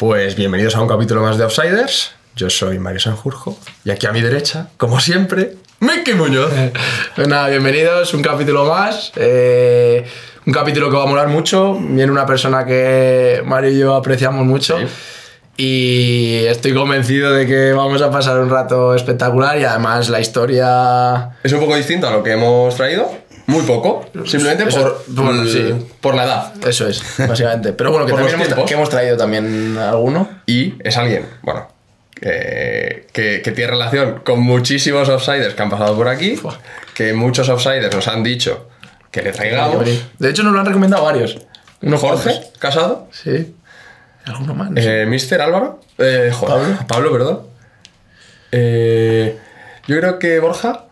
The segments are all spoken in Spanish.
Pues bienvenidos a un capítulo más de Outsiders. Yo soy Mario Sanjurjo y aquí a mi derecha, como siempre, Miki Muñoz. Pues nada, bienvenidos, un capítulo más. eh, un capítulo que va a molar mucho. Viene una persona que Mario y yo apreciamos mucho. Sí. Y estoy convencido de que vamos a pasar un rato espectacular y además la historia... Es un poco distinto a lo que hemos traído. Muy poco. Simplemente por, bueno, por- sí. por la edad. Eso es, básicamente. Pero bueno, que, Por también hemos, que hemos traído también alguno. Y es alguien, bueno, que, que- que tiene relación con muchísimos outsiders que han pasado por aquí. Fua. Que muchos outsiders nos han dicho que le traigamos. De hecho, nos lo han recomendado varios. Unos Jorge, casado. Sí. ¿Alguno más? No. Eh, Mister Álvaro. Eh, Pablo. Pablo. perdón. Eh, yo creo que Borja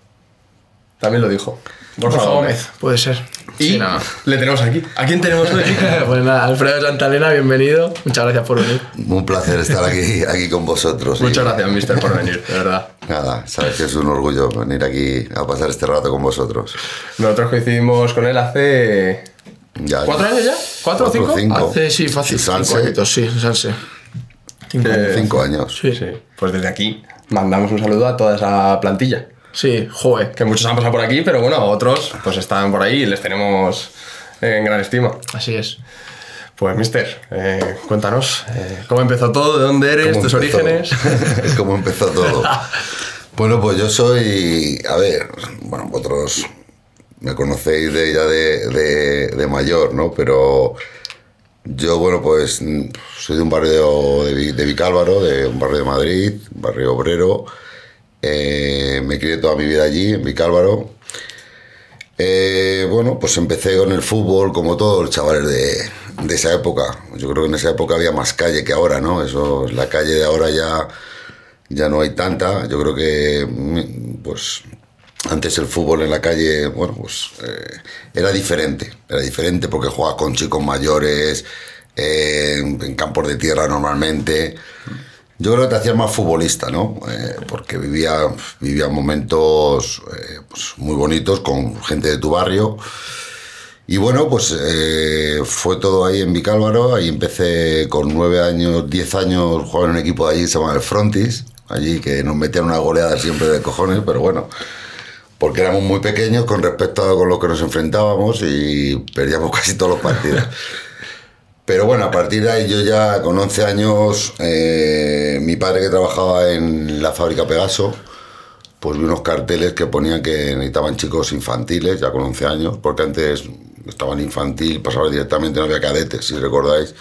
también lo dijo. Borja Gómez, puede ser. Y Sí, nada. le tenemos aquí. ¿A quién tenemos hoy? pues nada, Alfredo Santalena, bienvenido. Muchas gracias por venir. Un placer estar aquí, aquí con vosotros. Muchas Y gracias, Mister, por venir, de verdad. Nada, sabes que es un orgullo venir aquí a pasar este rato con vosotros. Nosotros coincidimos con él hace. Ya, ¿Cuatro años ya? ¿Cuatro o cinco? Hace, sí, fácil. Cinco añitos, sí, Sanse. Cinco Eh, años. Cinco años. Sí, Sí. Pues desde aquí mandamos un saludo a toda esa plantilla. Sí, joder. Que muchos han pasado por aquí, pero bueno, otros pues están por ahí y les tenemos en gran estima. Así es. Pues, Mister, eh, cuéntanos eh, cómo empezó todo, de dónde eres, ¿Cómo tus empezó? orígenes. ¿Cómo empezó todo? Bueno, pues yo soy, a ver, bueno, vosotros me conocéis de, ya de, de- de mayor, ¿no? Pero yo, bueno, pues soy de un barrio de, de Vicálvaro, de un barrio de Madrid, un barrio obrero. Eh, me crié toda mi vida allí, en Vicálvaro. Eh, bueno, pues empecé con el fútbol como todos los chavales de, de esa época. Yo creo que en esa época había más calle que ahora, ¿no? Eso, la calle de ahora ya, ya no hay tanta. Yo creo que, pues, antes el fútbol en la calle, bueno, pues eh, era diferente. Era diferente porque jugabas con chicos mayores, en campos de tierra normalmente. Yo creo que te hacías más futbolista, ¿no? Eh, porque vivía, vivía momentos eh, pues, muy bonitos con gente de tu barrio. Y bueno, pues eh, fue todo ahí en Vicálvaro. Ahí empecé con nueve años, diez años, jugaba en un equipo de allí que se llama el Frontis. Allí que nos metían una goleada siempre de cojones, pero bueno, porque éramos muy pequeños con respecto a con lo que nos enfrentábamos y perdíamos casi todos los partidos. Pero bueno, a partir de ahí yo ya con 11 años, eh, mi padre que trabajaba en la fábrica Pegaso, pues vi unos carteles que ponían que necesitaban chicos infantiles, ya con 11 años, porque antes estaban infantil, pasaba directamente, no había cadetes, si recordáis.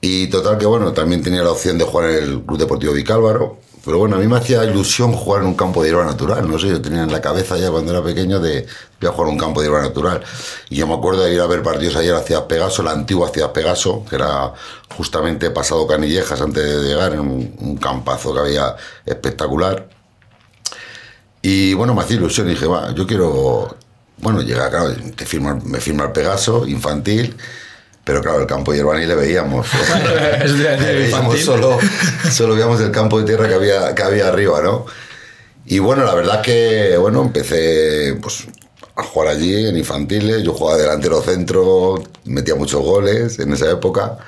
Y total que bueno, también tenía la opción de jugar en el Club Deportivo Vicálvaro. Pero bueno, a mí me hacía ilusión jugar en un campo de hierba natural. No sé, yo tenía en la cabeza ya cuando era pequeño de voy a jugar en un campo de hierba natural. Y yo me acuerdo de ir a ver partidos ayer a Ciudad Pegaso, la antigua Ciudad Pegaso, que era justamente pasado Canillejas antes de llegar, en un, un campazo que había espectacular. Y bueno, me hacía ilusión y dije, va, yo quiero. Bueno, llega, claro, te firma, me firma el Pegaso, infantil. Pero claro, el campo de hierba ni le veíamos. Decir, veíamos solo, solo veíamos el campo de tierra que había, que había arriba, ¿no? Y bueno, la verdad que, bueno, empecé pues, a jugar allí en infantiles. Yo jugaba delantero centro, metía muchos goles en esa época.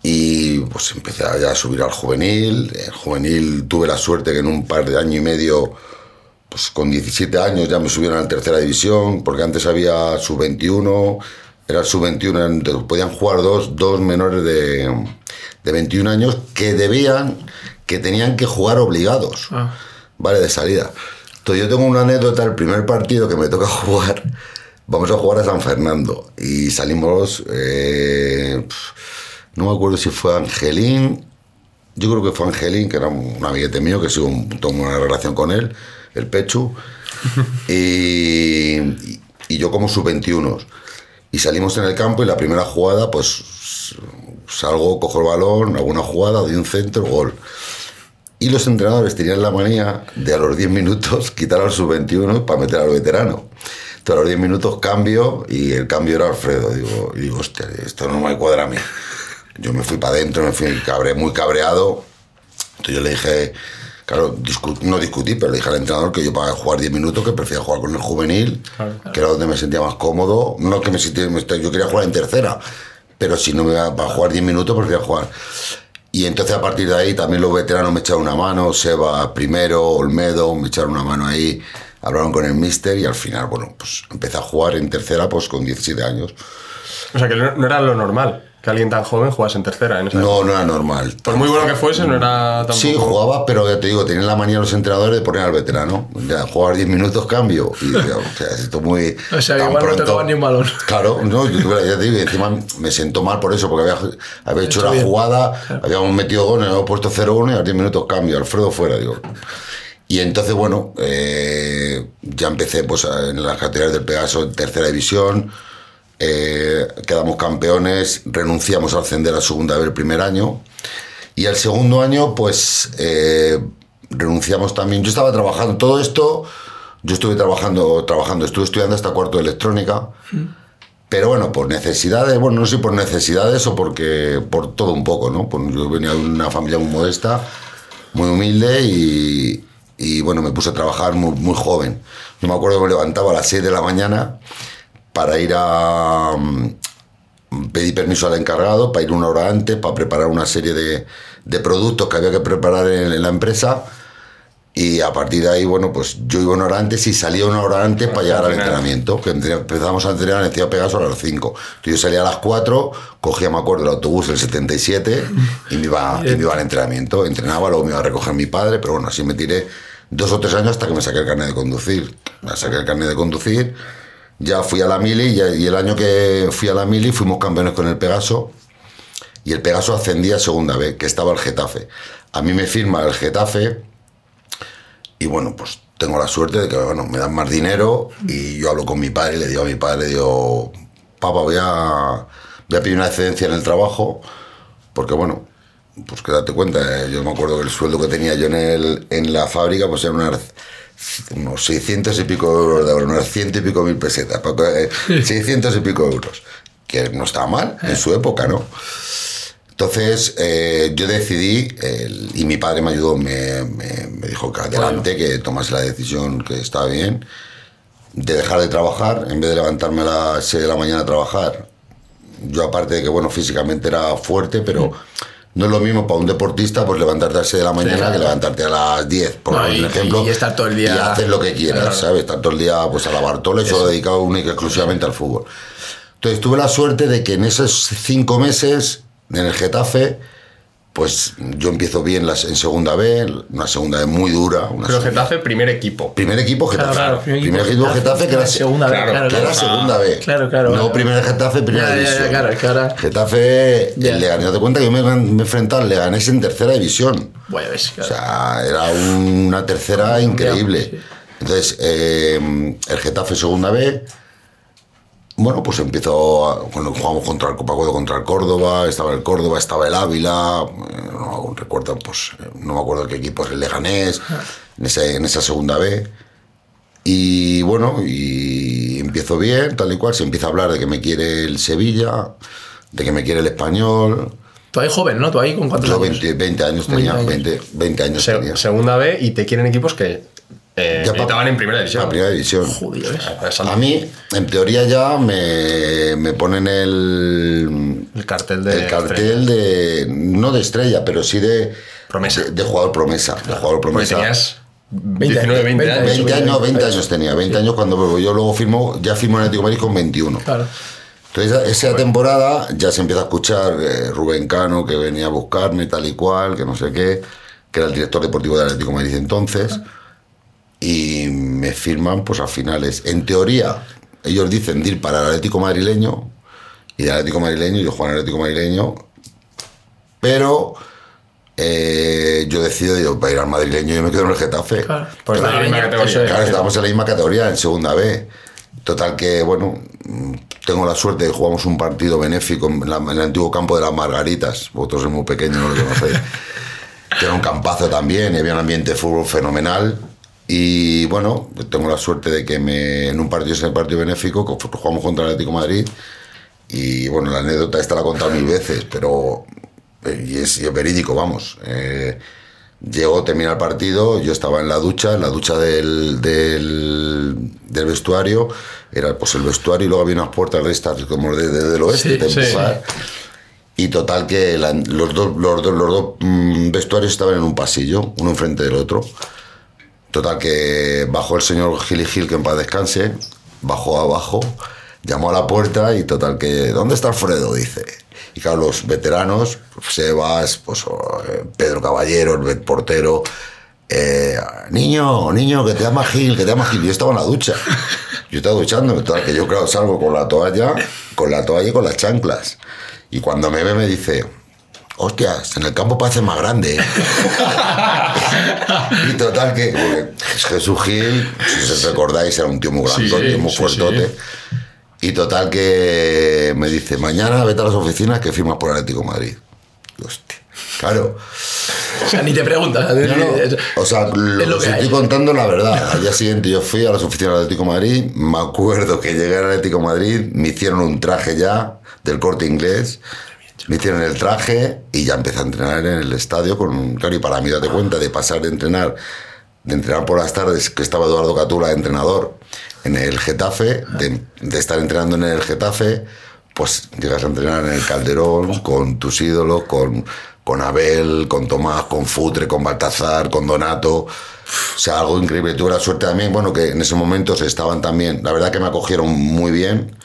Y pues empecé ya a subir al juvenil. En juvenil tuve la suerte que en un par de año y medio, pues con 17 años ya me subieron a la tercera división, porque antes había sub-21, era sub-21, entonces podían jugar dos, dos menores de, de 21 años que debían, que tenían que jugar obligados, Ah. ¿vale? De salida. Entonces yo tengo una anécdota, el primer partido que me toca jugar, vamos a jugar a San Fernando y salimos, eh, no me acuerdo si fue Angelín, yo creo que fue Angelín, que era un un amiguete mío, que sigo un- tengo una relación con él, el Pechu, y, y yo como sub-21. Y salimos en el campo y la primera jugada, pues salgo, cojo el balón, hago una jugada, doy un centro, gol. Y los entrenadores tenían la manía de a los 10 minutos quitar al sub-21 para meter al veterano. Entonces a los 10 minutos cambio y el cambio era Alfredo. Digo, digo hostia, esto no me cuadra a mí. Yo me fui para adentro, me fui cabre, muy cabreado. Entonces yo le dije, claro, discu- no discutí, pero le dije al entrenador que yo para jugar 10 minutos que prefería jugar con el juvenil, que era donde me sentía más cómodo. No que me sentía, yo quería jugar en tercera, pero si no me va a jugar 10 minutos, pues voy a jugar. Y entonces a partir de ahí también los veteranos me echaron una mano, Seba primero, Olmedo, me echaron una mano ahí, hablaron con el mister y al final, bueno, pues empecé a jugar en tercera pues con 17 años. O sea, que no era lo normal que alguien tan joven jugase en tercera. En esa época. No, no era normal. Por muy bueno que fuese, no era tampoco... Sí, jugaba, pero ya te digo, tenían la manía los entrenadores de poner al veterano. Ya, jugar 10 minutos, cambio. Y, ya, o sea, esto muy. O sea, tan igual no pronto. tocaba ni un balón. Claro, no, yo tuve- ya te digo, encima me sentó mal por eso, porque había, había hecho Hecho la bien. jugada, habíamos metido gol, habíamos puesto 0-1 y a los 10 minutos cambio, Alfredo fuera, digo. Y entonces, bueno, eh, ya empecé pues, en las categorías del Pegaso en tercera división, eh, quedamos campeones, renunciamos a ascender a segunda vez el primer año. Y el segundo año, pues eh, renunciamos también. Yo estaba trabajando todo esto, yo estuve trabajando, trabajando, estuve estudiando hasta cuarto de electrónica. Pero bueno, por necesidades, bueno, no sé si por necesidades o porque por todo un poco, ¿no? Pues yo venía de una familia muy modesta, muy humilde y, y, bueno, me puse a trabajar muy, muy joven. Yo me acuerdo que me levantaba a las 6 de la mañana para ir a mm, pedir permiso al encargado, para ir una hora antes, para preparar una serie de, de productos que había que preparar en, en la empresa. Y a partir de ahí, bueno, pues yo iba una hora antes y salía una hora antes para llegar al entrenamiento. Que empezamos a entrenar en el Ciudad Pegaso a las 5. Entonces yo salía a las 4, cogía, me acuerdo, el autobús del 77 y me iba, y me iba al entrenamiento. Entrenaba, luego me iba a recoger mi padre, pero bueno, así me tiré dos o tres años hasta que me saqué el carnet de conducir. Me saqué el carnet de conducir, ya fui a la Mili y, el año que fui a la Mili fuimos campeones con el Pegaso y el Pegaso ascendía segunda vez, que estaba el Getafe. A mí me firma el Getafe y bueno, pues tengo la suerte de que bueno, me dan más dinero y yo hablo con mi padre y le digo a mi padre, le digo, papá, voy a, voy a pedir una excedencia en el trabajo porque bueno, pues que date cuenta, eh, yo me acuerdo que el sueldo que tenía yo en, el, en la fábrica pues era unas, unos 600 y pico euros de euros, unas ciento y pico mil pesetas, poco, eh, 600 y pico euros, que no estaba mal en su época, ¿no? Entonces eh, yo decidí, y mi padre me ayudó, me, me- me dijo que adelante, que tomase la decisión que estaba bien, de dejar de trabajar, en vez de levantarme a las 6 de la mañana a trabajar. Yo aparte de que, bueno, físicamente era fuerte, pero no es lo mismo para un deportista pues levantarte a las 6 de la mañana claro. que levantarte a las 10, por No, y- ejemplo. y estar todo el día- Y hacer lo que quieras, Claro. ¿sabes? Estar todo el día pues a la Bartola y solo dedicado única exclusivamente al fútbol. Entonces tuve la suerte de que en esos cinco meses en el Getafe, pues yo empiezo bien las, en segunda B, una segunda B muy dura. Una Pero segunda- Getafe, primer equipo. Primer equipo Getafe. claro, primer, equipo Getafe, que era segunda vez, claro, que era segunda B. Claro, claro, No claro. primer Getafe, primera Ya, ya, ya, división. claro, Getafe, Ya. el Leganés. Date cuenta que yo me, me enfrenté al Leganés en tercera división. Bueno, ves, O claro. sea, era una tercera increíble. Entonces, eh, el Getafe segunda B. Bueno, pues empezó a- cuando jugamos contra el Copa contra el Córdoba, estaba el Córdoba, estaba el Ávila, eh, no recuerdo, pues eh, no me acuerdo qué equipo es el Leganés, en, ese- en esa segunda B. Y bueno, y empiezo bien, tal y cual, se empieza a hablar de que me quiere el Sevilla, de que me quiere el Español. Tú ahí joven, ¿no? Tú ahí con cuántos Yo años? 20, 20 años tenía, 20 20 años. 20, años Se- tenía. segunda B y te quieren equipos que eh, estaban en primera división. La primera división. Joder, A mí, en teoría ya me, me ponen el, El cartel de. el cartel de, no de estrella, pero sí de... Promesa. De, de jugador promesa. De jugador Porque promesa. tenías 20 19, 20 años. años. 20 años, 20 años tenía, 20 años cuando yo luego firmo, ya firmo en Atlético de Madrid con 21. Claro. Entonces, esa, temporada ya se empieza a escuchar eh, Rubén Cano, que venía a buscarme, tal y cual, que no sé qué, que era el director deportivo del Atlético de Madrid entonces, y me firman pues a finales. En teoría, ellos dicen de ir para el Atlético madrileño, y del Atlético madrileño, yo juego en el Atlético madrileño, pero eh, yo decido, digo, para ir al madrileño, yo me quedo en el Getafe. Claro. Pues la misma categoría. Es. Claro, estábamos en la misma categoría, en segunda B. Total que, bueno, tengo la suerte de que jugamos un partido benéfico en, la- en el antiguo campo de las Margaritas. Vosotros sois muy pequeños, no lo conocéis. que era un campazo también, y había un ambiente de fútbol fenomenal. Y bueno, tengo la suerte de que me, en un partido, ese partido benéfico, jugamos contra el Atlético de Madrid. Y bueno, la anécdota esta la he contado mil veces, pero. eh, Y es, y es verídico, vamos. Eh, Llegó, termina el partido, yo estaba en la ducha, en la ducha del, del, del vestuario, era pues el vestuario y luego había unas puertas de estas como de- de- del oeste, Sí, de sí. Y total que la- los dos, los dos, los dos mm, vestuarios estaban en un pasillo, uno enfrente del otro. Total que bajó el señor Gil Gil, que en paz descanse, bajó abajo, llamó a la puerta y total que, ¿dónde está Alfredo? Dice. Y claro, los veteranos, Sebas, pues, eh, Pedro Caballero, el portero, eh, niño, niño, que te llama Gil, que te llama Gil. Yo estaba en la ducha. Yo estaba duchando, total, que yo claro salgo con la toalla, con la toalla y con las chanclas. Y cuando me ve me dice, hostias, en el campo parece más grande. ¿eh?". y total que porque Jesús Gil, si os recordáis, era un tío muy Sí, grandote, muy sí, fuertote. sí. Y total que me dice, mañana vete a las oficinas que firmas por Atlético de Madrid. Hostia, claro. O sea, ni te preguntas. No, no, O sea, lo, Es lo que estoy hay. contando la verdad. Al día siguiente yo fui a las oficinas del Atlético de Madrid. Me acuerdo que llegué al Atlético de Madrid, me hicieron un traje ya del corte inglés. Me hicieron el traje y ya empecé a entrenar en el estadio. Con, claro, y para mí, date cuenta de pasar de entrenar, de entrenar por las tardes, que estaba Eduardo Catula, entrenador, en el Getafe, de, estar entrenando en el Getafe, pues llegas a entrenar en el Calderón con tus ídolos, con, con Abel, con Tomás, con Futre, con Baltazar, con Donato. O sea, algo increíble. Tuve la suerte también, bueno, que en ese momento se estaban también, la verdad que me acogieron muy bien.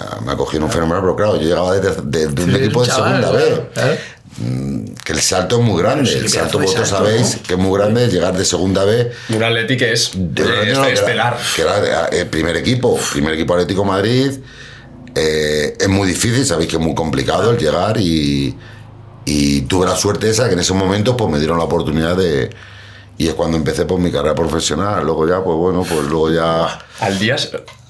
Ah, Me acogieron fenomenal, pero claro, yo llegaba de, de- de un Sí, equipo de chaval, segunda claro, B. claro. Que el salto es muy grande. Sí, el salto, de vosotros salto, sabéis ¿no? que es muy grande llegar de segunda B un Atleti que es de eh, este- no, que era- estelar. Que era el primer equipo, primer equipo Atlético de Madrid. Eh, es muy difícil, sabéis que es muy complicado el llegar y, y tuve la suerte esa que en ese momento pues me dieron la oportunidad de... Y es cuando empecé pues mi carrera profesional. Luego ya, pues bueno, pues luego ya... Al día,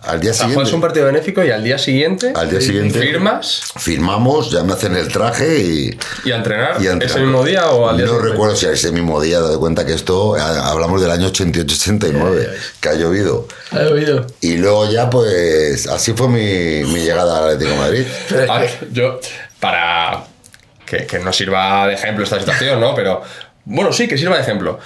Al día o sea, siguiente... juegas un partido benéfico y al día siguiente, Al día siguiente- firmas Firmamos, ya me hacen el traje y... y a entrenar. y a entrenar. ¿Ese mismo día o al día No siguiente? recuerdo si ese mismo día, date cuenta que esto, hablamos del año 88-89, que ha llovido. ¿Has oído? Y luego ya, pues, así fue mi, mi llegada al Atlético de Madrid. Yo, para que, que no sirva de ejemplo esta situación, ¿no? Pero, bueno, sí, que sirva de ejemplo.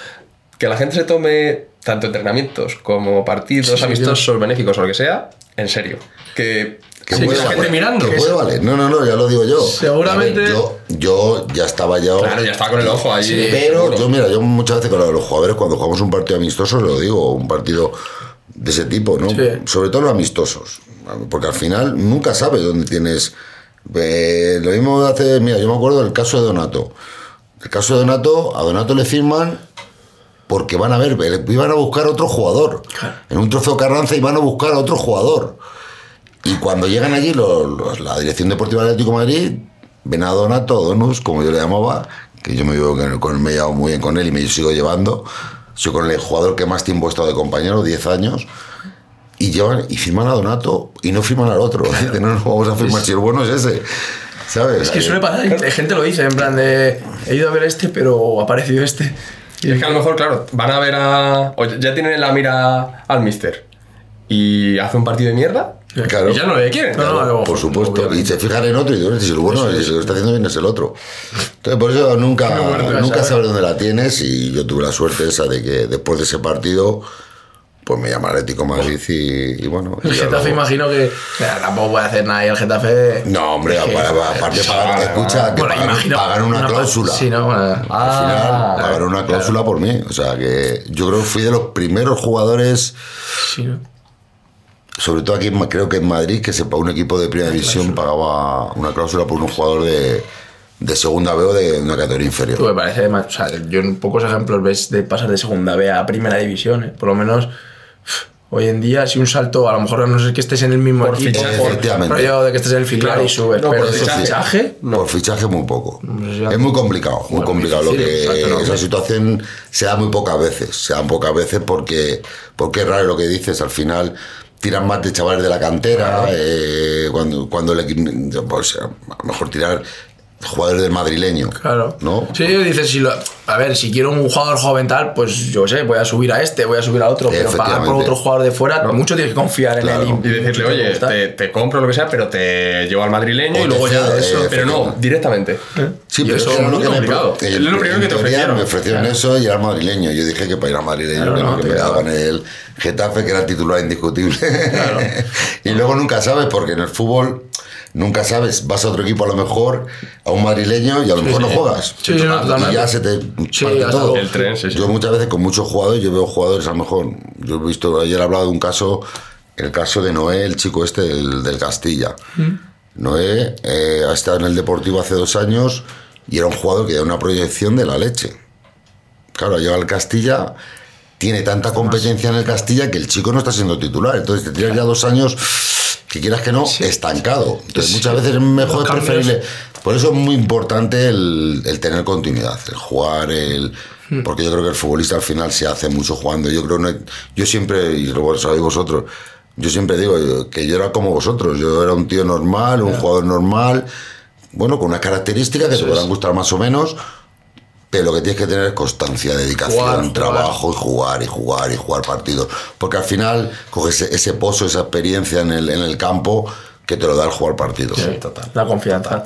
Que la gente se tome tanto entrenamientos como partidos Sí, amistosos, benéficos o lo que sea, en serio. Que, Que sí, puede que gente mirando. que puede valer. No, no, no, ya lo digo yo. Seguramente- ver, yo, yo ya estaba ya. Claro, ya está con el ojo ahí. Sí, Pero seguro. yo, mira, yo muchas veces con los jugadores, cuando jugamos un partido amistoso, lo digo, un partido de ese tipo, ¿no? Sí. Sobre todo los amistosos. Porque al final nunca sabes dónde tienes. eh, lo mismo hace. Mira, yo me acuerdo del caso de Donato. El caso de Donato, a Donato le firman porque van a ver, iban a buscar otro jugador. En un trofeo Carranza iban a buscar a otro jugador. Y cuando llegan allí, los- los- la Dirección Deportiva del Atlético de Madrid, ven a Donato, Donus, como yo le llamaba, que yo me, llevo con, con- me llevo muy bien con él y me sigo llevando. Soy con el jugador que más tiempo he estado de compañero, 10 años. Y llevan y firman a Donato y no firman al otro. Dicen, no, no vamos a firmar si el bueno es ese. ¿Sabes? Es que suele pasar, gente lo dice, en plan de he ido a ver este, pero ha aparecido este. Y es que a lo mejor, claro, van a ver a. O ya tienen en la mira al mister. Y hace un partido de mierda. Claro. Y ya no le quieren. No, no, no, por supuesto. obviamente. Y se fijan en otro y dicen, si el bueno, si lo está haciendo bien es el otro. Entonces, por eso nunca, nunca ¿sabes? sabes dónde la tienes. Y yo tuve la suerte esa de que después de ese partido, pues me llama Atlético Madrid y, y bueno. El y Getafe, imagino que mira, tampoco puede hacer nada y el Getafe. No, hombre, que- para- para- aparte pagar, escucha, que Bueno, pagan, una, cláusula. Sí, no, bueno, Al final, pagaron una cláusula por mí. O sea que yo creo que fui de los primeros jugadores, sí, ¿no? sobre todo aquí creo que en Madrid, que sepa un equipo de primera división pagaba una cláusula por un jugador de, de segunda B o de una categoría inferior. Tú me parece. O sea, yo en pocos ejemplos ves de pasar de segunda B a primera división. ¿eh? Por lo menos hoy en día, si un salto, a lo mejor no ser que estés en el mismo Por equipo, fichaje, por efectivamente. rollo de que estés en el filial Claro. y subes. No, pero por fichaje. fichaje, Por fichaje muy poco. Ya- Es muy complicado, muy Bueno, complicado. Lo difícil, que exacto, no, esa no. situación se da muy pocas veces. Se dan pocas veces porque, porque es raro lo que dices. Al final tiran más de chavales de la cantera. eh, cuando, cuando equipo, pues, a lo mejor tirar jugadores del madrileño. Claro. ¿No? Sí, dices, si lo, a ver, si quiero un jugador joven tal, pues yo qué sé, voy a subir a este, voy a subir a otro, pero pagar por otro jugador de fuera, mucho tienes que confiar Claro. en él. Y decirle, oye, te, te compro lo que sea, pero te llevo al madrileño O y luego ya eso. eh, Pero no, directamente. Sí, Y pero eso es muy que me, complicado. Es lo primero que te ofrecieron. Me ofrecieron Claro. eso y era madrileño. Yo dije que para ir al madrileño Claro, que no, no, que te me daban el Getafe, que era el titular indiscutible. y luego nunca sabes, porque en el fútbol nunca sabes. Vas a otro equipo a lo mejor, a un madrileño, y a lo mejor no juegas. Sí, no, y ya se te Sí, parte todo. el tren, sí, sí. Yo muchas veces con muchos jugadores, yo veo jugadores a lo mejor. Yo he visto, ayer he hablado de un caso, el caso de Noé, el chico este del, del Castilla. Noé eh, ha estado en el Deportivo hace dos años y era un jugador que da una proyección de la leche. Claro, llega al Castilla, tiene tanta competencia en el Castilla que el chico no está siendo titular. Entonces te tiras ya dos años, que quieras que no, estancado. Entonces muchas veces es mejor, es preferible. Por eso es muy importante el, el tener continuidad, el jugar, el... Porque yo creo que el futbolista al final se hace mucho jugando. Yo creo, no, yo siempre, y lo sabéis vosotros, yo siempre digo que yo era como vosotros. Yo era un tío normal, un jugador normal, bueno, con unas características que te podrán gustar más o menos, pero lo que tienes que tener es constancia, dedicación, Jugar, jugar. trabajo y jugar y jugar y jugar partidos. Porque al final coges ese, ese pozo, esa experiencia en el, en el campo que te lo da el jugar partidos. Sí, total. La confianza.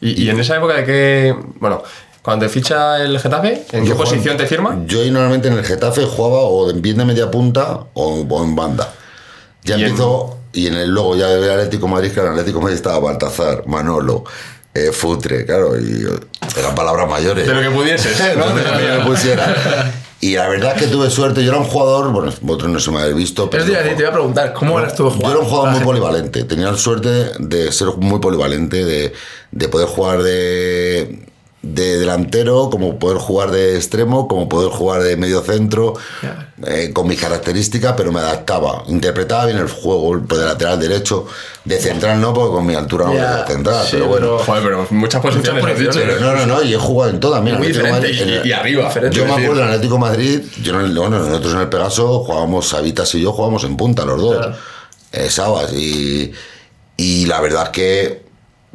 Y, y en esa época de que. Bueno, cuando te ficha el Getafe, ¿en qué posición te firma? Yo ahí normalmente en el Getafe jugaba o en bien de media punta o, o en banda. Ya Y en- empezó, y en el luego ya del Atlético de Madrid, que en el Atlético de Madrid estaba Baltazar, Manolo, eh, Futre, claro, y eran palabras mayores. De lo que pudieses, ¿no? De lo que me pusiera. Y la verdad es que tuve suerte, yo era un jugador, bueno, vosotros no se me habéis visto, pero te iba a preguntar, ¿cómo eras tú yo jugando? era un jugador muy polivalente. Tenía la suerte de ser muy polivalente, de, de poder jugar de, de delantero, como poder jugar de extremo, como poder jugar de medio centro, eh, con mis características, pero me adaptaba. Interpretaba bien el juego, el de lateral derecho, de central no, porque con mi altura no voy a central, sí, pero bueno. pero- Joder, pero muchas posiciones has dicho. posiciones. Pero no, no, no, y he jugado en todas. Mira, Muy Madrid- en Y, el- y arriba. Diferente. yo me decir, acuerdo en el Atlético Madrid, yo en el- bueno, nosotros en el Pegaso jugábamos, Sabitas y yo jugábamos en punta los dos, Claro. eh, Sabas, y, y la verdad es que,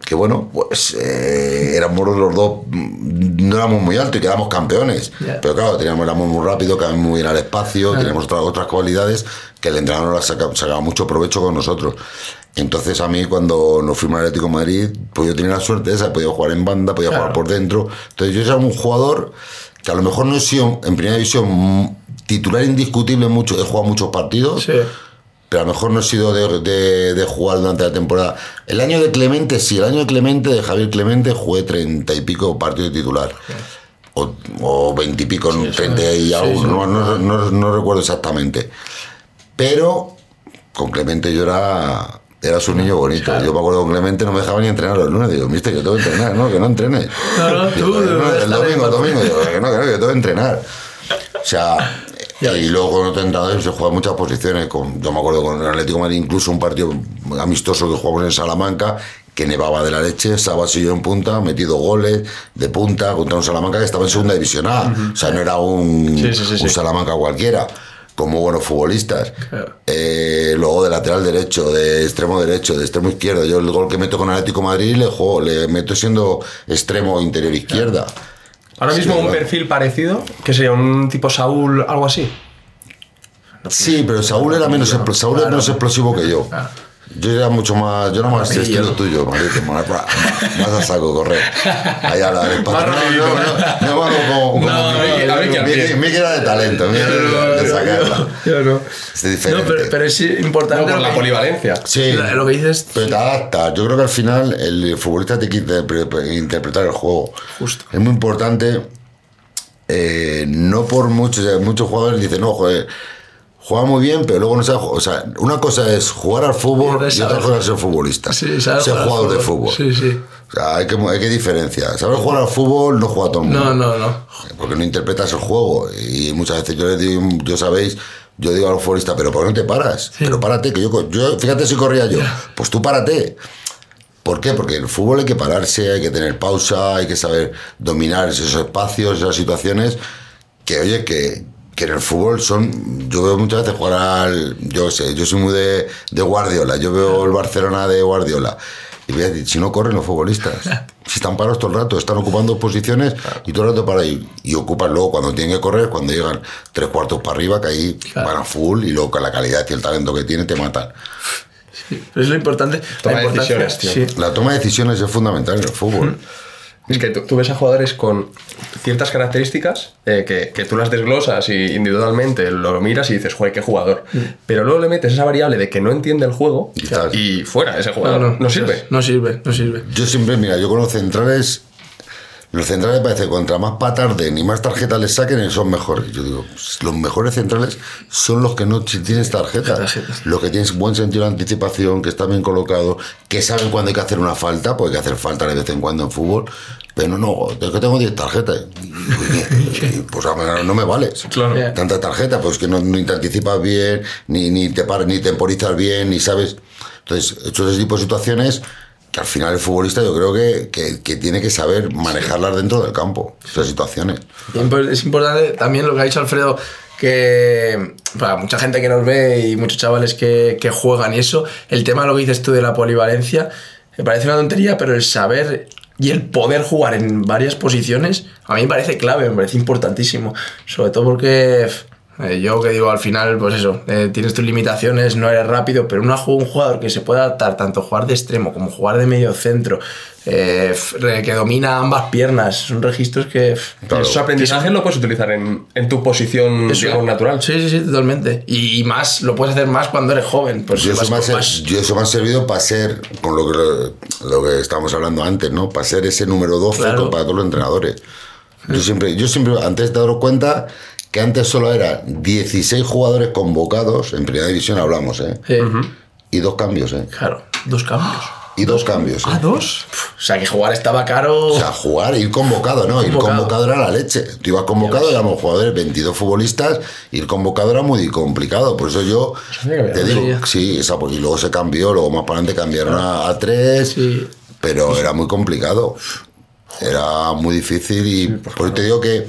que bueno, pues eh, éramos los dos, mm, no éramos muy altos y quedamos campeones, Ya. pero claro, teníamos, éramos muy rápidos, quedamos muy bien al espacio, teníamos otras, otras cualidades que el entrenador las saca- sacaba mucho provecho con nosotros. Entonces a mí cuando nos fuimos al Atlético de Madrid, pues yo tenía la suerte esa, podía jugar en banda, podía Claro. jugar por dentro. Entonces yo era un jugador que a lo mejor no he sido en primera división mm, titular indiscutible mucho, he jugado muchos partidos, Sí. Pero a lo mejor no he sido de, de- de jugar durante la temporada. El año de Clemente, sí, el año de Clemente, de Javier Clemente, jugué treinta y pico partidos de titular. O, veintipico, treinta y algo, no, recuerdo exactamente. Pero con Clemente yo era... Era su niño bonito. Yo me acuerdo con Clemente no me dejaba ni entrenar los lunes. Digo, mister, yo tengo que entrenar, ¿no? Que no entrenes. No, no, tú, no, el domingo, ahí. domingo. Digo, que no, que no, que yo tengo que entrenar. O sea, y luego con otro entrenador se juega muchas posiciones. Con, yo me acuerdo con el Atlético de Madrid, incluso un partido amistoso que jugamos en Salamanca, que nevaba de la leche, Sabas y yo en punta, metido goles de punta contra un Salamanca que estaba en segunda división A. O sea, no era un, Sí, sí, sí, sí. un Salamanca cualquiera. Como buenos futbolistas. Claro. Eh, luego de lateral derecho, de extremo derecho, de extremo izquierdo. Yo el gol que meto con Atlético Madrid le juego, le meto siendo extremo interior izquierda. Ahora mismo Sí, un claro. perfil parecido, que sería un tipo Saúl, algo así. Sí, pero Saúl era menos, expl- Saúl era menos explosivo que yo. Yo era mucho más, yo era más Rapidillo, estilo ¿no? tuyo, marito, más, a saco, correr. Allá a la Más no, no, no, no, vamos como, como No, hacía. Miguel era de talento, era de sacarla. Yo no. Es diferente. No, pero, pero es importante. No, por la que- polivalencia. Sí, lo- que dices. pero te adaptas. Yo creo que al final el futbolista tiene que interpre- interpretar el juego. Justo. Es muy importante, eh, no por muchos, muchos jugadores dicen, no, joder, juega muy bien, pero luego no sabe jugar. O sea, una cosa es jugar al fútbol Y otra cosa es ser futbolista. Sí, ser jugador de fútbol. fútbol. Sí, sí. O sea, hay que, hay que diferenciar. Saber jugar al fútbol no juega todo el mundo. No, no, no. Porque no interpretas el juego. Y muchas veces yo les digo, yo sabéis, yo digo a los futbolistas, pero ¿por qué no te paras? Pero párate, que yo, yo, fíjate si corría yo. Pues tú párate. ¿Por qué? Porque el fútbol hay que pararse, hay que tener pausa, hay que saber dominar esos espacios, esas situaciones, que oye, que, que en el fútbol son, yo veo muchas veces jugar al, yo sé, yo soy muy de, de Guardiola, yo veo el Barcelona de Guardiola, Y voy a decir, si no corren los futbolistas, si están parados todo el rato, están ocupando posiciones y todo el rato para ir. Y ocupan luego cuando tienen que correr, cuando llegan tres cuartos para arriba, que ahí Claro. van a full y luego con la calidad y el talento que tienen te matan. Pero es lo importante. Toma la decisiones, tío. sí. La toma de decisiones es fundamental en el fútbol. Es que tú, tú ves a jugadores con ciertas características eh, que, que tú las desglosas y individualmente lo miras y dices, joder, qué jugador. Pero luego le metes esa variable de que no entiende el juego Y fuera, ese No, jugador no, no, sirve. No sirve, no sirve. Yo siempre, mira, yo con los centrales, los centrales parece que contra más patas den y más tarjetas les saquen, son mejores. Yo digo, los mejores centrales son los que no t- tienes tarjetas. Los que tienes buen sentido de anticipación, que están bien colocados, que saben cuándo hay que hacer una falta, porque hay que hacer falta de vez en cuando en fútbol. Pero no, es que tengo 10 tarjetas. Pues a no me vales. Claro. Tanta tarjeta, pues que no, ni te anticipas bien, ni, ni te paras, ni temporizas bien, ni sabes. Entonces, hecho ese tipo de situaciones que al final el futbolista yo creo que, que, tiene que saber manejarlas dentro del campo, esas situaciones. Impo- Es importante también lo que ha dicho Alfredo, que para mucha gente que nos ve y muchos chavales que, que juegan y eso, el tema de lo que dices tú de la polivalencia, me parece una tontería, pero el saber y el poder jugar en varias posiciones, a mí me parece clave, me parece importantísimo. Sobre todo porque eh, yo que digo, al final, pues eso, eh, tienes tus limitaciones, no eres rápido, pero una, un jugador que se pueda adaptar tanto jugar de extremo como jugar de medio centro, eh, que domina ambas piernas, son registros que... Claro. Esos aprendizajes lo puedes utilizar en, en tu posición, eso. digamos, natural. Sí, sí, sí, totalmente. Y, y más, lo puedes hacer más cuando eres joven. Pues Yo eso, más- yo eso me ha servido para ser, con lo que, lo que estábamos hablando antes, ¿no? Para ser ese número 12 Claro. para todos los entrenadores. Yo siempre, yo siempre, antes te he dado cuenta que antes solo eran 16 jugadores convocados, en primera división hablamos, ¿eh? Sí, Y dos cambios, ¿eh? Claro, dos cambios. Y dos cambios. ¿eh? dos? O sea, que jugar estaba caro. O sea, jugar, ir convocado, no, ir Convocado. era la leche. Tú ibas convocado, éramos jugadores, 22 futbolistas, ir convocado era muy complicado. Por eso yo que te digo, sí, esa, pues, y luego se cambió, luego más para adelante cambiaron a, a tres, Sí. pero era muy complicado. Era muy difícil y por eso te digo que,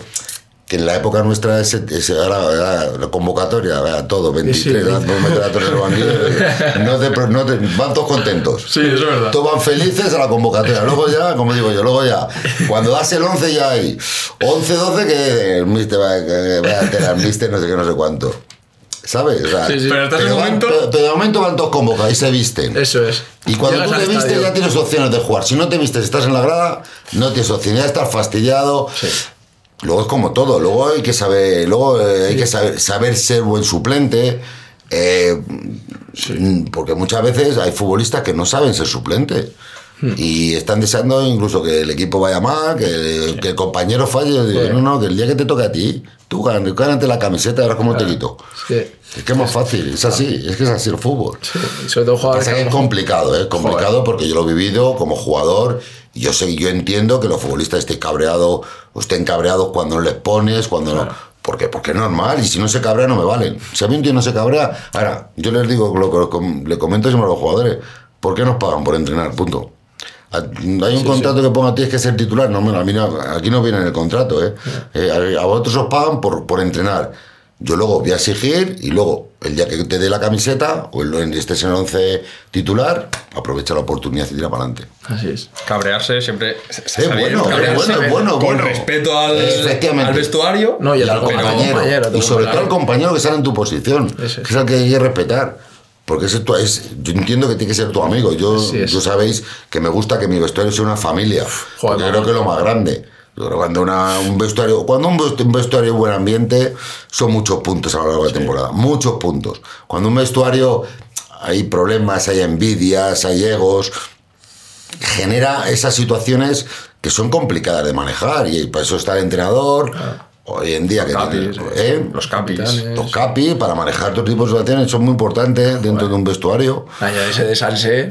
que en la época nuestra ese, ese- era, era la convocatoria, era todo, 23, Sí. dos metros a todos en el banquillo, no te, no te- van todos contentos. Sí, eso es verdad. Todos van felices a la convocatoria. Luego ya, como digo yo, luego ya, cuando das el 11 ya hay 11, 12 que el mister va, a tener mister no sé qué, no sé cuánto. ¿Sabes? O sea, Sí, sí. Pero van- momento- pero- pero de momento van todos convocados y se visten. Eso es. Y cuando Llegas tú te vistes estadio. ya tienes opciones de jugar. Si no te vistes, estás en la grada, no tienes opciones, ya estás fastidiado. Luego es como todo, luego hay que saber, luego eh, hay que saber, saber ser buen suplente. eh, mm, Porque muchas veces hay futbolistas que no saben ser suplentes. Hmm. Y están deseando incluso que el equipo vaya mal, que, que el compañero falle. Sí. no, no, que el día que te toque a ti, tú gán- gánate la camiseta, verás cómo te quito. Sí. Es que es más fácil, es así, es que es así el fútbol. Y sobre todo jugadores que es complicado, ¿eh? Complicado porque yo lo he vivido como jugador. Y yo sé, yo entiendo que los futbolistas estén cabreados, estén cabreados cuando no les pones, cuando no. ¿Por qué? Porque es normal. Y si no se cabrea, no me valen. Si a mí un tío no se cabrea. Ahora, yo les digo, lo que le comento siempre a los jugadores: ¿por qué nos pagan por entrenar? Punto. A- Hay un contrato que ponga tienes que ser titular. No, mira, a mí no- aquí no viene en el contrato. ¿eh? Eh, a, a vosotros os pagan por, por entrenar. Yo luego voy a exigir y luego, el día que te dé la camiseta o el, estés en el 11 titular, aprovecha la oportunidad y tira para adelante. Así es. Cabrearse siempre está Es bueno, es cabrearse, bueno, es bueno, con bueno. respeto al, al vestuario. No, y al compañero, compañero, y sobre todo al compañero que sale en tu posición, Eso es. que es el que hay que respetar. Porque ese es, yo entiendo que tiene que ser tu amigo. Yo, yo sabéis que me gusta que mi vestuario sea una familia. joder, mamá. creo que es lo más grande. Yo creo cuando una- un vestuario, cuando un vestu- un vestuario buen ambiente, son muchos puntos a lo largo de la temporada. Muchos puntos. Cuando un vestuario hay problemas, hay envidias, hay egos, genera esas situaciones que son complicadas de manejar. Y para eso está el entrenador. Hoy en día que Capis, tiene- ¿eh? Los capis. Los capi para manejar todo tipo de situaciones son muy importantes dentro de un vestuario. Año ese de Sanse,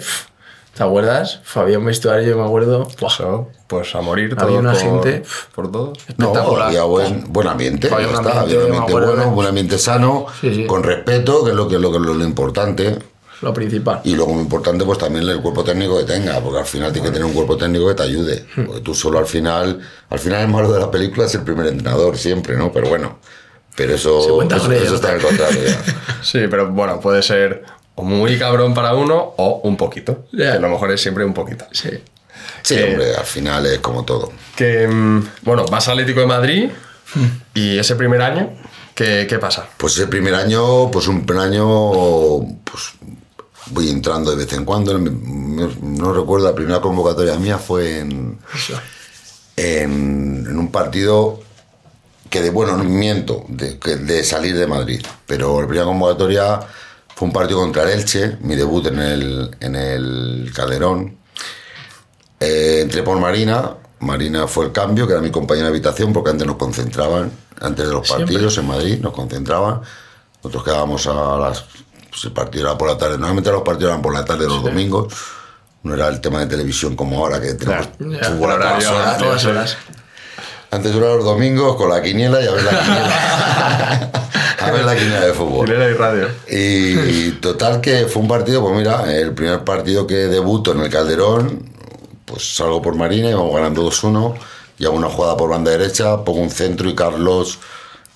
¿te acuerdas? Había un vestuario, yo me acuerdo. Eso, pues a morir Había todo una por, gente- por todo. No, había buen, buen ambiente, Había ya un está, ambiente, había un ambiente bueno, un ambiente sano, Sí, sí. con respeto, que es lo que, lo, que- lo, lo importante. Lo principal. Y luego muy importante, pues también el cuerpo técnico que tenga, porque al final tiene que tener un cuerpo técnico que te ayude. Hmm. Porque tú solo al final, al final el malo de la película es el primer entrenador, siempre, ¿no? Pero bueno, pero eso, eso, está en el contrato ya. Sí, pero bueno, puede ser o muy cabrón para uno o un poquito. Que a lo mejor es siempre un poquito. Sí. Sí, Eh, hombre, al final es como todo. Que, mm, bueno, vas al Atlético de Madrid y ese primer año, ¿qué, qué pasa? Pues el primer año, pues un año, pues voy entrando de vez en cuando. No recuerdo, la primera convocatoria mía fue en, en, en un partido que de, bueno, no miento, de, salir de Madrid. Pero la primera convocatoria fue un partido contra el Elche, mi debut en el, en el Calderón. Eh, entré por Marina, Marina fue el cambio, que era mi compañera de habitación, porque antes nos concentraban, antes de los Siempre. partidos en Madrid, nos concentraban. Nosotros quedábamos a las. Pues el partido era por la tarde. Normalmente los partidos eran por la tarde los domingos. No era el tema de televisión como ahora, que tenemos Ya, fútbol a todas horas. Todas horas. Antes era los domingos con la quiniela y a ver la quiniela. a ver la quiniela de fútbol. Quiniela y radio. Y total que fue un partido, pues mira, el primer partido que debuto en el Calderón, pues salgo por Marina y vamos ganando 2-1 y hago una jugada por banda derecha, pongo un centro y Carlos,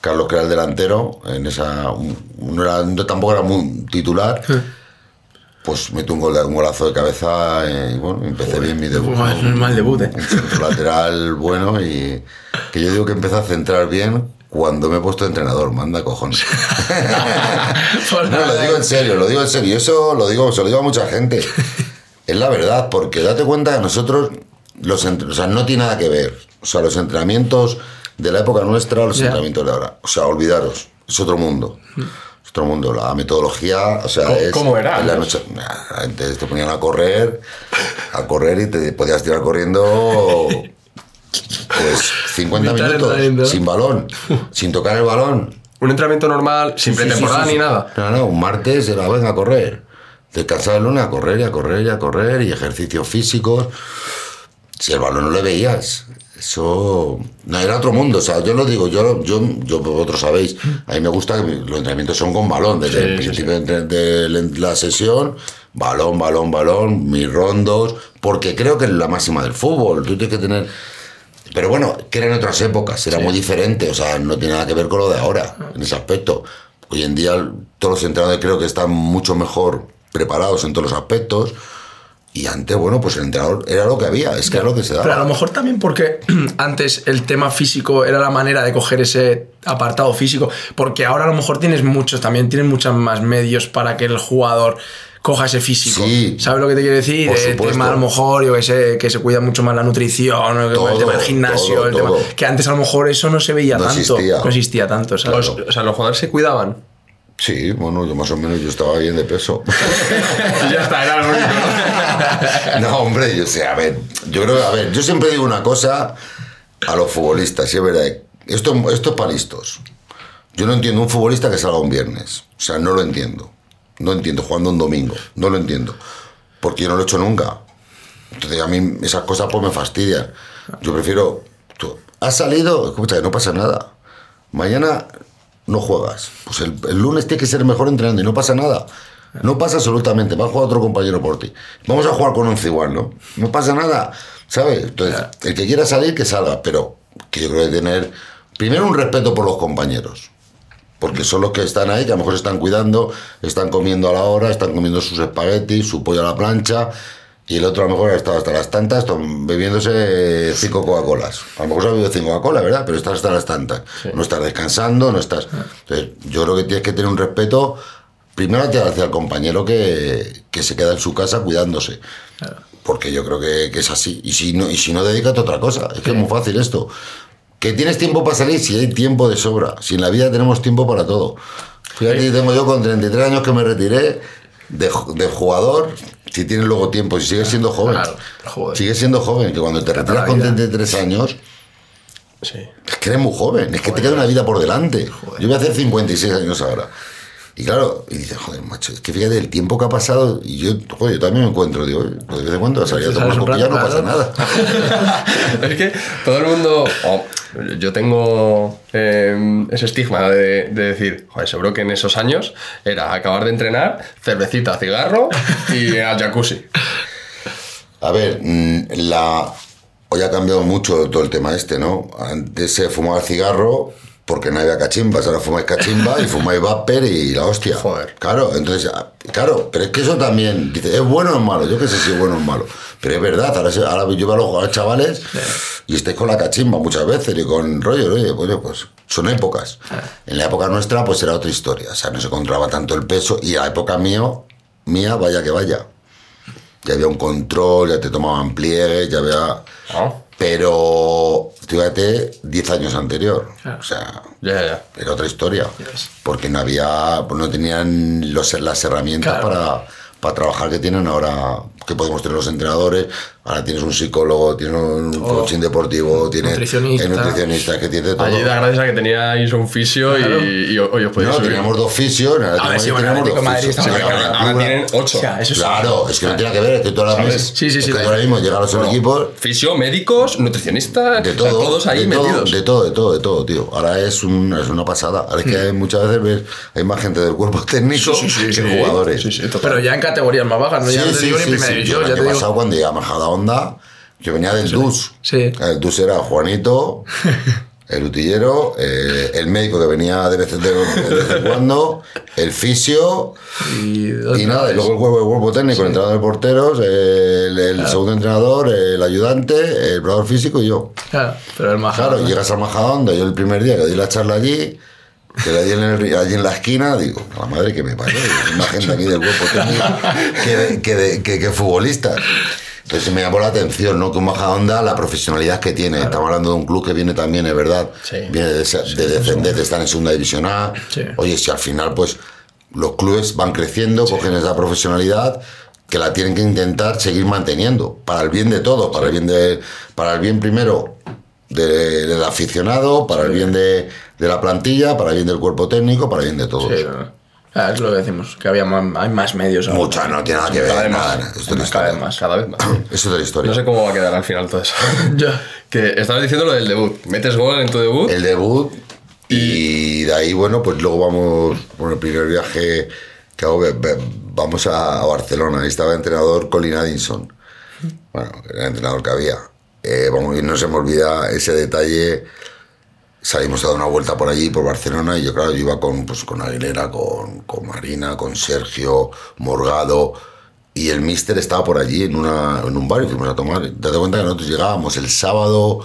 Carlos que era el delantero, en esa, no era, tampoco era muy titular, pues meto un, gol, un golazo de cabeza eh, y bueno, empecé bien mi debut. Es mal debut, ¿eh? Un lateral bueno y que yo digo que empecé a centrar bien cuando me he puesto de entrenador, manda cojones. No, lo digo en serio, lo digo en serio. Eso lo digo, se lo digo a mucha gente. Es la verdad, porque date cuenta que nosotros, los o sea, no tiene nada que ver. O sea, los entrenamientos de la época nuestra, los Ya. entrenamientos de ahora. O sea, olvidaros, es otro mundo. Es otro mundo. La metodología, o sea, ¿Cómo- es. cómo era en la noche, nah, antes te ponían a correr, a correr y te podías tirar corriendo. Pues 50 Mitad de minutos, sin balón, sin tocar el balón. Un entrenamiento normal, sin sí, pretemporada sí, sí. ni nada. No, no, un martes era, venga a correr. Descansar el lunes a correr y a correr y a correr y ejercicios físicos. Si el balón no le veías, eso no era otro mundo. O sea, yo lo digo, yo, yo, yo vosotros sabéis, a mí me gusta que los entrenamientos son con balón. Desde Sí, el sí, principio de, de la sesión, balón, balón, balón, mis rondos, porque creo que es la máxima del fútbol. Tú tienes que tener. Pero bueno, que eran otras épocas, era muy diferente, o sea, no tiene nada que ver con lo de ahora, en ese aspecto. Hoy en día todos los entrenadores creo que están mucho mejor preparados en todos los aspectos. Y antes, bueno, pues el entrenador era lo que había, es que era lo que se Pero a lo daba. mejor también porque antes el tema físico era la manera de coger ese apartado físico, porque ahora a lo mejor tienes muchos, también tienes muchos más medios para que el jugador coja ese físico. Sí. ¿Sabes lo que te quiero decir? Por el tema a lo mejor, yo que sé, que se cuida mucho más la nutrición, Todo, el tema del gimnasio, todo, el tema- que antes a lo mejor eso no se veía No tanto, existía. no existía tanto, o sea, los jugadores se cuidaban. Sí, bueno, yo más o menos yo estaba bien de peso. ya está, era lo único. ¿no? Hombre, yo sé, a ver, yo creo a ver, yo siempre digo una cosa a los futbolistas, y es verdad, esto, esto es para listos. Yo no entiendo un futbolista que salga un viernes, o sea, no lo entiendo. No entiendo jugando un domingo, no lo entiendo. Porque yo no lo he hecho nunca. Entonces a mí esas cosas pues me fastidian. Yo prefiero, tú, has salido, escucha, no pasa nada. Mañana no juegas. Pues el, el lunes tienes que ser mejor entrenando y no pasa nada. No pasa absolutamente. Va a jugar otro compañero por ti. Vamos a jugar con 11 igual, ¿no? No pasa nada. ¿Sabes? Entonces, el que quiera salir, que salga. Pero que yo creo que tener, primero, un respeto por los compañeros. Porque son los que están ahí, que a lo mejor se están cuidando, están comiendo a la hora, están comiendo sus espaguetis, su pollo a la plancha, y el otro a lo mejor ha estado hasta las tantas bebiéndose cinco Coca-Colas. A lo mejor se ha bebido cinco Coca-Cola, ¿verdad? Pero estás hasta las tantas. No estás descansando, no estás... Entonces, yo creo que tienes que tener un respeto, primero hacia el compañero que, que se queda en su casa cuidándose. Porque yo creo que, que es así. Y si no, y si no dedícate a otra cosa. Es que es muy fácil esto. Que tienes tiempo para salir, si hay tiempo de sobra. Si en la vida tenemos tiempo para todo. Fíjate, tengo yo con 33 años que me retiré de, de jugador. Si tienes luego tiempo, si sigues siendo joven. Claro. Sigues siendo joven, que cuando te retiras con vida. 33 años, Sí. es que eres muy joven, es que te queda una vida por delante. Yo voy a hacer 56 años ahora. Y claro, y dices, joder, macho, es que fíjate el tiempo que ha pasado. Y yo, joder, yo también me encuentro, digo, "Oye, pues de vez en cuando a tomar una copilla, no pasa nada. es que todo el mundo. oh, yo tengo eh, ese estigma de, de decir, joder, seguro que en esos años era acabar de entrenar, cervecita, cigarro y al jacuzzi. A ver, mm, la... hoy ha cambiado mucho todo el tema este, ¿no? Antes se fumaba el cigarro porque no había cachimbas, ahora fumáis cachimba y fumáis vapor y la hostia. Joder. Claro, entonces, ah, claro, pero es que eso también, dice, ¿es bueno o es malo? Yo qué sé si es bueno o es malo. Pero es verdad, ahora, ahora yo veo a los chavales y estáis con la cachimba muchas veces y con rollo, oye, oye, pues son épocas. En la época nuestra, pues era otra historia, o sea, no se controlaba tanto el peso y a la época mío, mía, vaya que vaya. Ya había un control, ya te tomaban pliegues, ya había... Ah, Pero, fíjate, 10 años anterior. Claro. O sea, era otra historia. Porque no había, pues no tenían los, las herramientas Claro. para, para trabajar que tienen ahora, que podemos tener los entrenadores. Ahora tienes un psicólogo, tienes un Todo. coaching deportivo, tienes Nutricionista. nutricionista que tiene todo. Allí da gracias a que teníais un fisio Claro. y, y hoy os podéis No, subir. teníamos dos fisios. En el A ver, sí, bueno, dos Madrid fisios. Sí, Sí, ahora, ahora tienen ocho. O sea, eso sí. Claro, es que no tiene que ver, es que tú ahora mismo, Sí, sí, sí, es que ahora mismo llegas a los equipos Fisio, médicos, nutricionistas, De o sea, todo, todos ahí de todo, metidos. de todo, de todo, de todo, tío. Ahora es, un- es una pasada. Ahora es que hay muchas veces ves, hay más gente del cuerpo técnico Sí, sí, sí, que sí. jugadores. Sí, sí. Pero ya en categorías más bajas, no ya no te digo ni primera Yo división, ya te digo. pasado cuando llegué a Majada Onda, yo venía del DUS. Sí. El DUS era Juanito, el utillero, eh, el médico que venía de vez, en- de vez en cuando, el fisio Y, y nada, y luego el cuerpo, el cuerpo técnico, el entrenador de porteros, el, el segundo entrenador, el ayudante, el preparador físico y yo. Claro, pero el más Claro, llegas a Majadahonda, yo el primer día que di la charla allí, que di en el- allí en la esquina, digo, a la madre que me parió, más gente aquí del cuerpo técnico que, de- que, de- que- que futbolistas. Entonces me llamó la atención, ¿no? Que un Majadahonda, la profesionalidad que tiene. Estamos hablando de un club que viene también, es verdad, Sí. viene de, de descender, de estar en segunda división A. Oye, si al final, pues, los clubes van creciendo, cogen esa profesionalidad que la tienen que intentar seguir manteniendo para el bien de todos, para el bien de para el bien primero de- del aficionado, para el bien de, de la plantilla, para el bien del cuerpo técnico, para el bien de todos. Sí, no. Ah, es lo que decimos, que había más, hay más medios ahora. Mucha, no tiene nada que Cada ver. vez más. nada, es otra Cada vez más. Cada vez más. Es otra historia. No sé cómo va a quedar al final todo eso. Ya. que estabas diciendo lo del debut. Metes gol en tu debut. El debut y de ahí, bueno, pues luego vamos por el primer viaje que hago, vamos a, a Barcelona. Ahí estaba el entrenador Colin Addison. Bueno, era el entrenador que había. Eh, vamos, y no se me olvida ese detalle. Salimos a dar una vuelta por allí, por Barcelona, y yo, claro, yo iba con, pues, con Aguilera, con, con Marina, con Sergio, Morgado, y el mister estaba por allí en, una, en un bar y fuimos a tomar. Date cuenta que nosotros llegábamos el sábado,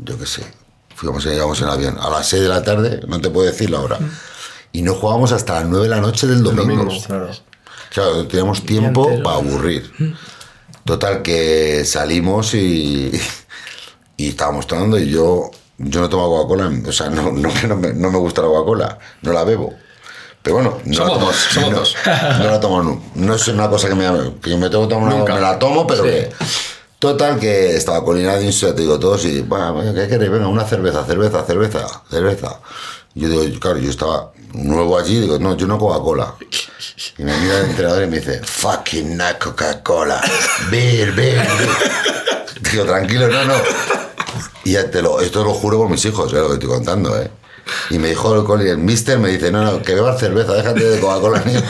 yo qué sé, fuimos, llegamos en avión a las 6 de la tarde, no te puedo decir la hora, y no jugábamos hasta las 9 de la noche del domingo. Claro. Claro, teníamos tiempo para aburrir. Total, que salimos y, y estábamos tomando y yo, yo no tomo Coca-Cola, o sea, no, no, no, me, no me gusta la Coca-Cola, no la bebo. Pero bueno, no Somos la tomo, dos, somos no, dos. no la tomo, no, no es una cosa que me, que yo me tengo que tomar, Nunca. me la tomo, pero Sí. que... Total, que estaba con Inadin, te digo todos, y, bueno, ¿qué queréis? Venga, una cerveza, cerveza, cerveza, cerveza. Yo digo, claro, yo estaba nuevo allí, digo, no, yo no Coca-Cola. Y me mira el entrenador y me dice, fucking not Coca-Cola, beer, beer, beer. Digo, tranquilo, no, no. Y ya te lo, esto lo juro por mis hijos, eh, lo que estoy contando, ¿eh? Y me dijo el, coli- el mister, me dice, no, no, que bebas cerveza, déjate de Coca-Cola, niño.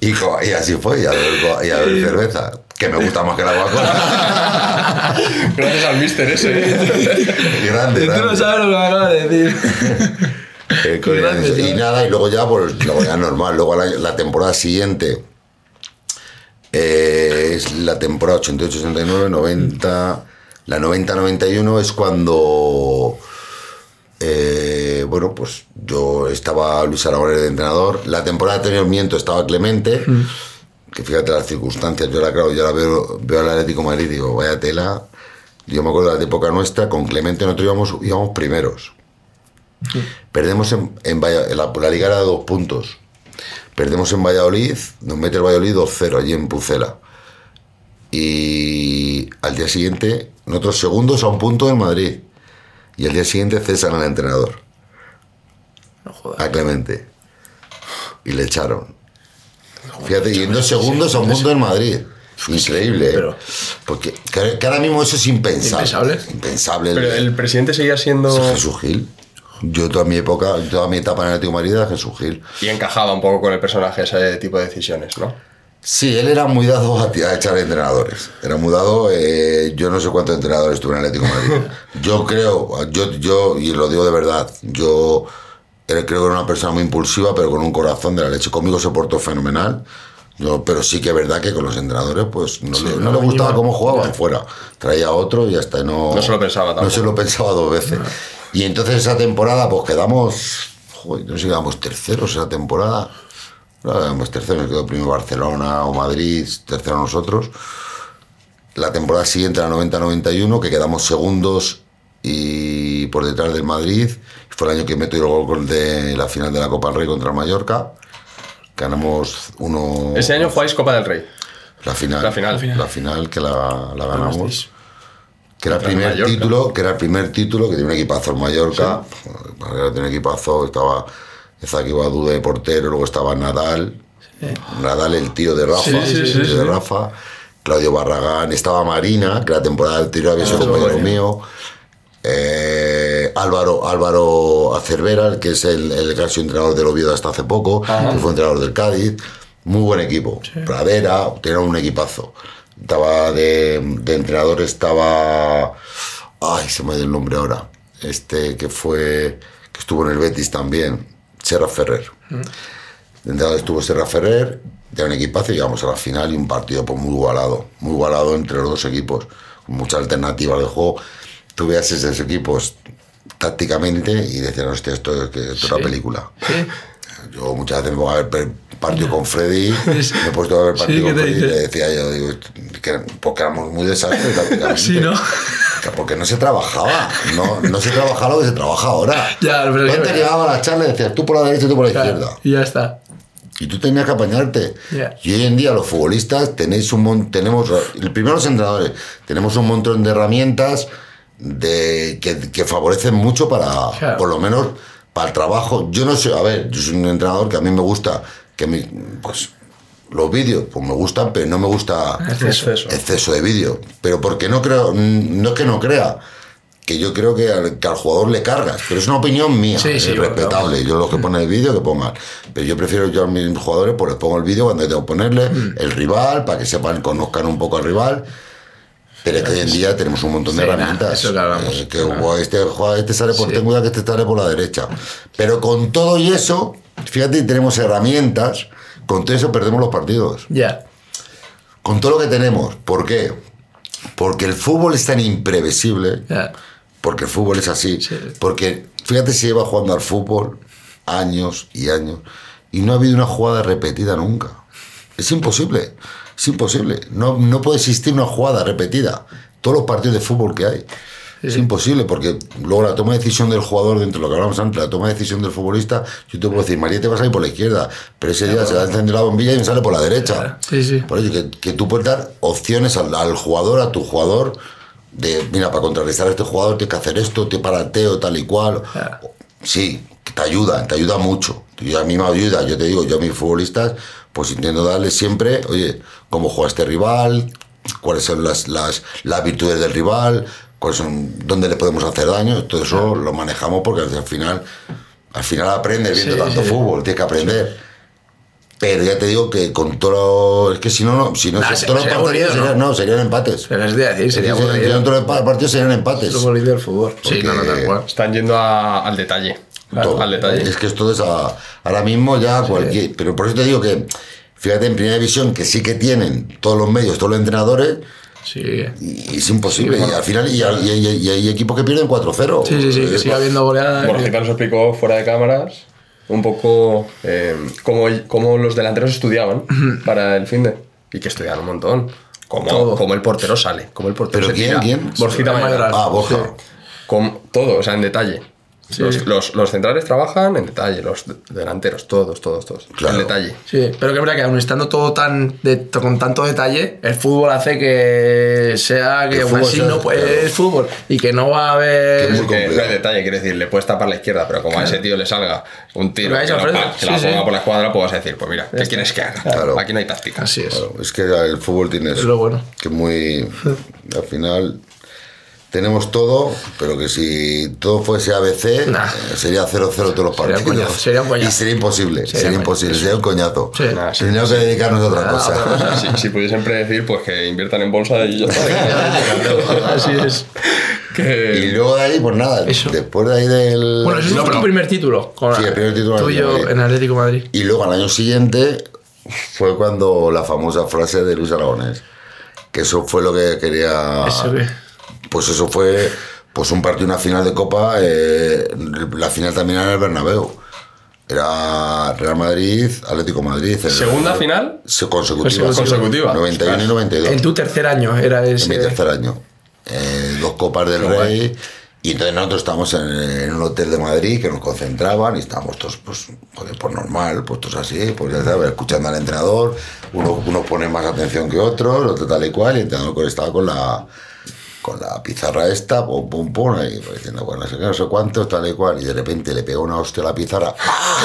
Y, y así fue, y a beber, y a beber cerveza, que me gusta más que la Coca-Cola. Gracias al mister ese. grande, Tú no grande. sabes lo que me acabas de decir. Eh, grande, eso. y nada, y luego ya, pues, luego ya normal. Luego la, la temporada siguiente eh, es la temporada 88-89, 90. La 90-91 es cuando. eh, bueno, pues yo estaba Luis Aragonés de entrenador. La temporada anterior miento estaba Clemente. Que fíjate las circunstancias. Yo ahora, claro, yo ahora veo, veo al Atlético de Madrid y digo, vaya tela. Yo me acuerdo de la época nuestra, con Clemente nosotros íbamos, íbamos primeros. Perdemos en, en, en la, la liga era de dos puntos. Perdemos en Valladolid, nos mete el Valladolid 2-0 allí en Pucela. Y al día siguiente, nosotros segundos a un punto del Madrid. Y al día siguiente cesan al entrenador, No jodas. a Clemente. Y le echaron. Fíjate, y en dos segundos a un punto del Madrid. Increíble, ¿eh? Pero- Porque que, que ahora mismo eso es impensable. Impensable. Impensable. Pero el presidente seguía siendo. Jesús Gil. Yo toda mi época, toda mi etapa en el Atlético de Madrid era Jesús Gil. Y encajaba un poco con el personaje ese tipo de decisiones, ¿no? Sí, él era muy dado a, a echar entrenadores. Era muy dado, eh, yo no sé cuántos entrenadores tuvo en el Atlético de Madrid. Yo creo, yo, yo, y lo digo de verdad, yo era- creo que era una persona muy impulsiva, pero con un corazón de la leche. Conmigo se portó fenomenal. Yo, pero sí que es verdad que con los entrenadores, pues no, le, no le gustaba cómo jugaban fuera. Traía otro y hasta no. No se lo pensaba No se lo pensaba dos veces. Y entonces esa temporada, pues quedamos. Joder, no sé si quedamos terceros esa temporada. No, quedamos terceros, quedó primero Barcelona o Madrid, tercero nosotros. La temporada siguiente, la 90-91, que quedamos segundos y por detrás del Madrid. Fue el año que meto yo el gol de la final de la Copa del Rey contra el Mallorca. Ganamos uno. Ese año jugáis Copa del Rey. La final. La final. La final que la, la ganamos. Que era el primer Mallorca. título, que era el primer título, que tenía un equipazo en Mallorca. Joder, Tenía un equipazo, estaba Zaki Badu de portero, luego estaba Nadal. Nadal, el tío de Rafa. Sí, sí, sí, tío sí. de Rafa. Claudio Barragán, estaba Marina, que la temporada del tiro había sido Ah, compañero joder. mío. Eh, Álvaro, Álvaro Acervera, que es el, el que ha sido entrenador del Oviedo hasta hace poco, que fue entrenador del Cádiz. Muy buen equipo. Pradera, tenía un equipazo. Estaba de, de entrenador, estaba. Ay, se me ha ido el nombre ahora. Este que fue. que estuvo en el Betis también. Serra Ferrer. De entrada estuvo Serra Ferrer, de un equipazo llegamos a la final y un partido pues, muy igualado, muy igualado entre los dos equipos, con muchas alternativas de juego. Tú veas esos equipos tácticamente y decían, hostia, esto esto es una película. Yo muchas veces me pongo a ver partido con Freddy, me he puesto a ver partido ¿qué con Freddy y le decía yo, digo, que, porque éramos muy desastres tácticamente. Sí, ¿no? Que Porque no se trabajaba, no, no se trabajaba lo que se trabaja ahora. Ya, pero Tú es te verdad. llegaba a la charla y decías, tú por la derecha y tú por la Claro, izquierda. y ya está. Y tú tenías que apañarte. Ya. Y hoy en día los futbolistas tenéis un mon- tenemos el primero los entrenadores, tenemos un montón de herramientas de que, que favorecen mucho para Claro. por lo menos para el trabajo. Yo no sé, a ver, yo soy un entrenador que a mí me gusta que mi, pues los vídeos pues me gustan, pero no me gusta Exceso. exceso de vídeo. Pero porque no creo, no es que no crea, que yo creo que al, que al jugador le cargas, pero es una opinión mía, Sí, es sí, respetable. Yo lo que pone el vídeo que pongan. Pero yo prefiero yo a mis jugadores, pues les pongo el vídeo cuando tengo que ponerle Mm. el rival, para que sepan, conozcan un poco al rival. Pero es que hoy en día tenemos un montón de Sí, herramientas. eso que hablamos. Eh, que o este, este sale por ten cuidado que este sale por la derecha. Pero con todo y eso, fíjate, tenemos herramientas, con todo eso perdemos los partidos Ya. con todo lo que tenemos. ¿Por qué? Porque el fútbol es tan imprevisible, Ya. porque el fútbol es así, Sí. porque fíjate si lleva jugando al fútbol años y años y no ha habido una jugada repetida nunca. Es imposible, es imposible. No, no puede existir una jugada repetida. Todos los partidos de fútbol que hay. Es imposible porque luego la toma de decisión del jugador, dentro de lo que hablamos antes, la toma de decisión del futbolista, yo te puedo decir, María te vas a ir por la izquierda, pero ese día se va a encender la bombilla y me sale por la derecha. Sí, sí. Por ello, que, que tú puedes dar opciones al, al jugador, a tu jugador, de, mira, para contrarrestar a este jugador tienes que hacer esto, te parateo, tal y cual. Ya. Sí, te ayuda, te ayuda mucho. Y a mí me ayuda, yo te digo, yo a mis futbolistas, pues intento darles siempre, oye, cómo juega este rival, cuáles son las, las, las virtudes del rival, cuáles son, dónde le podemos hacer daño, todo eso lo manejamos porque al final, al final aprendes viendo Sí, tanto sí. fútbol, tienes que aprender. Pero ya te digo que con todo. Es que si no, no si no Nah, si se- todos los sería partidos aburrido, serían, ¿no? no, serían empates. Pero es de decir, sería Si- no, todos los pa- partidos serían empates. Lo bonito del fútbol. Sí, no, no, tal cual. Están yendo a- al detalle. Todo. Al detalle. Es que esto es a- ahora mismo ya cualquier. Pero por eso te digo que, fíjate, en primera división, que sí que tienen todos los medios, todos los entrenadores, Sí. y es imposible. Sí, bueno. y al final, y, hay- y hay- y hay equipos que pierden 4-0. Sí, sí, sí, que sigue habiendo goleadas. Borjita nos explicó fuera de cámaras un poco eh, cómo, cómo los delanteros estudiaban para el fin de. Y que estudian un montón. Cómo, cómo el portero sale, cómo el portero ¿Pero se quién, tira. quién? Borjita Mayoral. Ah, Borja. Sí. Con todo, o sea, en detalle. Sí. Los, los- los centrales trabajan en detalle, los de- delanteros, todos, todos, todos. Claro. En detalle. Sí, pero que es verdad que aun estando todo tan de- con tanto detalle, el fútbol hace que sea que El fútbol así sea- no puede, claro. es fútbol y que no va a haber Que no hay detalle, quiero decir, le puedes tapar la izquierda, pero como a ese tío le salga un tiro que la ponga sí. por la escuadra, pues vas a decir, pues mira, ¿qué quieres que haga? Claro. Aquí no hay táctica. así es. Claro, es que el fútbol tiene eso. Es lo bueno. Que muy. Al final. Tenemos todo, pero que si todo fuese ABC, Nah. eh, sería 0-0 todos los partidos. coñazo, sería un coñazo. Y sería imposible, Sería imposible, sería un coñazo. Sí. Nah, sí, Tendríamos que dedicarnos a otra cosa. Si, si pudiesen predecir, pues que inviertan en bolsa y ya está. Así es. Y luego de ahí, pues nada, Eso. después de ahí del... Bueno, ese No, fue tu primer título. con- Sí, el primer título en Tuyo Atlético de Madrid. en Atlético Madrid. Y luego al año siguiente fue cuando la famosa frase de Luis Aragonés, que eso fue lo que quería... Eso que- Pues eso fue pues un partido, una final de Copa, eh, la final también era en el Bernabéu. Era Real Madrid, Atlético Madrid. el- ¿Segunda final? Se- consecutiva. Consecutiva. 91 y 92. En tu tercer año era En ese. mi tercer año. Eh, dos copas del Rey. Y entonces nosotros estábamos en, en un hotel de Madrid que nos concentraban y estábamos todos, pues, joder, pues normal, puestos así, pues ya sabes, escuchando al entrenador. Uno, uno pone más atención que otro, otro tal y cual, y el entrenador estaba con la, con la pizarra esta, pum, pum, pum, ahí, pues, diciendo, bueno, no sé qué, no sé cuánto, tal y cual, y de repente le pega una hostia a la pizarra, ¡ah!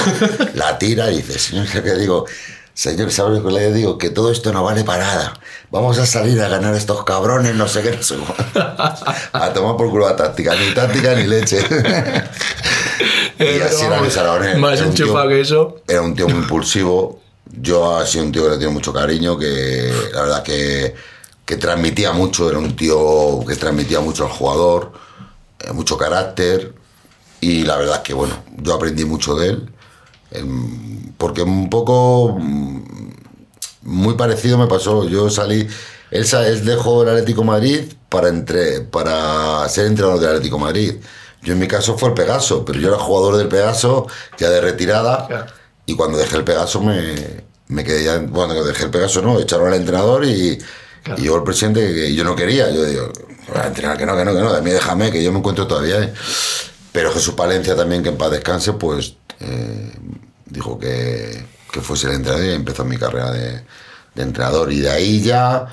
la tira y dice, señor, ¿qué digo? Señor, ¿sabes lo que le digo? Que todo esto no vale para nada. Vamos a salir a ganar a estos cabrones, no sé qué, no sé cuánto. A tomar por culo la táctica, ni táctica ni leche. y así era Luis Aragonés. Más Era un tío- enchufado que eso. era un tío muy impulsivo. Yo ha sido un tío que le tiene mucho cariño, que la verdad que, que transmitía mucho, era un tío que transmitía mucho al jugador, eh, mucho carácter. Y la verdad que, bueno, yo aprendí mucho de él. em, Porque un poco mm, muy parecido me pasó. Yo salí, él, dejó el Atlético de Madrid para, entre, para ser entrenador del Atlético de Madrid. Yo en mi caso fue el Pegaso, pero yo era jugador del Pegaso, ya de retirada. Claro. Y cuando dejé el Pegaso me, me quedé ya. Bueno, cuando dejé el Pegaso no, echaron al entrenador y, y yo el presidente que yo no quería. Yo digo, "Ah, entrenar que no, que no, que no, de mí déjame, que yo me encuentro todavía. ahí". Pero Jesús Palencia también, que en paz descanse, pues eh, dijo que, que fuese el entrenador y empezó mi carrera de, de entrenador. Y de ahí ya,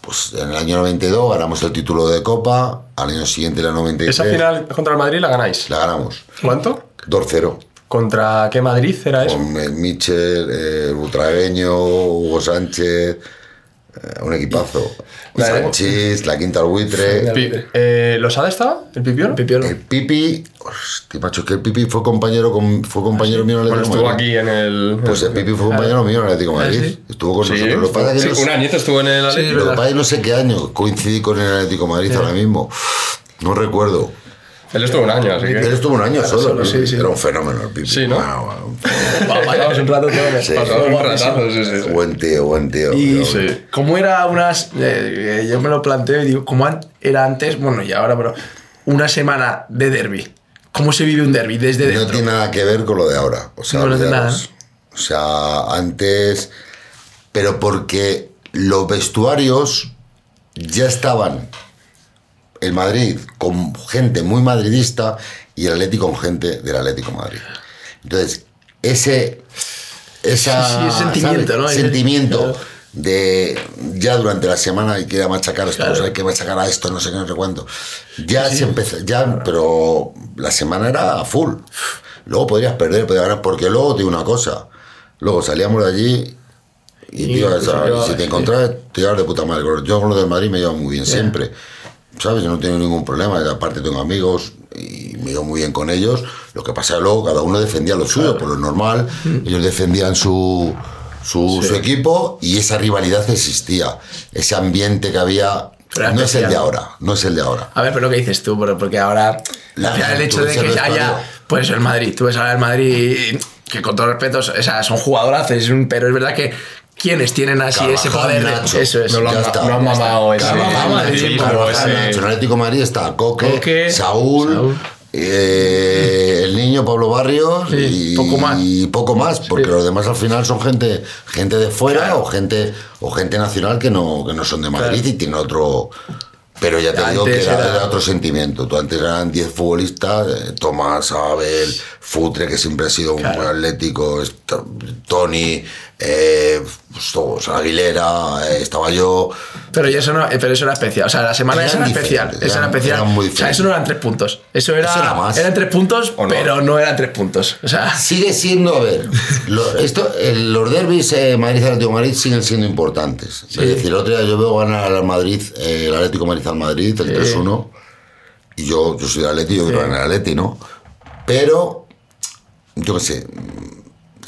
pues en el año 92 ganamos el título de Copa, al año siguiente, en el 93, Esa final contra el Madrid la ganáis. la ganamos. ¿Cuánto? 2-0. ¿Contra qué Madrid era eso? Con eh, Michel, eh, Butragueño, Hugo Sánchez, eh, un equipazo. La la quinta al buitre. Pi- eh, ¿Losada estaba? ¿El Pipiolo? Pipiolo. El Pipi, hostia, macho, que el Pipi fue compañero, con, fue compañero mío en el Bueno, Atlético estuvo de Madrid. aquí en el. Pues el Pipi fue compañero mío en el Atlético de Madrid. sí? Estuvo con Sí, nosotros. Lo que pasa es que sí, no sé- un añito estuvo en el Atlético. Sí, lo que verdad. pasa es que no sé qué año coincidí con el Atlético Madrid ahora mismo. No recuerdo. Él estuvo un año, así Él que. estuvo un año solo. solo, ¿no? sí, sí. Era un fenómeno el Pipi. Sí, ¿no? Wow, wow. Pasamos un rato todos. Sí. Pasó un ratazo, sí, sí. Buen tío, buen tío. Y Sí. cómo era unas. eh, eh, yo me lo planteo y digo, ¿cómo an- era antes? Bueno, y ahora, pero. Una semana de derby. ¿Cómo se vive un derby desde No dentro? tiene nada que ver con lo de ahora. O sea, No, no tiene olvidaros. O sea, antes. Pero porque los vestuarios ya estaban. El Madrid con gente muy madridista y el Atlético con gente del Atlético Madrid. Entonces, ese. Esa, Sí, sí, sentimiento. ¿no? Sentimiento de ya durante la semana hay que machacar esto, Claro. o sea, hay que machacar a esto, no sé qué, no sé cuánto. Ya se empezó, ya, pero la semana era full. Luego podrías perder, podrías ganar, porque luego te digo una cosa. Luego salíamos de allí y, Y tío, pues, esa- y si te encontrabas, te llevas de puta madre. Yo con los del Madrid me llevo muy bien siempre. ¿Sabes? Yo no tengo ningún problema. aparte tengo amigos y me llevo muy bien con ellos. Lo que pasa es que luego cada uno defendía lo suyo, por lo normal. Ellos defendían su, su, su equipo y esa rivalidad existía. Ese ambiente que había. Pero no es el de ahora, no es el de ahora. A ver, pero lo que dices tú, porque ahora La- final el hecho de que haya, pues el Madrid, tú ves ahora el Madrid, que con todo respeto, o sea, son un- pero es verdad que quienes tienen así ese Carvajal, poder, de- Nacho. eso es. No lo han, no han mamado ese. Carvajal, Madrid, Nacho, sí, pero Carvajal, ese- Nacho. En el Atlético de Madrid está Coque, Coque, Saúl, Saúl. eh, el niño Pablo Barrios Sí, y poco más. y poco más, porque los demás al final son gente gente de fuera Claro. o gente o gente nacional que no que no son de Madrid y tienen otro pero ya te digo que era, era- era otro sentimiento. Tú antes eran 10 futbolistas, eh, Tomás, Abel, Futre, que siempre ha sido un buen atlético, Tony, eh, pues todos, Aguilera, eh, estaba yo. Pero eso no, eh, pero eso era especial. O sea, la semana esa era especial. Esa era especial. muy o sea, eso no eran tres puntos. Eso era. Eso era más. Eran tres puntos, pero no eran tres puntos. O sea, Sigue siendo, a ver, lo- esto, el- los derbis eh, Madrid Atlético de Madrid siguen siendo importantes. Es decir, el otro día yo veo ganar al Madrid, eh, el Atlético de Madrid al Madrid, el 3-1. Y yo, yo soy de Atleti, yo creo en el Atleti, ¿no? Pero, yo qué sé,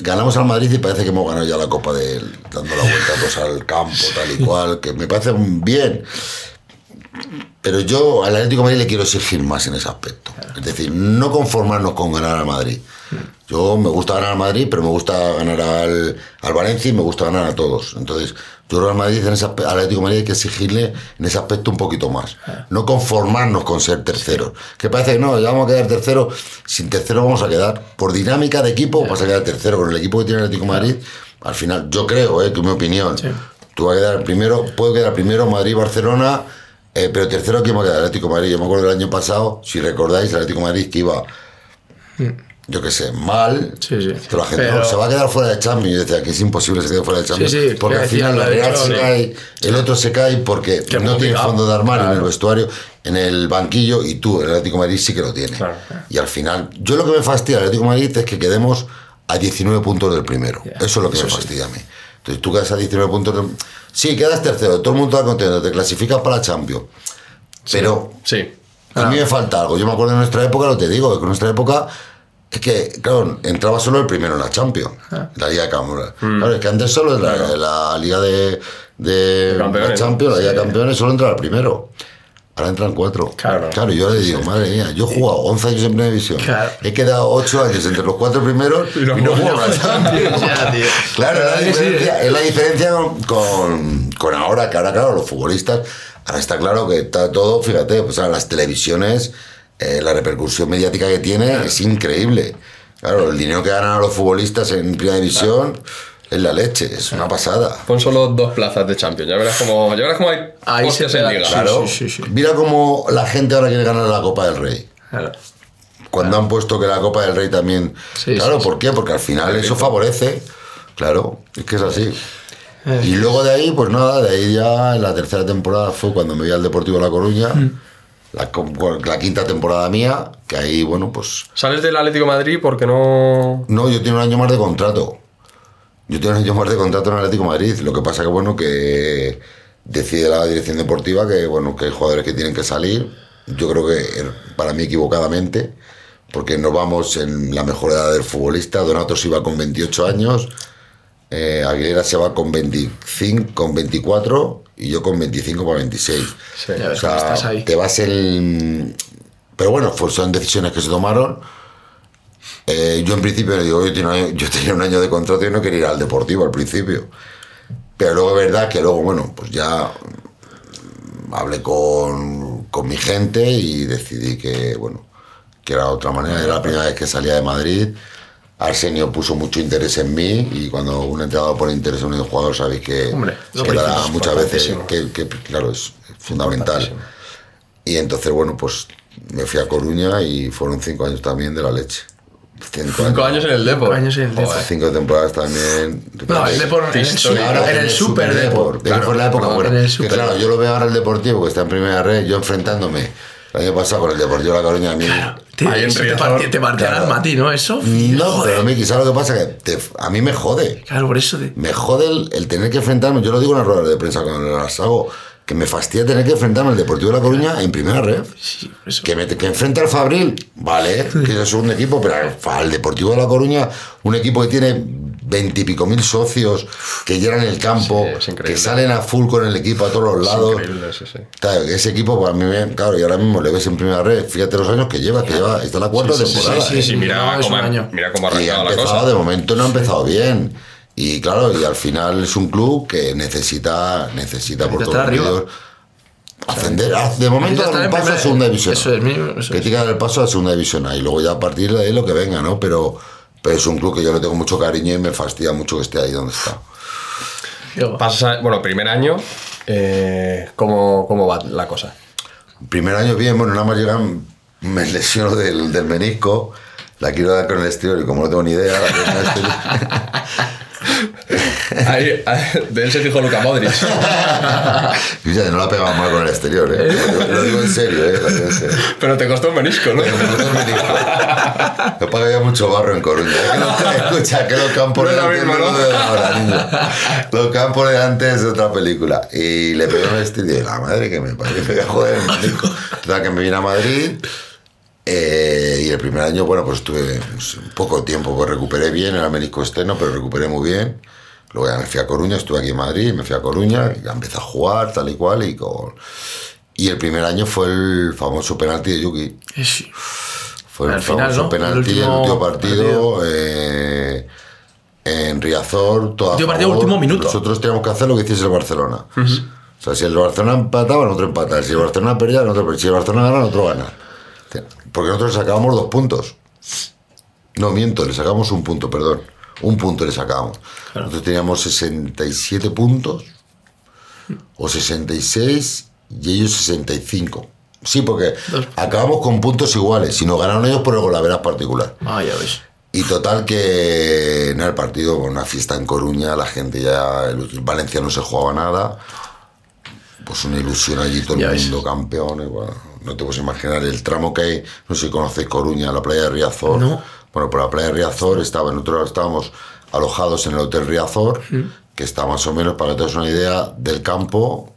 ganamos al Madrid y parece que hemos ganado ya la Copa de él, dando la vuelta pues, al campo, tal y cual, que me parece bien. Pero yo al Atlético de Madrid le quiero exigir más en ese aspecto. Es decir, no conformarnos con ganar al Madrid. Yo me gusta ganar al Madrid, pero me gusta ganar al, al Valencia y me gusta ganar a todos. Entonces, yo creo que al Madrid, en ese, al Atlético de Madrid hay que exigirle en ese aspecto un poquito más. No conformarnos con ser terceros. Que parece que no, ya vamos a quedar tercero. Sin tercero vamos a quedar. Por dinámica de equipo, vas a quedar tercero. Con el equipo que tiene el Atlético de Madrid, al final, yo creo, eh, que es mi opinión. Tú vas a quedar primero, puedo quedar primero Madrid-Barcelona. eh, pero tercero, ¿quién va a quedar? El Atlético de Madrid. Yo me acuerdo del año pasado, si recordáis, el Atlético de Madrid que iba yo qué sé, mal. Sí, sí. Pero la gente Pero- "No, se va a quedar fuera de Champions. Yo decía que es imposible que se quede fuera de Champions. Sí, porque que al final la Real se cae, el otro se cae porque Que no tiene fondo de armario en el vestuario, en el banquillo, y tú, el Atlético de Madrid, sí que lo tiene. Claro. Y al final, yo lo que me fastidia al Atlético de Madrid es que quedemos a 19 puntos del primero. Eso es lo que eso me fastidia a mí. Entonces tú quedas a 19 puntos. del- Sí, quedas tercero, todo el mundo está contento, te clasificas para Champions. Pero Sí. a mí me falta algo. Yo me acuerdo de nuestra época, lo te digo, que en nuestra época es que, claro, entraba solo el primero en la Champions, la Liga de Campeones. Claro, es que antes solo en la, la Liga de, de la Champions, la Liga de. Campeones, solo entraba el primero. Ahora entran cuatro. Claro. Claro, yo le digo, madre mía, yo he jugado 11 años en Primera División. Claro. He quedado 8 años entre los cuatro primeros y no no, juego la Champions. Claro, es la, ¿Verdad que sí, diferencia, es la diferencia con, con, con ahora, que ahora, claro, los futbolistas, ahora está claro que está todo, fíjate, pues ahora las televisiones, eh, la repercusión mediática que tiene es increíble. Claro, el dinero que ganan los futbolistas en primera división es la leche, es una pasada. Pon solo dos plazas de Champions. Ya verás cómo, ya verás cómo hay Ahí se en liga. sí, Claro, sí, sí. mira cómo la gente ahora quiere ganar la Copa del Rey. Claro. Cuando han puesto que la Copa del Rey también. Sí, claro, sí, ¿por qué? Porque al final eso favorece. Claro, es que es así. Eh. Y luego de ahí, pues nada, de ahí ya en la tercera temporada fue cuando me vi al Deportivo de La Coruña. Mm. La, quinta temporada mía, que ahí, bueno, pues. Sales del Atlético de Madrid porque no. No, yo tengo un año más de contrato. Yo tengo un año más de contrato en Atlético de Madrid. Lo que pasa que, bueno, que decide la dirección deportiva que, bueno, que hay jugadores que tienen que salir. Yo creo que eh, para mí equivocadamente, porque nos vamos en la mejor edad del futbolista. Donato se iba con 28 años, eh, Aguilera se va con 25, con 24 y yo con 25 para 26. Sí. O sea, estás ahí. te vas el... Pero bueno, son decisiones que se tomaron. Eh, yo en principio le digo, yo tenía, un año- yo tenía un año de contrato y no quería ir al deportivo al principio. Pero luego es verdad que luego, bueno, pues ya hablé con, con mi gente y decidí que, bueno, que era otra manera. Era la primera vez que salía de Madrid. Arsenio puso mucho interés en mí y cuando un entrenador pone interés en un jugador sabéis que Hombre, principal, muchas veces que, que, claro es fundamental y entonces bueno pues me fui a Coruña y fueron cinco años también de la leche cinco, Cinco años en el Depor. Cinco años en el Depor. cinco temporadas también No, el Depor en el, Histórico. su- Ahora en el Super Depor. De que fue la época perdón, buena. en el Que Super claro, Depor. yo lo veo ahora el Deportivo, que está en primera red, yo enfrentándome el año pasado con el Deportivo de la Coruña, a mí... Te, Ahí en te te partía el claro. alma a ti, ¿no? Eso. No, joder. pero Miki, ¿sabes lo que pasa? Que te- a mí me jode. Claro, por eso. te- Me jode el, el tener que enfrentarme, yo lo digo en las ruedas de prensa cuando las hago, que me fastidia tener que enfrentarme al Deportivo de la Coruña en primera red. Sí, por eso. Que, me, que enfrenta al Fabril, vale, que es un equipo, pero al, al Deportivo de La Coruña, un equipo que tiene veintipico mil socios, que llenan el campo, Sí, que salen a full con el equipo a todos los lados. Increíble, sí, sí. Claro, ese equipo, pues, a mí claro, y ahora mismo le ves en primera red, fíjate los años que lleva, que lleva, está la cuarta Sí, sí, sí, temporada. sí, ¿eh? Sí, mira, No, cómo, año. mira cómo ha Y ha arrancado la empezado, cosa. de momento no ha empezado bien. Y claro, y al final es un club que necesita, necesita por todos los ascender. Ah, De momento dar en paso a segunda división. Eso es mío, eso que es. tiene que dar el paso a segunda división. Y luego ya a partir de ahí lo que venga, ¿no? Pero, pero es un club que yo le tengo mucho cariño y me fastidia mucho que esté ahí donde está. Pasa, bueno, primer año, eh, ¿cómo, ¿cómo va la cosa? Primer año bien, bueno, nada más llegan, me lesiono del, del menisco, la quiero dar con el exterior y como no tengo ni idea, la el exterior. Ahí, ahí, de él se fijó Luca Modric. No la pegaba mal con el exterior, ¿eh? Lo, lo digo en serio, ¿eh? Lo digo en serio. Pero te costó un menisco, ¿no? Pero me gustó el menisco. Lo paga había mucho barro en Coruña. Que los- escucha, que los campos No es de lo ahora, niño. Los campos de antes es otra película. Y le pegó en este y dije, la madre que me parió, me voy a joder el menisco. Total, que me vine a Madrid. Eh, y el primer año, bueno, pues estuve pues, poco tiempo, pues recuperé bien, era menisco externo, pero recuperé muy bien. Luego ya me fui a Coruña, estuve aquí en Madrid, me fui a Coruña, y ya empecé a jugar, tal y cual, y con... Y el primer año fue el famoso penalti de Yuki. Eh, sí. Fue el Al final, famoso ¿no? penalti, El el último último partido, eh, en Riazor, todo Último partido, favor. último minuto. Nosotros teníamos que hacer lo que hiciese el Barcelona. O sea, si el Barcelona empataba, nosotros empataba. Si el Barcelona perdía, nosotros perdíamos. Si el Barcelona gana, nosotros gana. Porque nosotros sacábamos dos puntos. No, miento, le sacamos un punto, perdón. Un punto le sacábamos. Nosotros teníamos 67 puntos, o 66, y ellos 65. Sí, porque acabamos con puntos iguales. Si nos ganaron ellos por el golaveras particular. Ah, ya ves. Y total que en el partido, una fiesta en Coruña, la gente ya, el Valencia no se jugaba nada, pues una ilusión allí, todo Ya el ves. mundo campeones, bueno, no te puedes imaginar el tramo que hay, no sé si conocéis Coruña, la playa de Riazor. No. Bueno, por la playa de Riazor estaba, nosotros estábamos alojados en el Hotel Riazor, que está más o menos, para que te des una idea, del campo,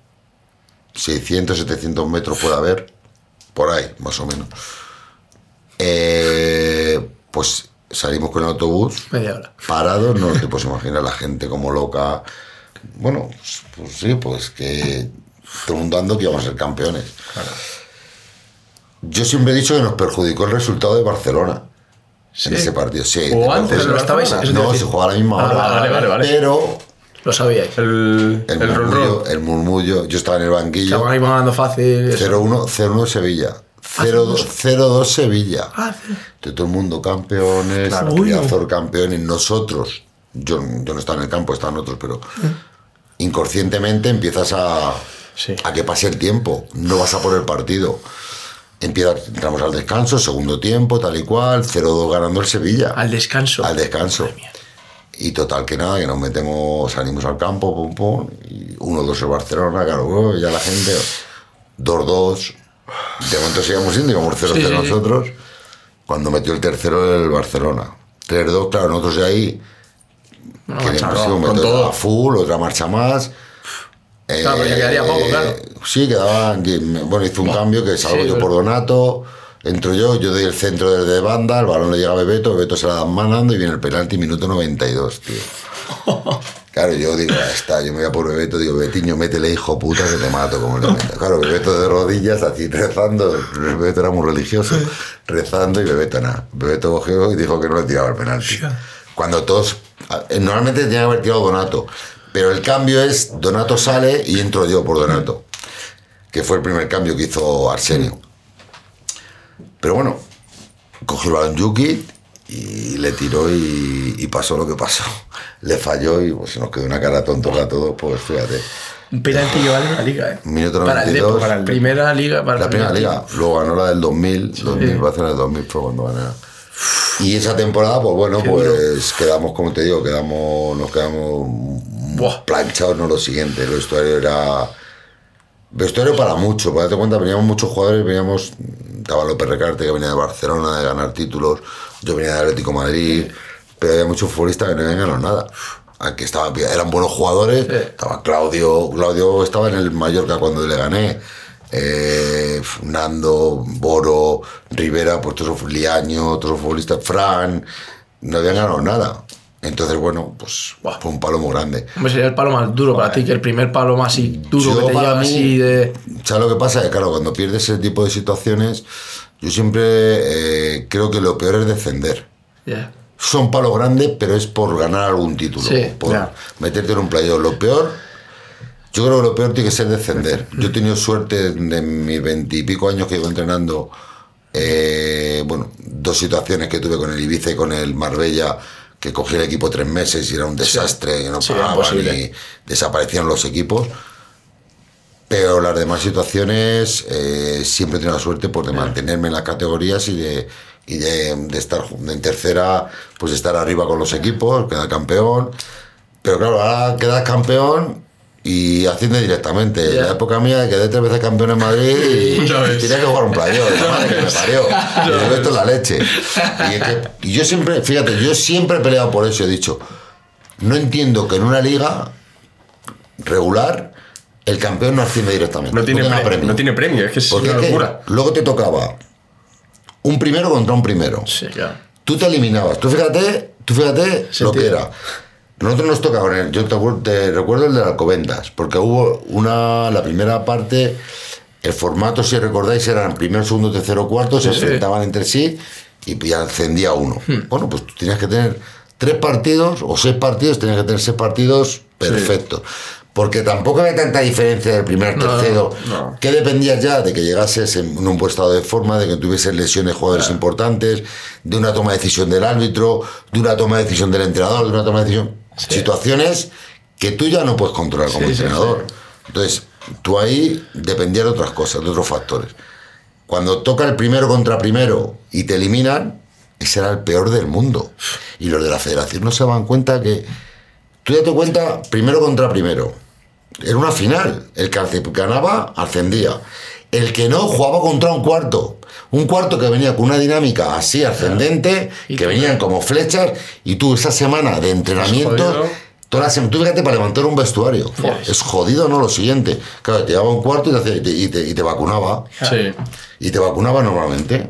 600, 700 metros puede haber, por ahí, más o menos. Eh, pues salimos con el autobús, Media hora. parados, no te puedes imaginar la gente como loca. Bueno, pues, pues sí, pues que todo el mundo ando que íbamos a ser campeones. Yo siempre he dicho que nos perjudicó el resultado de Barcelona Sí. en ese partido. Sí, ¿O antes. Pero lo estabais- No, decir- se jugaba a la misma Ah, hora. vale, vale, vale. Pero Lo sabíais. El, el, el run murmullo, el murmullo, yo estaba en el banquillo. Estaban ahí ganando fácil. eso. 0-1 0-1 Sevilla. 0-2 0-2 Sevilla. Ah. De todo el mundo campeones, Claro. Campeones, nosotros, yo, yo no estaba en el campo, estaban otros, pero inconscientemente empiezas a, Sí. a que pase el tiempo, no vas a por el partido. Empieza, entramos al descanso, segundo tiempo, tal y cual, 0-2 ganando el Sevilla. Al descanso. Al descanso. Y total que nada, que nos metemos, salimos al campo, pum, pum, y 1-2 el Barcelona, claro, ya la gente, 2-2, de momento seguíamos siendo, íbamos 0-0 Sí, sí, sí. nosotros, cuando metió el tercero el Barcelona. 3-2, claro, nosotros de ahí, Una que marcha, ¿no? con todo. a full, otra marcha más. Claro, pero quedaría poco, claro. Sí, quedaban, bueno, hizo un cambio que salgo sí, yo pero- por Donato, entro yo, yo doy el centro desde banda, el balón le llega a Bebeto, Bebeto se la dan manando y viene el penalti, minuto 92, tío. Claro, yo digo, ya está, yo me voy a por Bebeto, digo, Betiño, métele hijo puta que te mato como le meta. Claro, Bebeto de rodillas, así rezando, Bebeto era muy religioso, rezando y Bebeto nada. Bebeto cogió y dijo que no le tiraba el penalti. Cuando todos, eh, normalmente tenía que haber tirado Donato, pero el cambio es, Donato sale y entro yo por Donato, que fue el primer cambio que hizo Arsenio. Pero bueno, cogió el balón Yuki y le tiró y, y pasó lo que pasó. Le falló y pues, se nos quedó una cara tonta a todos, pues fíjate. Un penalti que vale una liga, ¿eh? Minuto Para el 92. Depor, para el primera liga. Para La el primera liga, luego ganó la del 2000, 2000 Barcelona del 2000 fue cuando gané. Y esa temporada, pues bueno, pues quedamos, como te digo, quedamos, nos quedamos Buah. planchados, no lo siguiente, el vestuario era... Vestuario para mucho, para darte cuenta, veníamos muchos jugadores, veníamos, estaba López Recarte que venía de Barcelona, de ganar títulos, yo venía de Atlético de Madrid, pero había muchos futbolistas que no habían ganado nada. Aquí estaba, eran buenos jugadores, estaba Claudio, Claudio estaba en el Mallorca cuando le gané, eh, Nando, Boro, Rivera, pues todos esos Liaño, todos los futbolistas, Fran, no habían ganado nada. Entonces, bueno, pues Buah. fue un palo muy grande. Hombre, sería el palo más duro para ti, que el primer palo más así duro Yo que te mí- así de. ¿Sabes lo que pasa? Que claro, cuando pierdes ese tipo de situaciones, yo siempre eh, creo que lo peor es descender. Ya. Son palos grandes, pero es por ganar algún título, Sí, por meterte en un playoff. Lo peor, yo creo que lo peor tiene que ser descender. Yo he tenido suerte de mis veintipico años que llevo entrenando, eh, bueno, dos situaciones que tuve con el Ibiza y con el Marbella, que cogí el equipo tres meses y era un desastre, no Sí, era pagaban imposible. y desaparecían los equipos. Pero las demás situaciones eh, siempre he tenido la suerte pues, de mantenerme en las categorías y de, y de, de estar en tercera, pues estar arriba con los equipos, quedar campeón. Pero claro, ahora quedas campeón y asciende directamente. En la época mía quedé tres veces campeón en Madrid y tenía que jugar un playoff. la madre que me parió. Y esto es la leche. Y, es que- y yo siempre, fíjate, yo siempre he peleado por eso. He dicho, no entiendo que en una liga regular el campeón no asciende directamente. No tiene, pre- premio. no tiene premio, es que es Porque una es que locura. luego te tocaba un primero contra un primero. Sí, claro. Tú te eliminabas. Tú fíjate, tú fíjate lo que era. Nosotros nos tocaba en el- yo te, recuerdo el de Alcobendas, porque hubo una, la primera parte, el formato, si recordáis, eran primero, segundo, tercero, cuarto, se Sí, sí. enfrentaban entre sí y ya ascendía uno. Hmm. Bueno, pues tú tenías que tener tres partidos o seis partidos, tenías que tener seis partidos perfectos. Porque tampoco había tanta diferencia del primer No, tercero. no. que dependías ya de que llegases en un buen estado de forma, de que tuvieses lesiones de jugadores importantes, de una toma de decisión del árbitro, de una toma de decisión del entrenador, de una toma de decisión. Situaciones que tú ya no puedes controlar como Sí, sí, entrenador. Entonces, tú ahí dependías de otras cosas, de otros factores. Cuando toca el primero contra primero y te eliminan, ese era el peor del mundo. Y los de la federación no se dan cuenta que. Tú date cuenta, primero contra primero. Era una final. El que ganaba, ascendía. El que no, jugaba contra un cuarto. Un cuarto que venía con una dinámica así ascendente, Y que venían como flechas, y tú esa semana de entrenamiento, toda la semana, tú fíjate para levantar un vestuario. ves. Es jodido, no lo siguiente. Claro, te llevaba un cuarto y te, hacía- y te- y te- y te vacunaba Sí. y te vacunaba normalmente.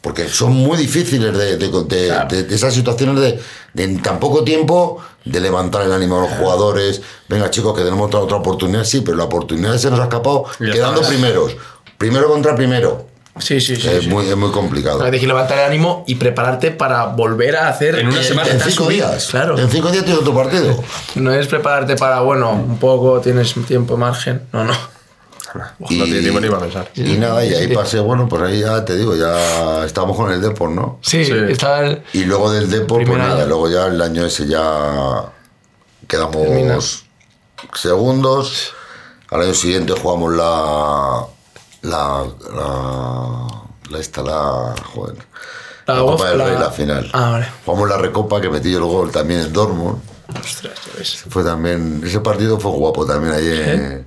Porque son muy difíciles de, de- de- Claro. de- de esas situaciones de, de en tan poco tiempo de levantar el ánimo a los jugadores. Venga, chicos, que tenemos otra, otra oportunidad. Sí, pero la oportunidad se nos ha escapado quedando primeros. Primero contra primero. Sí, sí, sí. es, sí. Muy, es muy complicado. Tienes que levantar el ánimo y prepararte para volver a hacer. En una semana. En cinco subir. días. Claro. En cinco días tienes otro partido. No es prepararte para, bueno, un poco tienes tiempo, margen. No, no. No tiene tiempo ni para pensar. Y nada, y ahí Sí. pasé, bueno, pues ahí ya te digo, ya estamos con el Depor, ¿no? Sí, Sí. está el. Y luego del Depor, pues nada, año. luego ya el año ese ya quedamos segundos. Al año siguiente jugamos la. La. La. la esta, la. Joder. La La, Copa del Rey, la final. Ah, vale. Jugamos la Recopa que metí yo el gol también en Dortmund. Ostras, ves. Fue también. Ese partido fue guapo también ahí en,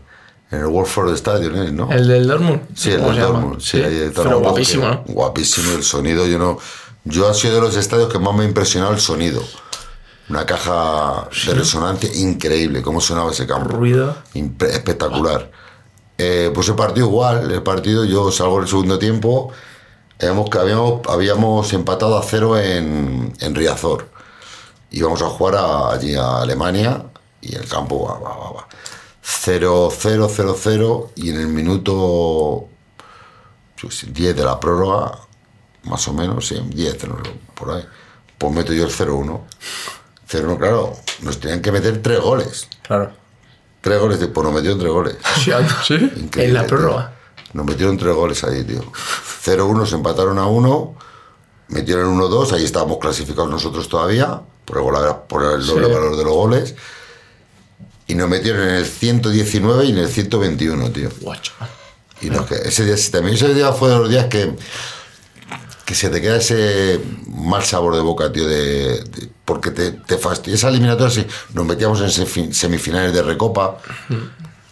en el Wolford Stadium, ¿eh? ¿no? ¿El del Dortmund? Sí, el ¿Cómo del? Dortmund. Sí, ahí de Pero guapísimo, que- ¿no? Guapísimo el sonido. Yo no. Yo ha sido de los estadios que más me ha impresionado el sonido. Una caja de resonancia increíble, cómo sonaba ese campo. Ruido. Impre- espectacular. Eh, pues el partido igual, el partido yo salgo en el segundo tiempo, habíamos, habíamos, habíamos empatado a cero en, en Riazor. Íbamos a jugar a- allí a Alemania y el campo va, va, va, va. 0, 0, 0, 0 y en el minuto yo qué sé, 10 de la prórroga, más o menos, sí, 10, no, por ahí, pues meto yo el 0-1. 0-1, claro, nos tenían que meter tres goles. Claro. Tres goles, de, pues nos metieron tres goles. Sí. Increíble, En la tío. prórroga. Nos metieron tres goles ahí, tío. 0-1, se empataron a 1, metieron 1-2, ahí estábamos clasificados nosotros todavía, por el, gol- por el doble Sí. valor de los goles. Y nos metieron en el 119 y en el 121, tío. Guacho. Y no, que ese día, también ese día fue de los días que, que se te queda ese mal sabor de boca, tío, de, de- porque te, te fastidia. Esa eliminatoria, sí, nos metíamos en semifinales de Recopa.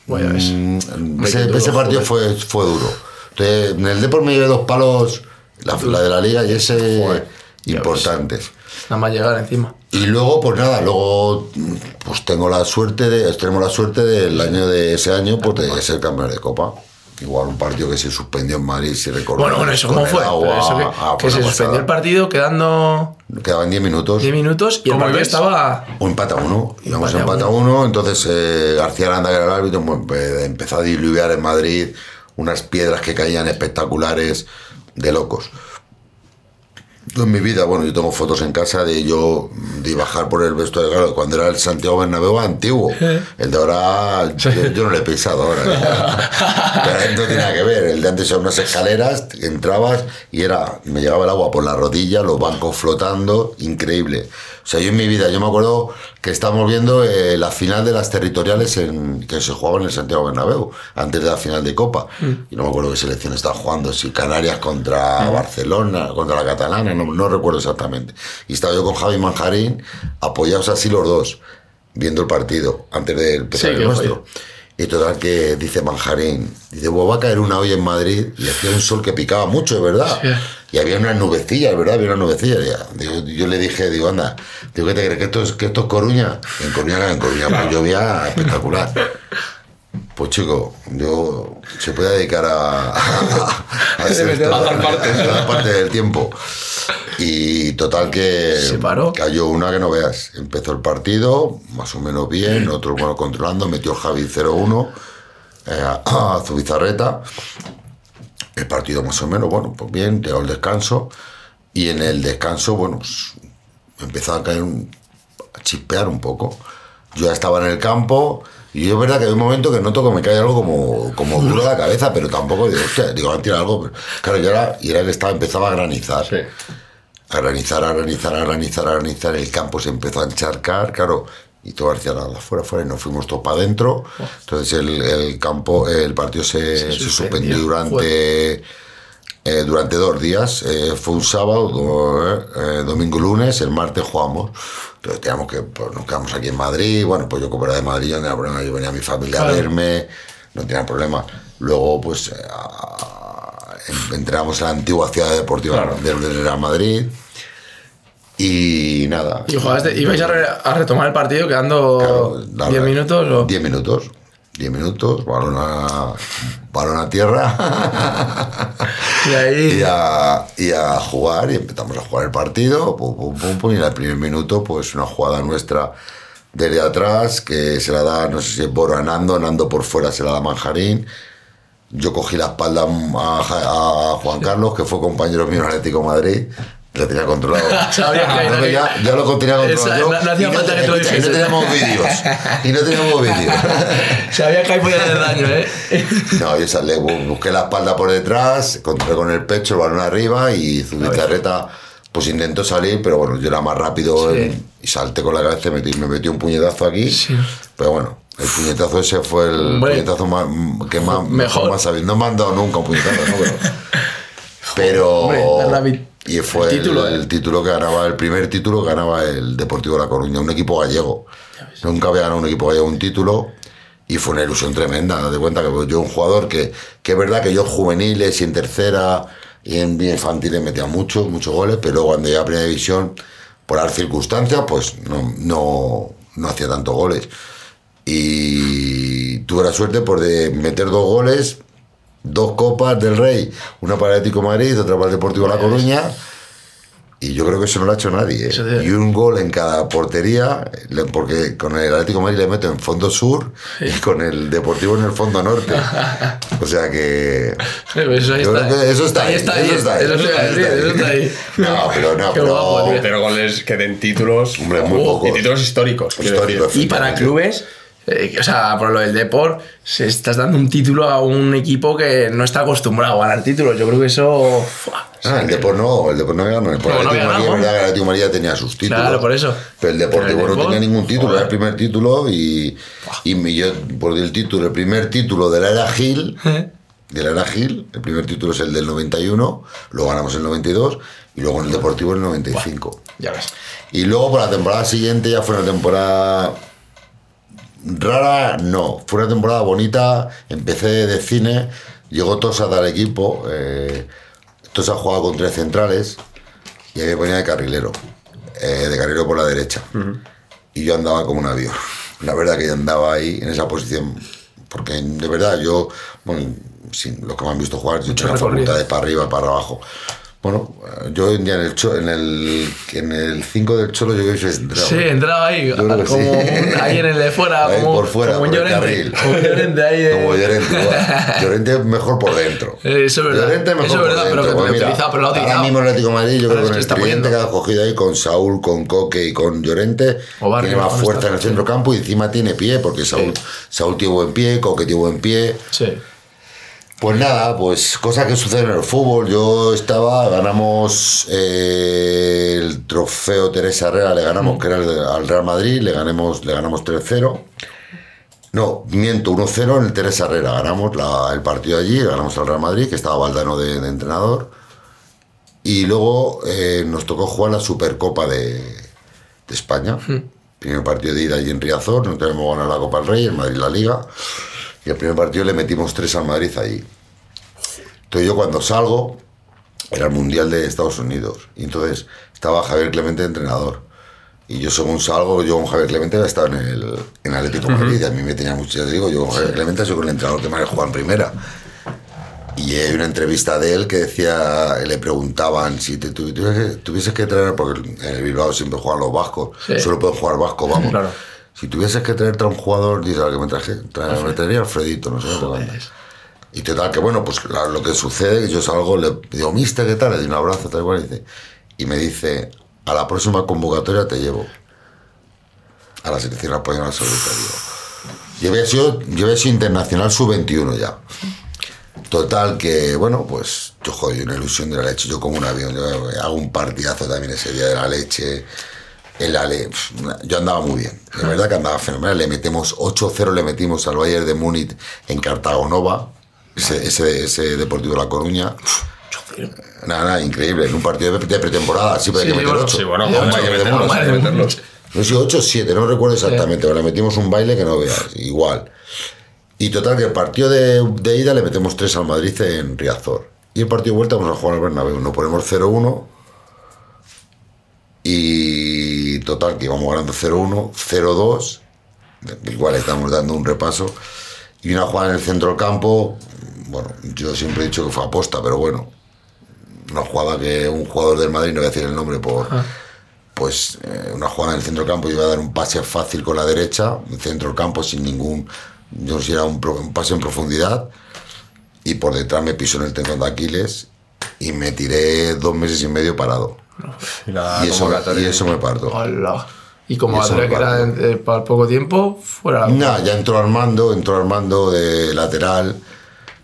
Bueno. Mm, Hombre, ese, duro, ese partido fue, fue duro. Entonces, en el Depor me llevé dos palos, la, la de la liga y ese Joder, importantes. Nada más llegar encima. Y luego, pues nada, luego mm, pues tengo la suerte de, tenemos la suerte del año de ese año, pues de ser campeón de Copa. Igual un partido que se suspendió en Madrid, si recuerdo. Bueno, bueno, ¿eso cómo fue? Eso que, ah, que se suspendió el partido quedando Quedaban 10 minutos. 10 minutos y el ¿Cómo partido estaba. O empata uno, íbamos Empate a empata uno, entonces eh, García Aranda, que era el árbitro, pues, empezó a diluviar en Madrid unas piedras que caían espectaculares de locos. En mi vida, bueno, yo tengo fotos en casa de yo de bajar por el vestuario, claro, cuando era el Santiago Bernabéu antiguo. El de ahora, yo, yo no le he pisado ahora. Pero no tiene nada que ver. El de antes eran unas escaleras, entrabas y era, me llegaba el agua por la rodilla, los bancos flotando, increíble. O sea, yo en mi vida, yo me acuerdo que estábamos viendo eh, la final de las territoriales en, que se jugaba en el Santiago Bernabéu, antes de la final de Copa. Y no me acuerdo qué selección estaba jugando, si Canarias contra Barcelona, contra la Catalana, no, no recuerdo exactamente. Y estaba yo con Javi Manjarín, apoyados así los dos. viendo el partido antes de empezar Sí, el qué nuestro. Y total que dice Manjarín, dice, "Buah, va a caer una hoy en Madrid y hacía un sol que picaba mucho, es verdad. Sí. Y había unas nubecillas, ¿verdad? Había unas nubecillas. Ya. Digo, yo le dije, digo, anda, digo, ¿qué te crees? ¿Que esto es, que esto es Coruña? En Coruña, en Coruña, pues llovía espectacular. Pues chico, yo se puede dedicar a, a, dar partes. a dar parte del tiempo. Y total que Se paró. cayó una que no veas. Empezó el partido, más o menos bien, otro bueno controlando, metió Javi 0-1 eh, a Zubizarreta. El partido más o menos, bueno, pues bien, llegó el descanso. Y en el descanso, bueno, pues empezó a caer un, a chispear un poco. Yo ya estaba en el campo y es verdad que hay un momento que noto que me cae algo como, como duro de la cabeza, pero tampoco digo, hostia, digo, van a tirar algo. Pero, claro, yo era, y era que estaba, empezaba a granizar. Sí. A granizar, a granizar, a granizar, a granizar. El campo se empezó a encharcar, claro. Y todo hacia nada, fuera, fuera, y nos fuimos todos para adentro. Entonces el, el campo, el partido se, se suspendió. suspendió durante eh, durante dos días. Eh, fue un sábado, do- eh, domingo y lunes, el martes jugamos. Entonces teníamos que, pues, nos quedamos aquí en Madrid. Bueno, pues yo como era de Madrid, yo no tenía problema. Yo venía a mi familia a verme, no tenía problema. Luego, pues, eh, a- en- entramos en la antigua ciudad deportiva Claro. del Real Madrid. Y nada. Y jugaste, ibais a, re- a retomar el partido quedando Claro, 10 nada, minutos o. 10 minutos. 10 minutos, balón a, balón a tierra. Y ahí. y a, y a jugar y empezamos a jugar el partido pum, pum, pum, pum, y en el primer minuto pues una jugada nuestra desde atrás que se la da no sé si es Boro a Nando Nando por fuera se la da Manjarín yo cogí la espalda a, Juan Carlos que fue compañero mío en Atlético de Madrid lo tenía controlado Sabía que- No, no, ya, ya lo tenía controlado Esa- no- no hacía falta que te lo y no teníamos vídeos y no teníamos vídeos Sabía que ahí podía hacer daño, ¿eh? no, yo salí, bu- busqué la espalda por detrás, controlé con el pecho, el balón arriba y Zubizarreta pues intentó salir, pero bueno, yo era más rápido Sí. en- y salté con la cabeza y metí- me metí un puñetazo aquí. Sí. Pero bueno, el puñetazo ese fue el puñetazo más, que más, Mejor. más sabido. No me han dado nunca un puñetazo, ¿no? Pero, pero Hombre, y fue el el, título, el ¿eh? título que ganaba, el primer título que ganaba el Deportivo de La Coruña, un equipo gallego. Nunca había ganado un equipo gallego un título y fue una ilusión tremenda. Date cuenta que yo, un jugador que, que es verdad que yo en juveniles y en tercera y en infantiles metía muchos, muchos goles, pero luego cuando llegué a primera división, por las circunstancias, pues no, no, no hacía tantos goles. Y tuve la suerte por de meter dos goles, dos copas del Rey, una para el Atlético de Madrid, otra para el Deportivo de La Coruña. Y yo creo que eso no lo ha hecho nadie. ¿eh? Y un gol en cada portería, porque con el Atlético de Madrid le meto en fondo sur y con el Deportivo en el fondo norte. O sea que. Eso ahí yo está. creo que eso está Ahí está Eso está ahí. eso está ahí, eso está ahí. No, pero no, pero. guapo. Pero goles que den títulos. Hombre, muy Oh, pocos. Y títulos históricos. Históricos. Y para clubes, eh, o sea, por lo del Deport, se estás dando un título a un equipo que no está acostumbrado a ganar títulos. Yo creo que eso. ¡fua! Ah, el Depor no, el Depor no había ganado. El No, no Atlético es verdad el Atlético ya tenía sus títulos. Claro, por eso. Pero el Deportivo Pero el no Depor, tenía ningún título, joder. era el primer título y, y yo, por el título, el primer título de la era Gil, ¿Eh? de la era Gil, el primer título es el del 91, lo ganamos en el 92 y luego en el Deportivo en el 95. Ya ves. Y luego por la temporada siguiente ya fue una temporada rara, no, fue una temporada bonita, empecé de cine, llegó Tosa al equipo, eh, Tosa jugaba con tres centrales y ahí me ponía de carrilero, eh, de carrilero por la derecha. Y yo andaba como un avión. La verdad que yo andaba ahí en esa posición, porque de verdad yo, bueno, sin los que me han visto jugar, yo he hecho una facultad de para arriba, para abajo. Bueno, eh, yo hoy en día en el, cho- en el, en el 5 del Cholo yo creo que he entrado. Sí, entraba ahí, que como sí. un- ahí en el de fuera, Ahí como, por fuera, como por Llorente. Como Llorente ahí. de- Como Llorente. Llorente mejor por dentro. Eh, eso es verdad. Llorente mejor Eso es por verdad, pero dentro. que Pues lo mira, utilizado, pero lo Ahora mismo el Atlético de Madrid, yo creo que con que el tridente que ha cogido ahí, con Saúl, con Coque y con Llorente, Barrio, tiene más ¿dónde fuerza en el centro campo y encima tiene pie, porque Saúl, Saúl tiene buen pie, Coque tiene buen pie. Sí. Pues nada, pues cosas que suceden en el fútbol. Yo estaba, ganamos eh, el trofeo Teresa Herrera, le ganamos, que era el al Real Madrid, le ganamos, le ganamos 3-0. No, miento, 1-0 en el Teresa Herrera. Ganamos la- el partido allí, ganamos al Real Madrid, que estaba Valdano de, de entrenador. Y luego eh, nos tocó jugar la Supercopa de, de España. Primer partido de ida allí en Riazor, no tenemos ganar la Copa del Rey, el Madrid la Liga. Y el primer partido le metimos tres al Madrid allí. Entonces yo cuando salgo, era el Mundial de Estados Unidos. Y entonces estaba Javier Clemente entrenador. Y yo según salgo, yo con Javier Clemente había estado en el en Atlético de Madrid. Y a mí me tenía mucho, ya te digo, yo con Javier Clemente soy con el entrenador que más he jugado en primera. Y hay una entrevista de él que decía, le preguntaban si te tu- tuvieses, tuvieses que traer, porque en el Bilbao siempre juegan los vascos, Sí. solo pueden jugar vasco, vamos. Claro. Si tuvieses que traerte a un jugador, dice al que me traje, trae, me traería a Alfredito, no sé qué te. Y total, que bueno, pues la- lo que sucede, yo salgo, le digo, mister, ¿qué tal? Le doy un abrazo, tal cual, y, dice, y me dice, a la próxima convocatoria te llevo a la selección española absoluta. Yo había sido, yo había sido internacional sub-21 ya. Total, que bueno, pues yo joder, una ilusión de la leche, yo como un avión, yo hago un partidazo también ese día de la leche. El Ale, yo andaba muy bien, de verdad que andaba fenomenal. Le metemos 8-0, le metimos al Bayern de Múnich en Cartagonova, ese, ese, ese Deportivo de La Coruña. Nada, nada, increíble, en un partido de pretemporada, siempre hay Sí, que meter bueno, 8. Sí, bueno, Eh, pues hay que de meterlos. No sé, 8 o 7, no recuerdo exactamente, pero le metimos un baile que no veas, igual. Y total, que el partido de, de ida le metemos 3 al Madrid en Riazor. Y el partido de vuelta vamos a jugar al Bernabéu. Nos ponemos 0-1. Y total, que íbamos ganando 0-1, 0-2. Igual estamos dando un repaso. Y una jugada en el centro del campo. Bueno, yo siempre he dicho que fue aposta, pero bueno. Una jugada que un jugador del Madrid, no voy a decir el nombre por pues eh, una jugada en el centro del campo, yo iba a dar un pase fácil con la derecha, el centro del campo sin ningún, yo no sé si era un, un pase en profundidad, y por detrás me pisó en el tendón de Aquiles y me tiré dos meses y medio parado. Y la Y eso, convocatoria. y eso me parto. Hola. Y como Andrea, que me era eh, para poco tiempo, fuera la Nada, ya entró Armando, entró Armando de lateral.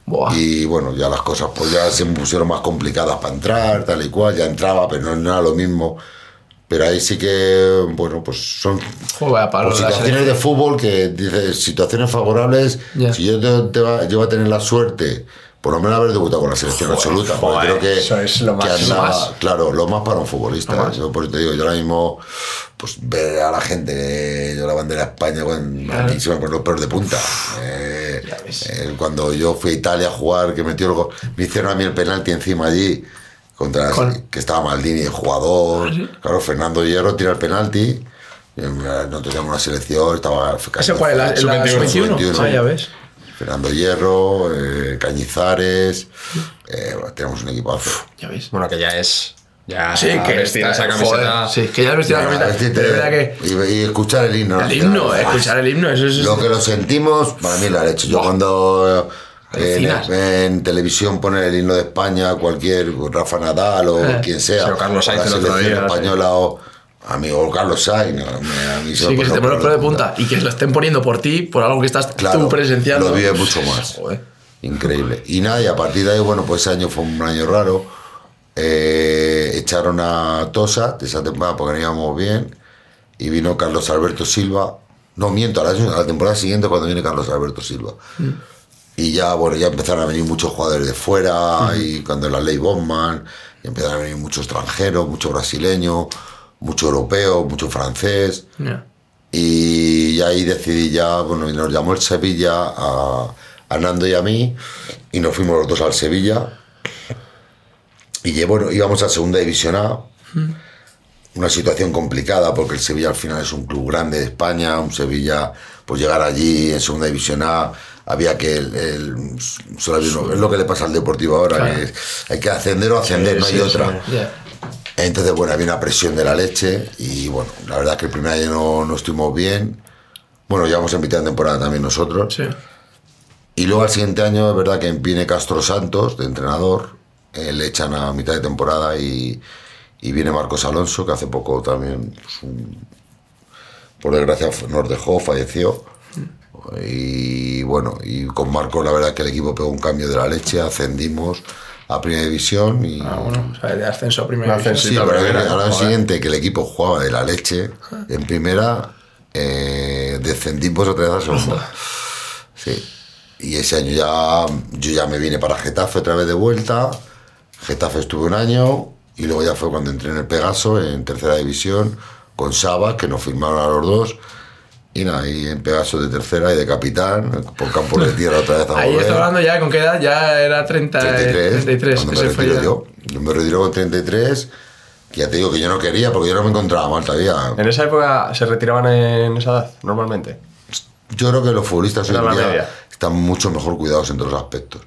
Buah. Y bueno, ya las cosas pues ya se me pusieron más complicadas para entrar, tal y cual, ya entraba, pero no, era lo mismo. Pero ahí sí que, bueno, pues son Joder, la situaciones de fútbol que dices, situaciones favorables, Ya. si yo, te, te va- yo voy a tener la suerte, por lo menos haber debutado con la selección absoluta, porque joder, creo que, eso es lo que más. andaba- Lo más. claro, lo más para un futbolista. Más. Yo por eso te digo, yo ahora mismo, pues ver a la gente, yo la bandera de España, a Claro. se me ponen los pelos de punta. Eh, eh, cuando yo fui a Italia a jugar, que metió el gol, me hicieron a mí el penalti encima allí, contra Con- que estaba Maldini, el jugador. ¿Ah, sí? Claro, Fernando Hierro tira el penalti. eh, No teníamos una selección, estaba. ¿Ese cuál? ¿La, la Sub-21, sub-21? sub-21. Ah, ya ves. Fernando Hierro, eh, Cañizares. eh, bueno, tenemos un equipazo. Ya ves. Bueno, que ya es. Ya Sí, que vestir esa camiseta. joder, sí, que ya vestir la camiseta. verdad que y, y escuchar el himno. el nacional. himno, escuchar el himno, eso es. Lo que lo sentimos, para mí la leche. Yo Buah. cuando eh, en, en televisión ponen el himno de España, cualquier Rafa Nadal o Eh. quien sea, o Carlos Sainz la selección española o a mí o Carlos Sainz, Sí, que se te pone los pelos de punta y que lo estén poniendo por ti, por algo que estás Claro, tú presenciando. lo vive mucho más. Joder. Increíble. Y nada, y a partir de ahí, bueno, pues ese año fue un año raro. Eh, echaron a Tosa de esa temporada porque no íbamos bien. Y vino Carlos Alberto Silva. No miento, a la, a la temporada siguiente cuando viene Carlos Alberto Silva. Y ya, bueno, ya empezaron a venir muchos jugadores de fuera. Y cuando la ley Bowman, y empezaron a venir muchos extranjeros, mucho brasileño, mucho europeo, mucho francés. Ya. Y ahí decidí ya, bueno, y nos llamó el Sevilla a, a Nando y a mí, y nos fuimos los dos al Sevilla. Y bueno, íbamos a Segunda División A. Una situación complicada porque el Sevilla al final es un club grande de España, un Sevilla, pues llegar allí en Segunda División A, había que el, es lo que le pasa al Deportivo ahora, Claro. que es- hay que ascender o ascender, no hay sí, otra. sí. Entonces, bueno, había una presión de la leche y bueno, la verdad es que el primer año no, no estuvimos bien. Bueno, llevamos en mitad de temporada también nosotros. Sí. Y luego al siguiente año es verdad que viene Castro Santos, de entrenador, eh, le echan a mitad de temporada y, y viene Marcos Alonso, que hace poco también, pues, un- por desgracia, nos dejó, falleció. Y bueno, y con Marcos la verdad que el equipo pegó un cambio de la leche, ascendimos a Primera División y... Ah, bueno, o sea, de ascenso a primera. División. Sí, pero año joder. siguiente que el equipo jugaba de la leche en primera, eh, descendimos otra vez a segunda. Sí. Y ese año ya yo ya me vine para Getafe otra vez de vuelta. Getafe estuve un año y luego ya fue cuando entré en el Pegaso en tercera división. con Saba, que nos firmaron a los dos. Y nada, ahí en Pegaso de tercera y de capitán, por campo de tierra otra vez a Ahí está hablando ya con qué edad, ya era 30, 33, 33. cuando me ya. yo. Yo me retiro con 33, que ya te digo que yo no quería porque yo no me encontraba mal todavía. En esa época se retiraban en esa edad, normalmente. Yo creo que los futbolistas hoy en día están mucho mejor cuidados en todos los aspectos.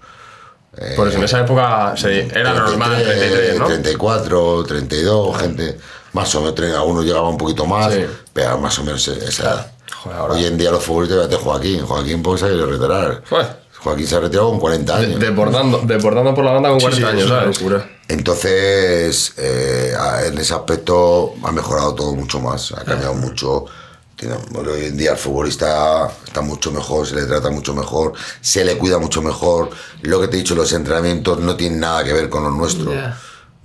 Por eso en esa época se- era normal 33, ¿no? 34, 32, gente más o menos, tre- algunos llegaban un poquito más, Sí. pero más o menos esa edad. Joder, ahora- Hoy en día los futbolistas, fíjate Joaquín, Joaquín pues se ha retirar. Joder. Joaquín se ha retirado con 40 años. Desbordando, desbordando por la banda con Sí, 40 sí, años, locura. Entonces, eh, en ese aspecto ha mejorado todo mucho más, ha cambiado mucho. Tiene- hoy en día el futbolista está mucho mejor, se le trata mucho mejor, se le cuida mucho mejor. Lo que te he dicho, los entrenamientos no tienen nada que ver con los nuestros.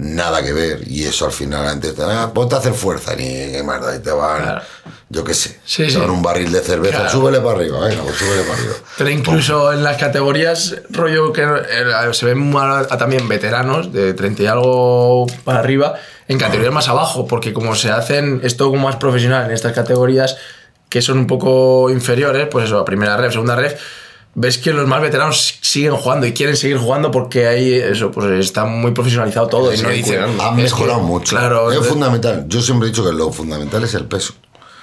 Nada que ver. Y eso al final, antes te ah, ponte a hacer fuerza, ni qué mierda, y te van, Claro. yo qué sé, Sí, sí. un barril de cerveza, Claro. súbele para arriba, venga, pues súbele para arriba. Pero incluso en las categorías, rollo que eh, se ven mal a también veteranos de 30 y algo para arriba, en categorías más abajo, porque como se hacen, es todo como más profesional en estas categorías que son un poco inferiores, pues eso, a primera ref, segunda ref, ves que los más veteranos siguen jugando y quieren seguir jugando porque ahí eso, pues está muy profesionalizado todo y no dicen. Han es mejorado que, mucho. Claro, es fundamental. Yo siempre he dicho que lo fundamental es el peso.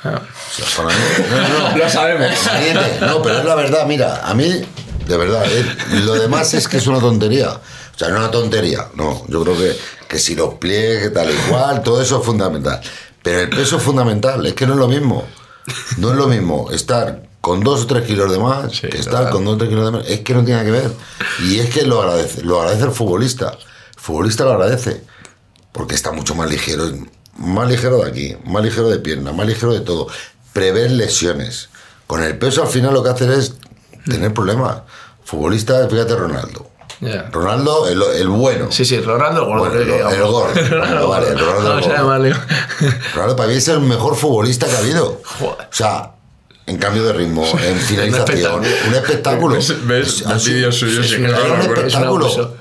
Ah. O sea, para mí. No, no, Lo sabemos. No, pero es la verdad, mira, a mí, de verdad, eh, lo demás es que es una tontería. O sea, no una tontería, no. Yo creo que, que si los pliegues, tal y cual, todo eso es fundamental. Pero el peso es fundamental, es que no es lo mismo. No es lo mismo estar con dos o tres kilos de más Sí, que total. con dos o tres kilos de menos. Es que no tiene que ver. Y es que lo agradece, lo agradece el futbolista. El futbolista lo agradece. Porque está mucho más ligero. Más ligero de aquí, más ligero de pierna, más ligero de todo. Prever lesiones. Con el peso al final lo que hace es tener problemas. Futbolista, fíjate Ronaldo. Ya. Ronaldo, el, el bueno. Sí, sí, Ronaldo el gordo. Bueno, el- el gordo. Bueno, vale, Ronaldo llamarle. Ronaldo para mí es el mejor futbolista que ha habido. Joder. O sea, en cambio de ritmo, en finalización, un espectáculo. ¿Ves- ves sido- vídeos suyos es un espectáculo.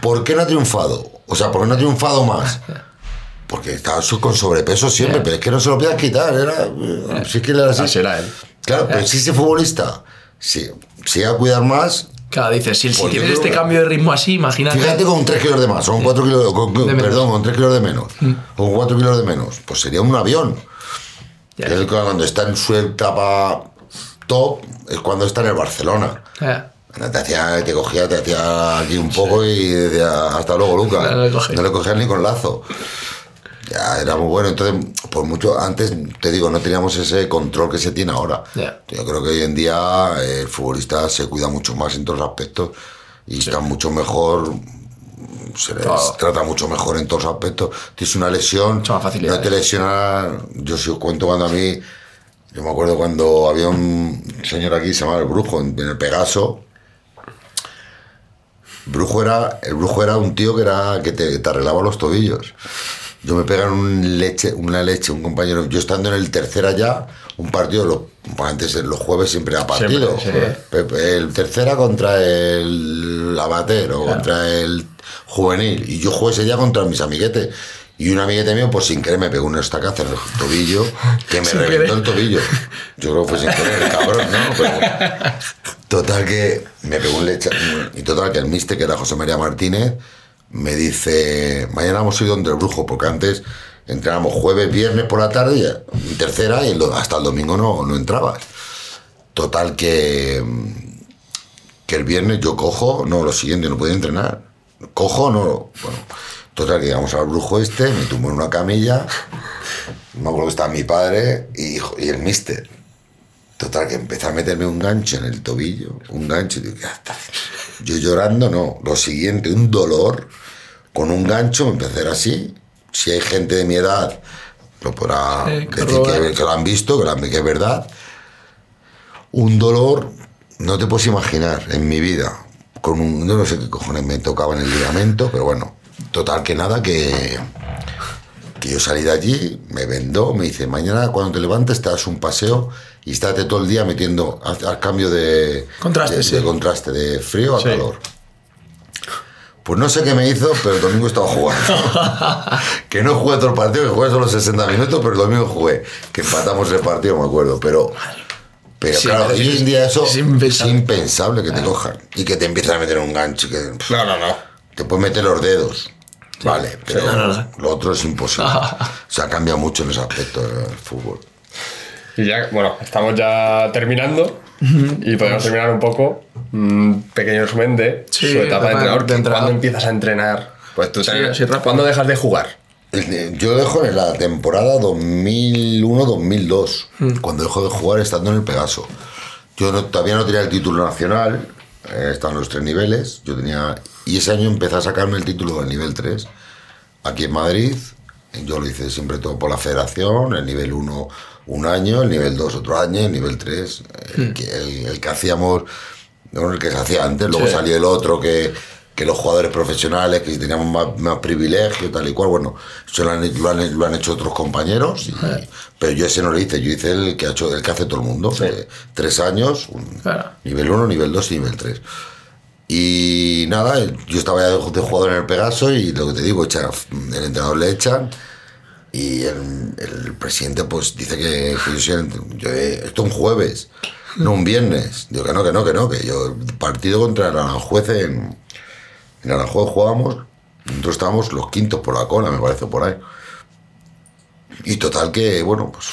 ¿Por qué no ha triunfado? O sea, ¿por qué no ha triunfado más? Porque estaba con sobrepeso siempre, pero es que no se lo podías quitar. Era, si es que era así. Así era él. Claro, pero si ese futbolista si, iba a cuidar más, Claro, dices, si, si Pues yo tienes este que- cambio de ritmo así, imagínate. Fíjate con 3 kilos de más, o con 4 kilos, con- con-. Mm. perdón, con 3 kilos de menos, o con 4 kilos de menos, pues sería un avión. Ya. Él cuando está en su etapa top es cuando está en el Barcelona. Te, hacía, te cogía, te hacía aquí un poco y decía, hasta luego, Lucas. No le cogí. No le cogías ni con lazo. Ya era muy bueno. Entonces, por mucho, antes te digo, no teníamos ese control que se tiene ahora. Yo creo que hoy en día eh, el futbolista se cuida mucho más en todos los aspectos y está mucho mejor. Se les trata mucho mejor en todos los aspectos. Tienes una lesión, Mucho más facilidades. no te lesiona. Yo si os cuento cuando a mí, yo me acuerdo cuando había un señor aquí, se llamaba el Brujo, en, el Pegaso. Brujo era, el brujo era un tío que era que te, te arreglaba los tobillos. Yo me pegan un leche, una leche, un compañero. Yo estando en el tercera ya, un partido, los, antes los jueves siempre era partido. Siempre, El tercera contra el amateur o contra el juvenil. Y yo jugué ese día contra mis amiguetes. Y un amiguete mío, pues sin querer, me pegó un estacazo en el tobillo que me reventó querer. el tobillo. Yo creo que fue sin querer, el cabrón, ¿no? Pero, Total que me pegó un leche. Y total que el mister, que era José María Martínez, me dice, mañana a ir donde el brujo, porque antes entrábamos jueves, viernes por la tarde, y, tercera, y el hasta el domingo no, no entrabas. Total que, que el viernes yo cojo, no, lo siguiente, no podía entrenar. Cojo, no, bueno. Total que llegamos al brujo este, me tumbo en una camilla, me acuerdo que estaba mi padre y, y el mister. Total, que empecé a meterme un gancho en el tobillo, un gancho, y digo, ¿qué está? Yo llorando, no. Lo siguiente, un dolor con un gancho, me empecé así. Si hay gente de mi edad, lo podrá Sí, decir que, que lo han visto, que, lo han- que es verdad. Un dolor, no te puedes imaginar, en mi vida. Con un, no sé qué cojones me tocaba en el ligamento, pero bueno, total que nada, que, que yo salí de allí, me vendó, me dice, mañana cuando te levantes te das un paseo y estate todo el día metiendo al, al cambio de Contraste, de, sí. de contraste, de frío a Sí. calor. Pues no sé qué me hizo, pero el domingo estaba jugando. que no jugué todo el partido, que jugué solo 60 minutos, pero el domingo jugué. Que empatamos el partido, me acuerdo. Pero, pero Sí, claro, hoy en día eso es es impensable. que te cojan. Y que te empiezan a meter un gancho. Que, pff, No, no, no. te puedes meter los dedos. Vale, pero no, no, no. lo otro es imposible. o sea, cambia mucho en ese aspecto el fútbol. Y ya, bueno, estamos ya terminando y podemos terminar un poco. Un pequeño resumen de Sí, su etapa de entrenador. de entrenador. ¿Cuándo empiezas a entrenar? Pues tú rápido. ¿Cuándo dejas de jugar? Yo dejo en la temporada 2001-2002, cuando dejo de jugar estando en el Pegaso. Yo no- todavía no tenía el título nacional, eh, estaban los tres niveles, yo tenía y ese año empecé a sacarme el título del nivel 3 aquí en Madrid. Yo lo hice siempre todo por la federación, el nivel 1 un año, el nivel 2 otro año, el nivel 3 el, que, el, el que hacíamos, el que se hacía antes, luego Sí. salió el otro que, que los jugadores profesionales, que teníamos más, más privilegio, tal y cual, bueno, eso lo han, lo han- lo han hecho otros compañeros, y- pero yo ese no lo hice, yo hice el que, ha hecho, el que hace todo el mundo, que tres años, un- Claro. nivel 1, nivel 2 y nivel 3. Y nada, yo estaba ya de jugador en el Pegaso y lo que te digo, echan- el entrenador le echan y el, el presidente pues dice que, que yo soy eh, esto un jueves, no un viernes. Digo que no, que no, que no, que yo partido contra el Aranjuez en, en Aranjuez jugábamos, nosotros estábamos los quintos por la cola, me parece, por ahí. Y total que, bueno, pues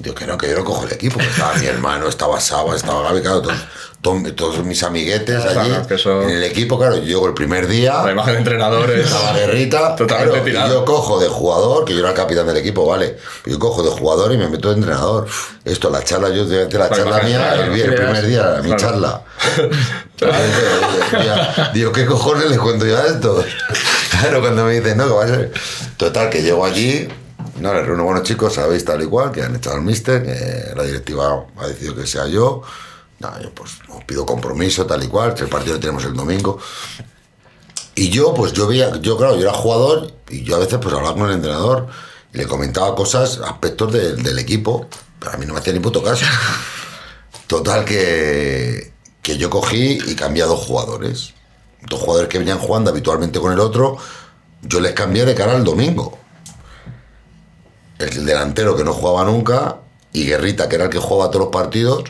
Digo que no, que yo no cojo el equipo, estaba mi hermano, estaba Saba, estaba Gaby, claro, todos, todos, todos mis amiguetes allí Claro, en el equipo, claro, yo llego el primer día, La imagen de entrenadores. estaba guerrita, Totalmente claro, y tirado. yo cojo de jugador, que yo era el capitán del equipo, vale, yo cojo de jugador y me meto de entrenador. Esto, la charla, yo de, de la charla mía, claro, el, primer día, mi charla. Digo, ¿qué cojones les cuento yo a esto? Claro, cuando me dicen, no, que va a ser. Total, que llego allí, no, les reúno, bueno, chicos, sabéis tal y cual, que han echado al mister, que la directiva ha decidido que sea yo. No, yo pues os pido compromiso, tal y cual, que el partido lo tenemos el domingo. Y yo, pues yo veía, yo claro, yo era jugador y yo a veces pues hablaba con el entrenador y le comentaba cosas, aspectos de- del equipo, pero a mí no me hacía ni puto caso. Total que, que yo cogí y cambié a dos jugadores. Dos jugadores que venían jugando habitualmente con el otro, yo les cambié de cara al domingo. El delantero que no jugaba nunca y Guerrita, que era el que jugaba todos los partidos,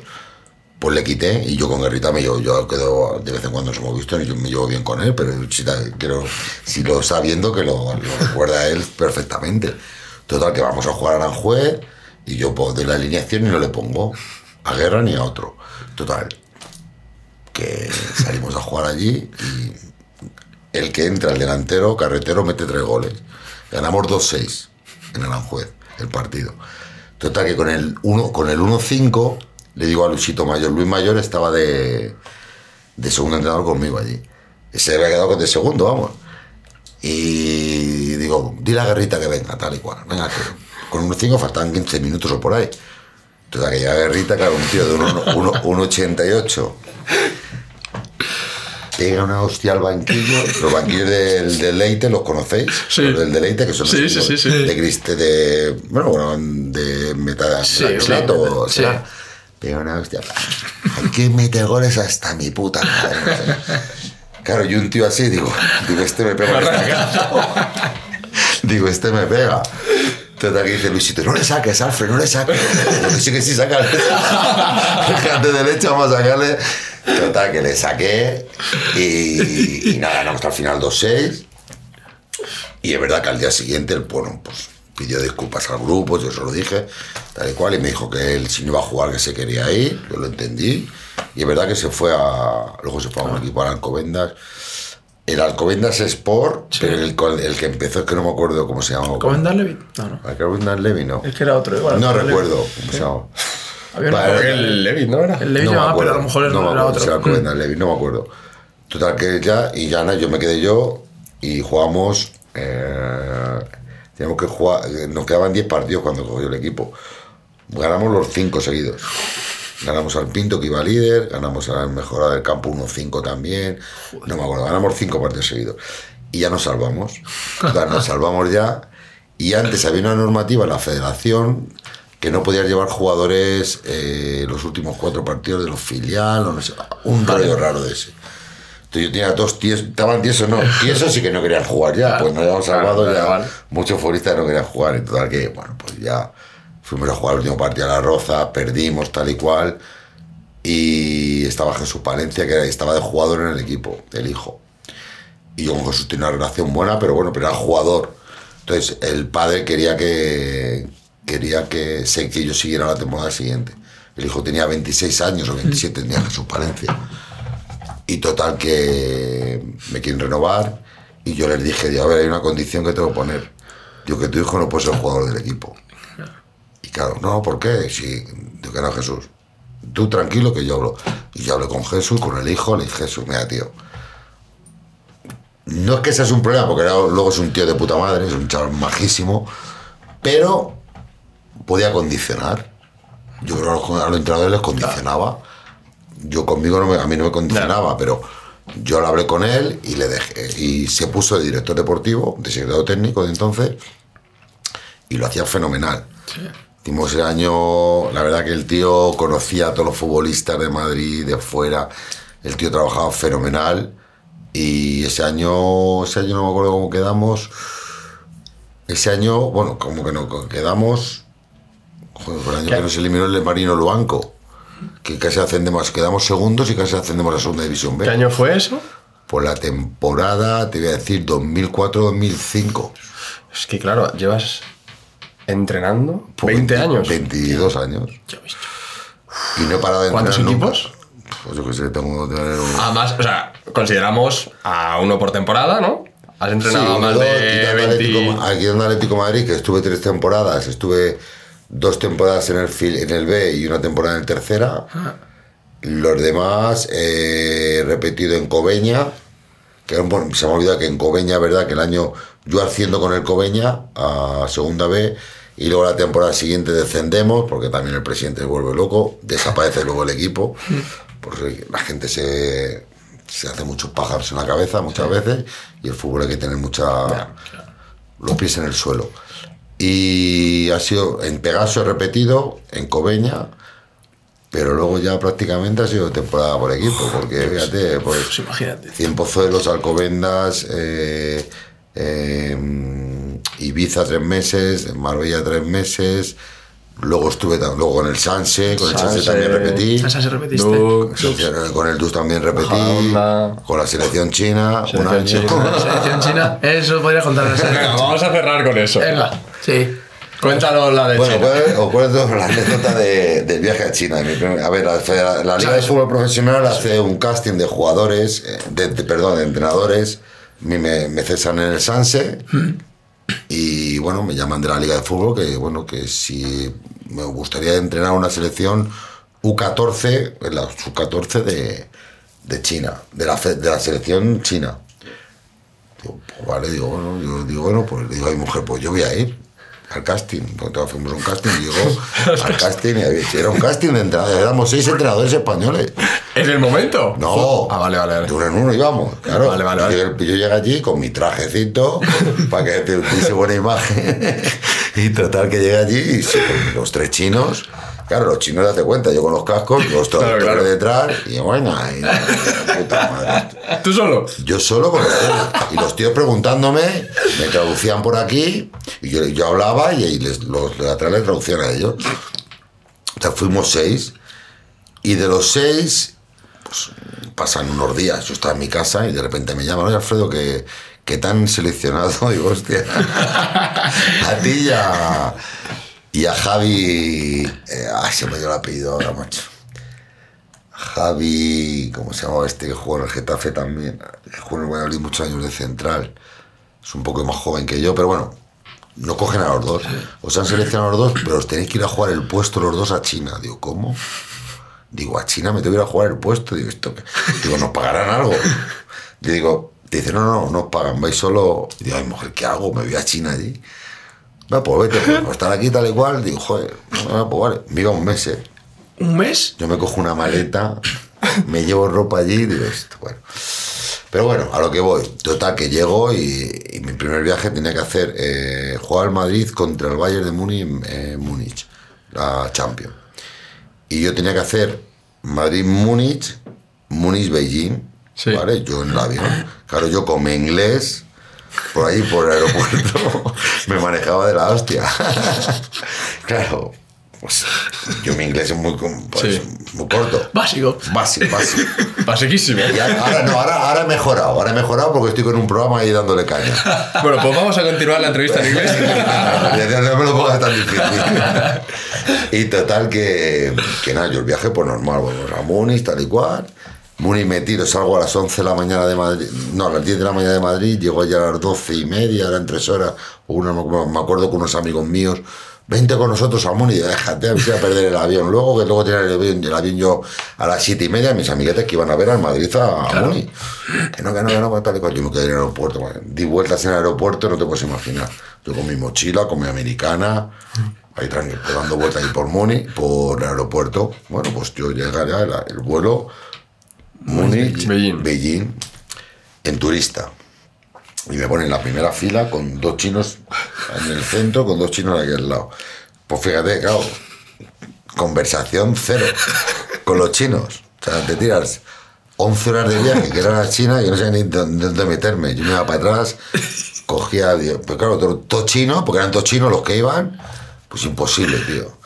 pues le quité y yo con Guerrita me llevo, yo quedo, de vez en cuando nos hemos visto y yo me llevo bien con él, pero si, lo está viendo que lo, recuerda él perfectamente. Total, que vamos a jugar a Aranjuez y yo pues, de la alineación y no le pongo a Guerra ni a otro. Total, que salimos a jugar allí y el que entra, el delantero, carretero, mete tres goles. Ganamos 2-6 en Aranjuez, el partido. Total que con el 1 con el 1-5 le digo a Luisito Mayor, Luis Mayor estaba de, de segundo entrenador conmigo allí. Se había quedado con de segundo, vamos. Y digo, di la guerrita que venga, tal y cual. Venga, que con 1-5 faltaban 15 minutos o por ahí. Que llega guerrita, claro, un tío de 1,88 pega una hostia al banquillo. Los banquillos del Deleite, ¿los conocéis? Sí. Los del Deleite, que son Sí, los sí, sí, sí. de criste de. Bueno, bueno, de meta. Sí, sí. será. Pega una hostia. Hay que meter goles hasta mi puta madre. Claro, y un tío así, digo, digo, este me pega. digo, este me pega. Total que dice Luisito, no le saques, Alfred, no le saques. Digo, que sí, que sí, sácale. Fíjate derecha, vamos a sacarle. Total, que le saqué. Y, y nada, ganamos el final 2-6. Y es verdad que al día siguiente, el bueno, pues pidió disculpas al grupo, yo se lo dije, tal y cual, y me dijo que él si no iba a jugar, que se quería ir, yo lo entendí. Y es verdad que se fue a. Luego se fue a un equipo al Alcobendas. El Alcobendas Sport, pero el, el que empezó es que no me acuerdo cómo se llamaba. ¿Comendar Levy? No, no. Alcobendas Levi, no. Es que era otro igual. No Alcobendas recuerdo Levy. cómo se. Había que el Levitt, ¿no era? El Levy No llamaba, pero a acuerdo. lo mejor no me era acuerdo Levi, no me acuerdo. Total que ya, y ya nada, yo me quedé yo y jugamos. Eh, teníamos que jugar, nos quedaban 10 partidos cuando cogió el equipo. Ganamos los 5 seguidos. Ganamos al Pinto que iba líder, ganamos al Mejorada del Campo 1-5 también. No me acuerdo, ganamos 5 partidos seguidos. Y ya nos salvamos. Total, nos salvamos ya. Y antes había una normativa en la federación que no podías llevar jugadores eh, los últimos cuatro partidos de los filial, o no sé, un rollo raro de ese. Entonces yo tenía dos tíos, estaban tiesos, no, tiesos sí que no querían jugar ya, pues nos habíamos salvado claro, ya. Muchos futbolistas no querían jugar, en total que, bueno, pues ya fuimos a jugar el último partido a la Roza, perdimos tal y cual, y estaba Jesús Palencia, que estaba de jugador en el equipo, el hijo. Y yo con Jesús tenía una relación buena, pero bueno, pero era jugador. Entonces el padre quería que quería que, que yo siguiera la temporada siguiente. El hijo tenía 26 años o 27 tenía Jesús Palencia. Y total que me quieren renovar y yo les dije, a ver, hay una condición que tengo que poner. Digo, que tu hijo no puede ser jugador del equipo. Y claro, no, ¿por qué? Si, digo que no, Jesús. Tú tranquilo que yo hablo. Y yo hablé con Jesús, con el hijo, le dije, Jesús, mira, tío. No es que ese es un problema, porque luego es un tío de puta madre, es un chaval majísimo, pero podía condicionar. Yo creo que a los, a los entrenadores les condicionaba. Yo conmigo no me- a mí no me condicionaba, pero yo le hablé con él y le dejé. Y se puso de director deportivo, de secretario técnico de entonces, y lo hacía fenomenal. Hicimos el año, la verdad que el tío conocía a todos los futbolistas de Madrid, de fuera. El tío trabajaba fenomenal. Y ese año, ese año no me acuerdo cómo quedamos. Ese año, bueno, como que no quedamos. Joder, fue el año ¿Qué? que nos eliminó el Marino Luanco. Que casi ascendemos, quedamos segundos y casi ascendemos a segunda división B. ¿Qué año fue eso? Por la temporada, te voy a decir, 2004-2005. Es que claro, llevas entrenando 20 años. 22 años. Ya ves. Y no he parado de ¿Cuántos entrenar nunca. equipos? Pues yo que sé, tengo que tener un... Además, o sea, consideramos a uno por temporada, ¿no? Has Sí, entrenado uno, más dos, de quitando 20... Atlético aquí en Atlético Madrid, que estuve tres temporadas, estuve dos temporadas en el, en el B y una temporada en tercera. Los demás eh, he repetido en Cobeña, que se me ha olvidado que en Cobeña, verdad, que el año yo haciendo con el Cobeña a segunda B y luego la temporada siguiente descendemos, porque también el presidente se vuelve loco, desaparece luego el equipo, porque la gente se, se hace muchos pájaros en la cabeza muchas veces y el fútbol hay que tener mucha los pies en el suelo. Y ha sido en Pegaso he repetido, en Cobeña, pero luego ya prácticamente ha sido temporada por equipo, porque fíjate, pues Pues imagínate. Cien Pozuelos, Alcobendas, eh, eh, Ibiza tres meses, Marbella tres meses, luego estuve luego con el Sanse, con el Sanse Sanse. también repetí, Esa se repetiste. Con el Dus también repetí, con la selección china, un Selección año. china. Selección china. Eso podría contar Venga, vamos a cerrar con eso. Venga, sí. Cuéntanos la de Bueno, China. pues, os cuento la anécdota de- del viaje a China. A ver, la, la Liga de Fútbol Profesional hace un casting de jugadores, eh, de, de- perdón, de entrenadores. Me, me cesan en el Sanse y bueno, me llaman de la Liga de Fútbol que bueno, que si me gustaría entrenar una selección U14, en la sub-14 de, de China, de la, de la selección china. Digo, pues vale, digo, bueno, yo digo, bueno, pues le digo a mi mujer, pues yo voy a ir al casting. Nosotros fuimos a un casting llegó al casting y había- era un casting de entrenadores, éramos seis entrenadores españoles. ¿En el momento? No, Ah, vale, vale. de vale. uno en uno íbamos, claro. Vale, vale, vale. Yo, yo llegué allí con mi trajecito para que te diese buena imagen. y total que llegué allí y sí, los tres chinos. Claro, los chinos date cuenta, yo con los cascos, los Claro, traductores claro. detrás y bueno, y, puta madre. ¿Tú solo? Yo solo con los tíos. Y los tíos preguntándome, me traducían por aquí, y yo, yo hablaba y, les- los de atrás les traducían a ellos. O sea, fuimos seis, y de los seis, pues pasan unos días. Yo estaba en mi casa y de repente me llaman, oye Alfredo, que, que te han seleccionado. Digo, hostia, a ti y a, y a Javi. eh, ay, se me dio el apellido ahora, macho. Javi, ¿cómo se llamaba este que jugó en el Getafe también? Que jugó en el Valladolid muchos años de central. Es un poco más joven que yo, pero bueno, no cogen a los dos. Os han seleccionado a los dos, pero os tenéis que ir a jugar el puesto los dos a China. Digo, ¿cómo? Digo, a China me tengo que ir a jugar el puesto. Digo, ¿esto? Digo, ¿nos pagarán algo? Yo digo, dice, no, no, no pagan, vais solo. Digo, ay, mujer, ¿qué hago? Me voy a China allí. Va, pues vete, pues, pues, estar aquí tal y cual. Digo, joder, bueno, pues vale. Me iba un mes, ¿eh? ¿Un mes? Yo me cojo una maleta, me llevo ropa allí y digo esto, bueno. Pero bueno, a lo que voy. Total, que llego y, y mi primer viaje tenía que hacer eh, jugar al Madrid contra el Bayern de Múnich eh, Múnich, la Champions. Y yo tenía que hacer Madrid-Múnich, Múnich-Beijing. Sí. ¿vale? Yo en el avión. Claro, yo como inglés, por ahí, por el aeropuerto, me manejaba de la hostia. claro, pues yo mi inglés es muy, pues, Sí. muy corto. Básico. Básico, básico. Basiquísimo. Y ahora, no, ahora, ahora he mejorado, ahora he mejorado porque estoy con un programa ahí dándole caña. Bueno, pues vamos a continuar la entrevista en inglés. Ya no me lo pongas tan difícil. Y total que, que nada, yo el viaje pues normal, bueno, a Múnich, tal y cual. Múnich me tiro, salgo a las 11 de la mañana de Madrid, no, a las 10 de la mañana de Madrid, llego ya a las 12 y media, eran tres horas, una, me acuerdo con unos amigos míos, vente con nosotros a Múnich, déjate, a perder el avión. Luego que luego tenía el avión, el avión yo a las 7 y media, mis amiguetes que iban a ver al Madrid a, a Múnich. Que no, que no, que no, que tal y cual. Yo me quedé en el aeropuerto, bueno, di vueltas en el aeropuerto, no te puedes imaginar. Yo con mi mochila, con mi americana, ahí tranquilo, dando vueltas ahí por Múnich, por el aeropuerto. Bueno, pues yo llegaré al el vuelo Múnich, Beijing. Beijing, en turista. Y me ponen en la primera fila con dos chinos en el centro, con dos chinos aquí al lado. Pues fíjate, claro, conversación cero con los chinos. O sea, te tiras 11 horas de viaje, que era a China, y no sabía ni dónde, meterme. Yo me iba para atrás, cogía, pues claro, todo, todo chino, porque eran todos chinos los que iban, pues imposible, tío.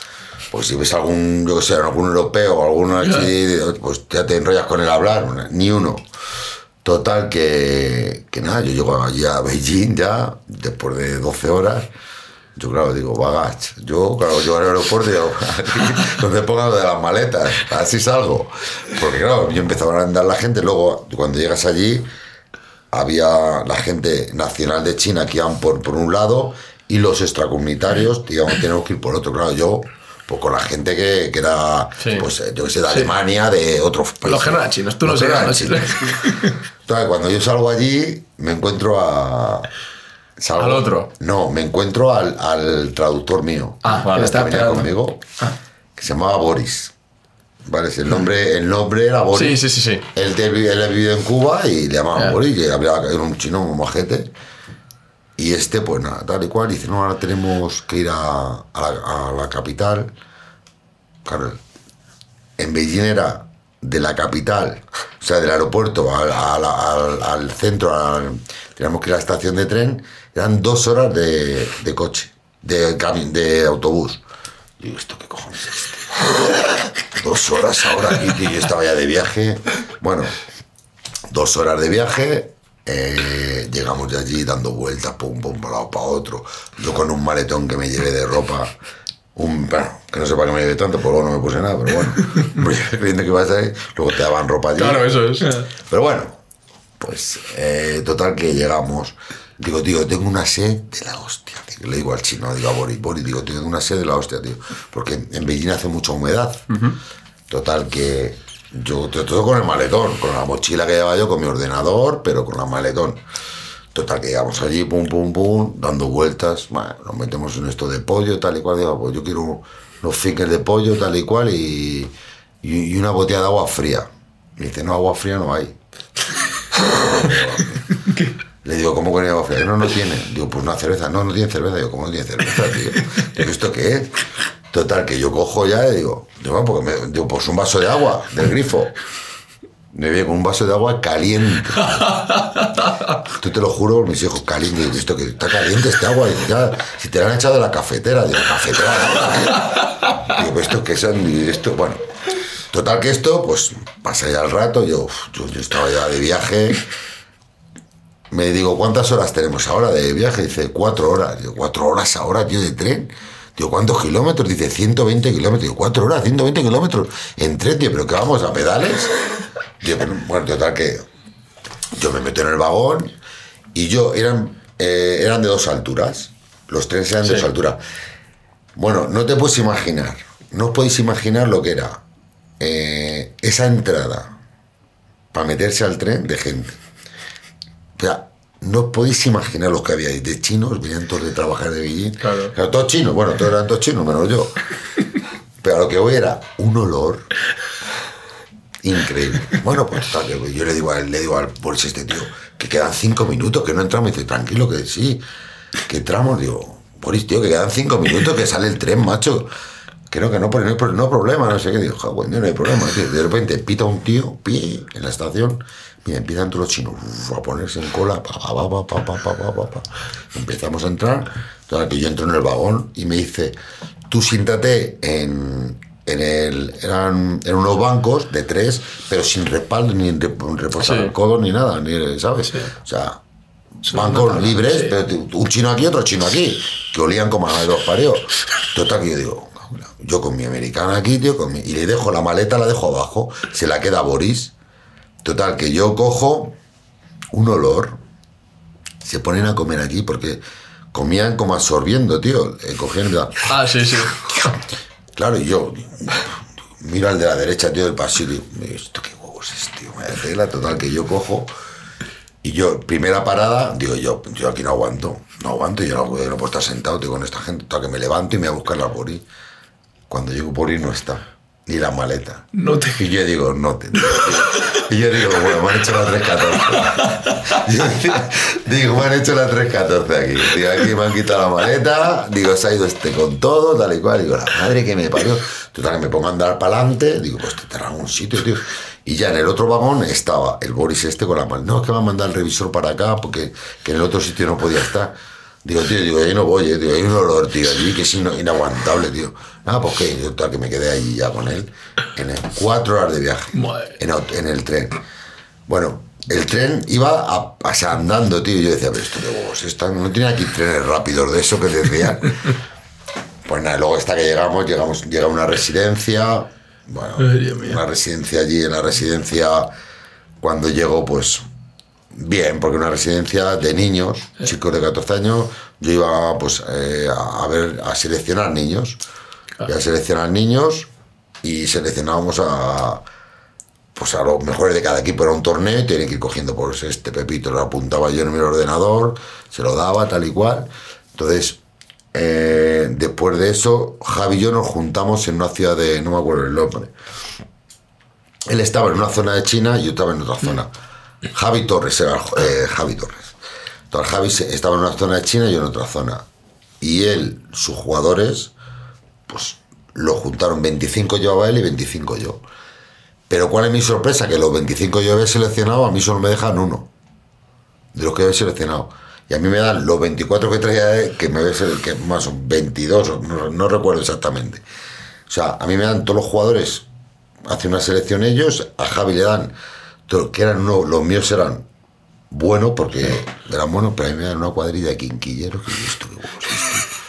Pues si ves algún, yo que sé, algún europeo o alguno así, pues ya te enrollas con el hablar, ni uno. Total, que, que nada, yo llego allí a Beijing ya, después de 12 horas. Yo, claro, digo, bagach. Yo, claro, yo al aeropuerto digo, donde pongan lo de las maletas, así salgo. Porque, claro, yo empezaba a andar la gente, luego, cuando llegas allí, había la gente nacional de China que iban por, por un lado y los extracomunitarios, digamos, tenemos que ir por otro. Claro, yo, pues con la gente que, que era, Sí. pues, eh, yo que sé, de Alemania, de otros países. Los que no eran chinos, tú Los no eras chinos. Entonces, cuando yo salgo allí, me encuentro a. salgo- ¿Al otro? No, me encuentro al, al traductor mío. Ah, Vale, está que venía conmigo, que se llamaba Boris. Vale, el nombre, el nombre era Boris. Sí, sí, sí, sí. Él, él ha vivido en Cuba y le llamaban Ya. Boris, y hablaba, era un chino, un majete. Y este, pues nada, tal y cual, dice, no, ahora tenemos que ir a, a la, a la capital. Claro, en Beijing era de la capital, o sea, del aeropuerto al, al- al- centro, teníamos que ir a la estación de tren, eran dos horas de, de coche, de, de autobús. Digo, ¿esto qué cojones es? tío? Dos horas ahora aquí, yo estaba ya de viaje. Bueno, dos horas de viaje, eh, llegamos de allí dando vueltas, pum, pum, para lado, para otro. Yo con un maletón que me llevé de ropa, un, bueno, que no sé para qué me llevé tanto, pues luego no me puse nada, pero bueno, creyendo que ibas ahí, luego te daban ropa allí. Claro, eso es. Pero bueno, pues eh, total que llegamos. Digo, tío, tengo una sed de la hostia. tío. Le digo al chino, digo a Boris, Boris, digo, tengo una sed de la hostia, tío. Porque en Beijing hace mucha humedad. Total que yo to- todo con el maletón, con la mochila que llevaba yo, con mi ordenador, pero con la maletón. Total que llegamos allí, pum, pum, pum, dando vueltas. Bueno, nos metemos en esto de pollo, tal y cual. Digo, pues yo quiero unos fiques de pollo, tal y cual, y, y, una botella de agua fría. Me dice, no, agua fría no hay. Le digo, ¿cómo con agua fría? No, no tiene. Digo, pues una cerveza. No, no tiene cerveza. Digo, ¿cómo no tiene cerveza, tío? Digo, ¿esto qué es? Total, que yo cojo ya y digo, digo, porque me- digo, pues un vaso de agua del grifo. Me viene con un vaso de agua caliente. Tú te lo juro por mis hijos, caliente. Digo, ¿esto que está caliente este agua? Digo, ya, si te la han echado de la cafetera, digo, cafetera. Digo, pues esto que son, y esto, bueno. Total que esto, pues pasa ya el rato, yo, yo, yo estaba ya de viaje. Me digo, ¿cuántas horas tenemos ahora de viaje? Dice, cuatro horas. Digo, cuatro horas ahora, tío, de tren. Digo, ¿cuántos kilómetros? Dice, 120 kilómetros. Digo, cuatro horas, 120 kilómetros en tren, tío, pero que vamos a pedales. Digo, pero, bueno, total que yo me meto en el vagón y yo, eran, eh, eran de dos alturas. Los trenes eran de dos alturas. Bueno, no te puedes imaginar, no os podéis imaginar lo que era eh, esa entrada para meterse al tren de gente. O sea, no os podéis imaginar lo que había ahí de chinos, venían todos de trabajar de Beijing. Claro. todos chinos, bueno, todos eran todos chinos, menos yo. Pero a lo que voy era un olor increíble. Bueno, pues tal, yo le digo a él, le digo al Boris este tío, que quedan cinco minutos, que no entramos. Y dice, tranquilo, que sí, que entramos. Digo, Boris, tío, que quedan cinco minutos, que sale el tren, macho. No, que no, pero no hay, no hay problema, no sé qué. Digo, joder, no hay problema, tío. De repente pita un tío, pie, en la estación, y empiezan todos los chinos uf, a ponerse en cola, pa, pa, pa, pa, empezamos a entrar, entonces que yo entro en el vagón y me dice, tú siéntate en, en el, eran, eran unos bancos de tres, pero sin respaldo, ni reposar sí. el codo, ni nada, ni, ¿sabes? Sí. O sea, bancos libres, sí. pero un chino aquí, otro chino aquí, que olían como a de dos pareos. Total, que yo digo, yo con mi americana aquí, tío, con mi, y le dejo la maleta, la dejo abajo, se la queda a Boris, Total, que yo cojo un olor, se ponen a comer aquí porque comían como absorbiendo, tío, eh, cogían, Ah, sí, sí. Claro, y yo miro al de la derecha, tío, del pasillo y digo, ¿esto qué huevos es, tío? Tela, total, que yo cojo y yo, primera parada, digo yo, yo aquí no aguanto, no aguanto, yo no, yo no puedo estar sentado, tío, con esta gente, total, que me levanto y me voy a buscar la Boris. Cuando llego Boris no está, ni la maleta. No te... Y yo digo, no te. Y yo digo, bueno, me han hecho la 314. Yo digo, me han hecho la 314 aquí. Digo, aquí me han quitado la maleta. Digo, se ha ido este con todo, tal y cual. Digo, la madre que me parió. Total, que me pongo a andar para adelante. Digo, pues te tendrá un sitio, tío. Y ya en el otro vagón estaba el Boris este con la maleta. No, es que me ha mandado el revisor para acá porque que en el otro sitio no podía estar. Digo, tío, digo, ahí no voy, eh, digo, hay un olor, tío, allí que es inaguantable, tío. Nada, pues que yo tal que me quedé ahí ya con él, en el, cuatro horas de viaje, en, el tren. Bueno, el tren iba a, o sea, andando, tío, y yo decía, pero esto de huevos, esta- no tiene aquí trenes rápidos de eso que decían. pues nada, luego hasta que llegamos, llegamos, llega una residencia, bueno, Ay, una residencia allí, en la residencia, cuando llego, pues bien, porque una residencia de niños, chicos de 14 años, yo iba pues eh, a, ver, a seleccionar niños, y a seleccionar niños y seleccionábamos a pues a los mejores de cada equipo. Era un torneo y tenía que ir cogiendo pues este Pepito lo apuntaba yo en mi ordenador se lo daba tal y cual. Entonces eh, después de eso Javi y yo nos juntamos en una ciudad de no me acuerdo el nombre. Él estaba en una zona de China y yo estaba en otra zona Javi Torres era eh, Javi Torres entonces Javi estaba en una zona de China y yo en otra zona y él sus jugadores pues lo juntaron 25 llevaba él y 25 yo pero cuál es mi sorpresa, que los 25 yo había seleccionado, a mí solo me dejan uno. De los que había seleccionado. Y a mí me dan los 24 que traía que me había sele- que más son 22, o no, recuerdo exactamente. O sea, a mí me dan todos los jugadores, hace una selección ellos, a Javi le dan, que eran uno, los míos eran buenos, porque eran buenos, pero a mí me dan una cuadrilla de quinquilleros, que yo,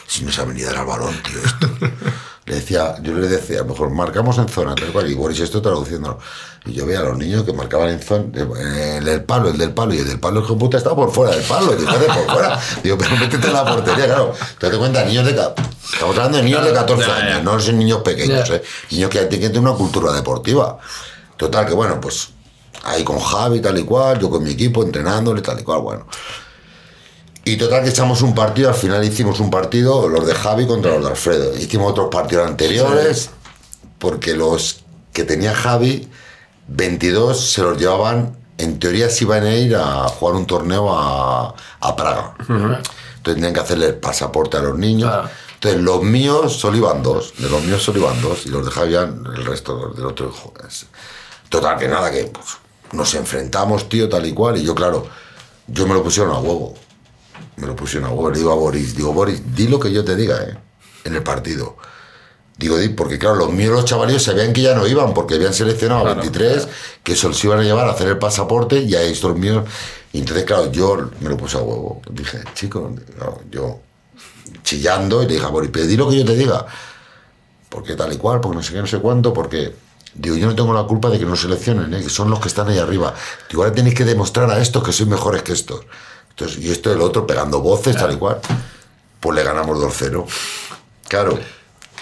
si no saben ni dar al balón, tío, esto. Le decía, yo le decía, a lo mejor marcamos en zona, tal cual, y Boris esto traduciéndolo. Y yo veía a los niños que marcaban en zona, el del palo, el del palo, y el del palo, el que puta estaba por fuera del palo, "Joder, por fuera. Digo, pero métete en la portería, claro. Te das cuenta, niños de. Estamos hablando de niños de 14 Ya, ya. años, no son niños pequeños, Ya. ¿eh? Niños que tienen que tener una cultura deportiva. Total, que bueno, pues ahí con Javi, tal y cual, yo con mi equipo, entrenándole, tal y cual, bueno. Y total que echamos un partido, al final hicimos un partido, los de Javi contra los de Alfredo. Hicimos otros partidos anteriores, porque los que tenía Javi, 22 se los llevaban, en teoría se iban a ir a jugar un torneo a, a Praga. Entonces tenían que hacerle el pasaporte a los niños. Claro. Entonces los míos solo iban dos, de los míos solo iban dos, y los de Javi el resto del otro. jóvenes. Total, que nada, que pues, nos enfrentamos, tío, tal y cual, y yo, claro, yo me lo pusieron a huevo me lo pusieron a huevo. Le digo a Boris, digo, Boris, di lo que yo te diga, ¿eh? En el partido. Digo, di, porque claro, los míos, los chavales, sabían que ya no iban, porque habían seleccionado a 23, que se los iban a llevar a hacer el pasaporte, y a estos míos. Y entonces, claro, yo me lo puse a huevo. Dije, chico, no, yo chillando, y le dije a Boris, pero di lo que yo te diga. Porque tal y cual, porque no sé qué, no sé cuánto, porque. Digo, yo no tengo la culpa de que no seleccionen, ¿eh? que son los que están ahí arriba. Digo, ahora tenéis que demostrar a estos que sois mejores que estos. Entonces, y esto el otro pegando voces, tal y cual. Pues le ganamos 2-0. Claro.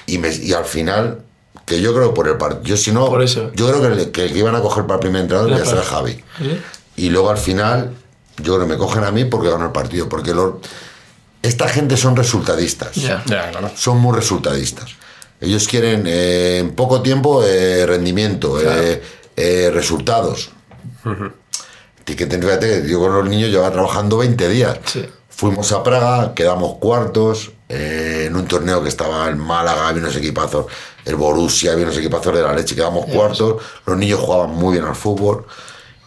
Y, me- y al final, que yo creo por el partido. Yo si no, Por eso. yo creo que el que, el que iban a coger para el primer entrenador ya será para- Javi. ¿Sí? Y luego al final, yo creo que me cogen a mí porque ganó el partido. Porque los, esta gente son resultadistas claro. son muy resultadistas. Ellos quieren eh, en poco tiempo eh, rendimiento, eh, eh, resultados. Que tener, fíjate, yo con los niños llevaba trabajando 20 días. Sí. Fuimos a Praga, quedamos cuartos, eh, en un torneo que estaba el Málaga, había unos equipazos, el Borussia, había unos equipazos de la leche, quedamos cuartos, los niños jugaban muy bien al fútbol.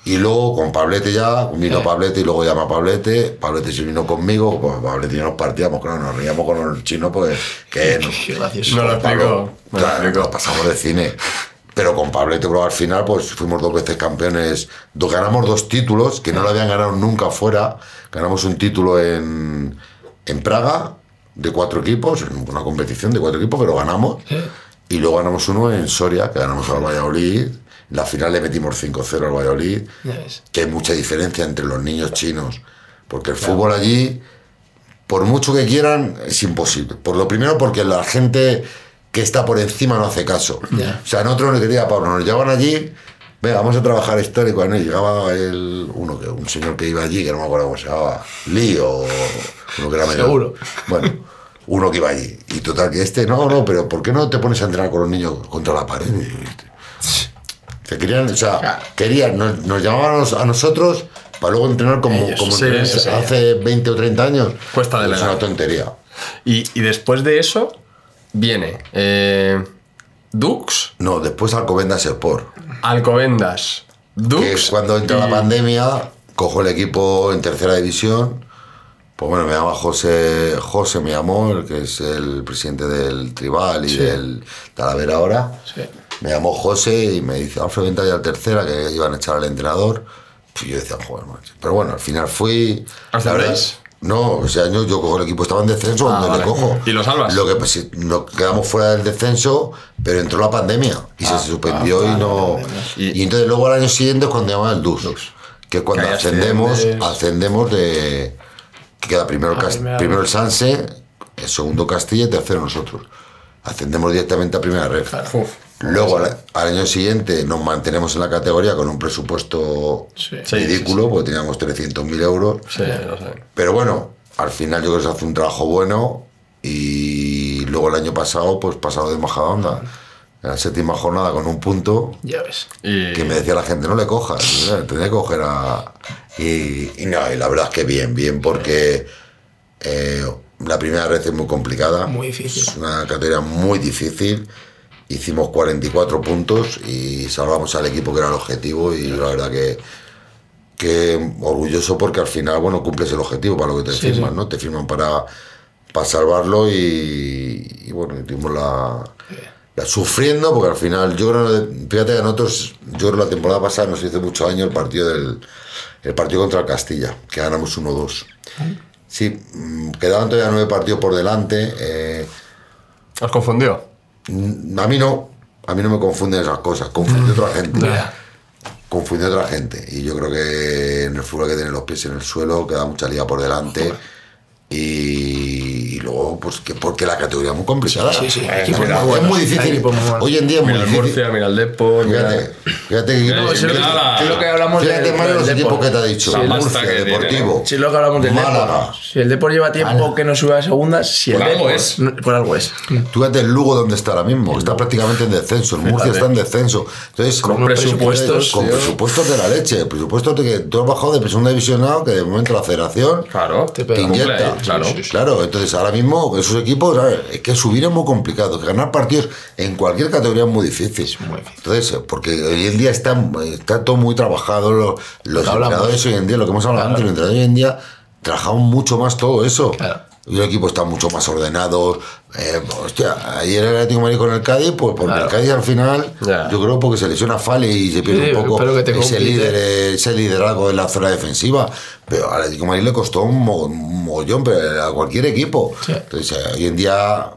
Y luego con Pablete ya, vino Pablete y luego llama a Pablete, Pablete se vino conmigo, pues Pablete y yo nos partíamos, claro, nos reíamos con el chino, pues que no, Qué gracioso. No lo explico. Me claro, nos pasamos de cine. Pero con Pablete, pero al final, pues fuimos dos veces campeones. Ganamos dos títulos que no lo habían ganado nunca fuera. Ganamos un título en, en Praga de cuatro equipos, en una competición de cuatro equipos, pero ganamos. Y luego ganamos uno en Soria, que ganamos al Valladolid. La final le metimos 5-0 al Valladolid. Que hay mucha diferencia entre los niños chinos. Porque el fútbol allí por mucho que quieran, es imposible. Por lo primero, porque la gente que está por encima no hace caso. Ya. O sea, nosotros le quería Pablo, nos llevaban allí, venga, vamos a trabajar y cuando llegaba el, uno que, un señor que iba allí, que no me acuerdo cómo se llamaba, Lee o uno que era menor. Seguro. Bueno, uno que iba allí. Y total, que este, no, no, pero ¿por qué no te pones a entrenar con los niños contra la pared? Y que querían, o sea, querían, nos, nos llamaban a nos- a nosotros para luego entrenar como, Ellos, como sí, entrenan sí, sí. hace 20 o 30 años. Cuesta Es delegar. una tontería. Y, y después de eso viene eh, Dux, No, después Alcobendas Sport. Alcobendas, Que Dux. cuando entra y- la pandemia, cojo el equipo en tercera división. Pues bueno, me llama José, José me llamó, el que es el presidente del Tribal y del Talavera ahora. Sí. Me llamó José y me dice, Alfredo, vente ya al tercera, que iban a echar al entrenador. Y yo decía, joder, macho. Pero bueno, al final fui. ¿Ascendéis? No, ese año yo cojo el equipo, estaba en descenso, Ah, donde vale. le cojo. ¿Y lo salvas? Lo que pues, sí, nos quedamos fuera del descenso, pero entró la pandemia y se suspendió y no. Y- Y, entonces luego al año siguiente es cuando llaman el DUS, que es cuando Que ascendemos, ascendemos de. que queda primero, el Ah, primera primero el. Sanse, el segundo Castilla y tercero nosotros. Ascendemos directamente a primera red. Uf. Luego al, al año siguiente nos mantenemos en la categoría con un presupuesto Sí. Sí, ridículo, porque teníamos 300.000 euros. Sí, lo sé. Pero bueno, al final yo creo que se hace un trabajo bueno y luego el año pasado, pues pasado de Majadahonda. En la séptima jornada con un punto Ya ves. Y, que me decía la gente, no le cojas, tendría que coger a... Y, y no, y la verdad es que bien, bien, porque eh, la primera red es muy complicada. Muy difícil. Es una categoría muy difícil. Hicimos 44 puntos y salvamos al equipo que era el objetivo y la verdad que, que orgulloso porque al final, bueno, cumples el objetivo para lo que te Sí, firman, sí. ¿no? Te firman para, para salvarlo y, y bueno, tuvimos la, la- sufriendo porque al final, yo creo, fíjate que nosotros, yo creo la temporada pasada nos hizo mucho año el partido del el partido contra el Castilla, que ganamos 1-2. Sí, mm, quedaban todavía nueve partidos por delante. eh, ¿Os confundió? A mí no, a mí no me confunden esas cosas, confunde otra gente. Confunde otra gente. Y yo creo que en el fútbol hay que tener los pies en el suelo, queda mucha liga por delante. Y luego, pues que porque la categoría es muy complicada. Sí, sí, es muy difícil. Hoy en día es muy Mira el difícil. Murcia, mira el Depor, mira... Fíjate, fíjate que equipos- es lo que hablamos Fíjate, los equipos Depor. que te ha dicho. Sí, Murcia, que tiene, Deportivo. Sí, lo que hablamos del Málaga. Depor. Si el Depor lleva tiempo que no sube a segunda, si el Por algo Depor- es. no- Por algo es. Tú fíjate el Lugo donde está ahora mismo, está prácticamente en descenso, el Murcia está en descenso. Entonces, Con presupuestos, con tío. presupuestos de la leche, presupuestos de que tú has bajado de segunda divisionado, que de momento la federación Claro, Te inyecta. Claro. Claro, entonces ahora mismo esos equipos, ¿sabes? es que subir es muy complicado, que ganar partidos en cualquier categoría es muy difícil. muy difícil. Entonces, porque hoy en día está, está todo muy trabajado, lo- los hablamos. entrenadores hoy en día, lo que hemos hablado Claro. antes, los entrenadores hoy en día trabajamos mucho más todo eso. Claro. Y el equipo está mucho más ordenado. Eh, hostia, ayer el Atlético de Madrid con el Cádiz, pues porque Claro. el Cádiz al final, yo creo porque se lesiona Fale y se pierde Sí, un poco que te ese, líder, ese liderazgo en la zona defensiva. Pero al Atlético de Madrid le costó un, mo- un mogollón pero a cualquier equipo. Sí. Entonces, eh, hoy en día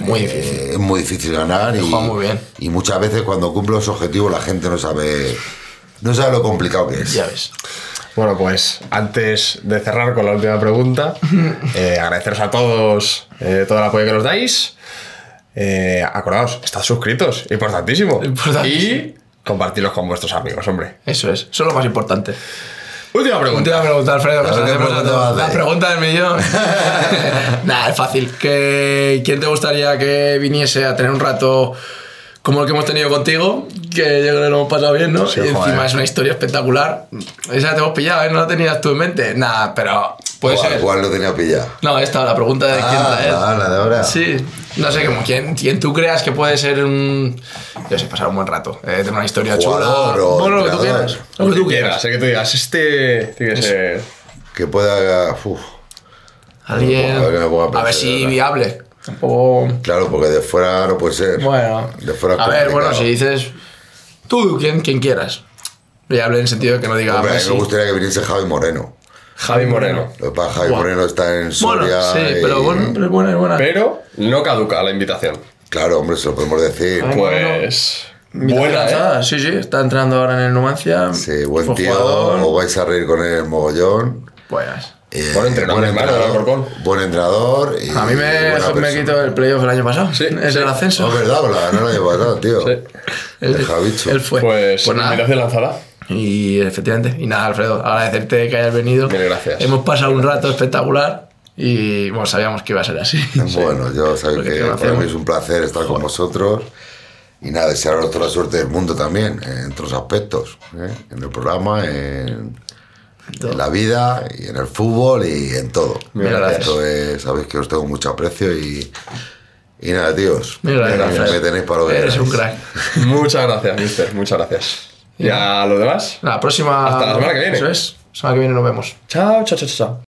Muy eh, es muy difícil ganar y, Juega muy bien. y muchas veces cuando cumple los objetivos la gente no sabe no sabe lo complicado que es. Ya ves. Bueno, pues antes de cerrar con la última pregunta, eh, agradeceros a todos eh, todo el apoyo que nos dais. Eh, acordaos, estad suscritos, importantísimo. Importantísimo. Y compartirlos con vuestros amigos, hombre. Eso es. Eso es lo más importante. Última pregunta. Última pregunta, Alfredo. que A ver, nos ¿qué hacemos a pregunta todos. vas a La pregunta del millón. Nada, es fácil. ¿Qué- ¿Quién te gustaría que viniese a tener un rato como el que hemos tenido contigo? Que yo creo que lo hemos pasado bien, ¿no? Sí, y encima joder. es una historia espectacular. Esa te hemos pillado, ¿eh? No la tenías tú en mente. Nada, pero Puede ¿Cuál, ser. cuál lo tenía pillado? No, esta, la pregunta de quién Ah, traer. la, la de ahora. Sí, no sé, como quién, quién tú creas que puede ser un. Yo sé, pasar un buen rato, eh, tener una historia Jugador chula. o bueno, lo que tú quieras. Lo que tú quieras. Sé que tú digas, este tiene que ser. Que pueda. uf, Alguien. A ver a si ¿verdad? viable. Tampoco. claro, porque de fuera no puede ser. Bueno. De fuera a ver, bueno, si dices. Tú, quien, quien quieras. Viable en el sentido de que no diga. Hombre, a mí me gustaría que viniese Javi Moreno. Javi Moreno. Lo que pasa es que Javi Buah. Moreno está en Bueno, Soria. sí, y- pero bueno, pero es buena, es buena. Pero no caduca la invitación. Claro, hombre, se lo podemos decir. Ay, Pues. Buena, ¿eh? Sí, sí, está entrenando ahora en el Numancia. Sí, buen tío. jugador. Os vais a reír con él mogollón. Pues. Eh, Buen entrenador, buen del entrenador, Alcorcón. buen entrenador. Y A mí me, me quitó el playoff el año pasado. Sí, es sí. el ascenso. No, es verdad, pues la ganó el año pasado, tío. Sí. Él, El Javicho. él fue. Pues, nada. invitación lanzada. Y efectivamente. Y nada, Alfredo, agradecerte que hayas venido. Mil gracias. Hemos pasado un rato espectacular y bueno, sabíamos que iba a ser así. Bueno, yo Porque que para mí es un placer estar con vosotros. Y nada, desearos toda la suerte del mundo también, en los aspectos. ¿eh? En el programa, en. En la vida, y en el fútbol, y en todo. Gracias. Esto es, sabéis que os tengo mucho aprecio y, y nada, tíos. Gracias, me Alfredo. tenéis para lo que Eres un crack. Muchas gracias, mister. Muchas gracias. Y a lo demás. La próxima. Hasta la semana que viene. Eso es. La semana que viene nos vemos. Chao, chao, chao, chao.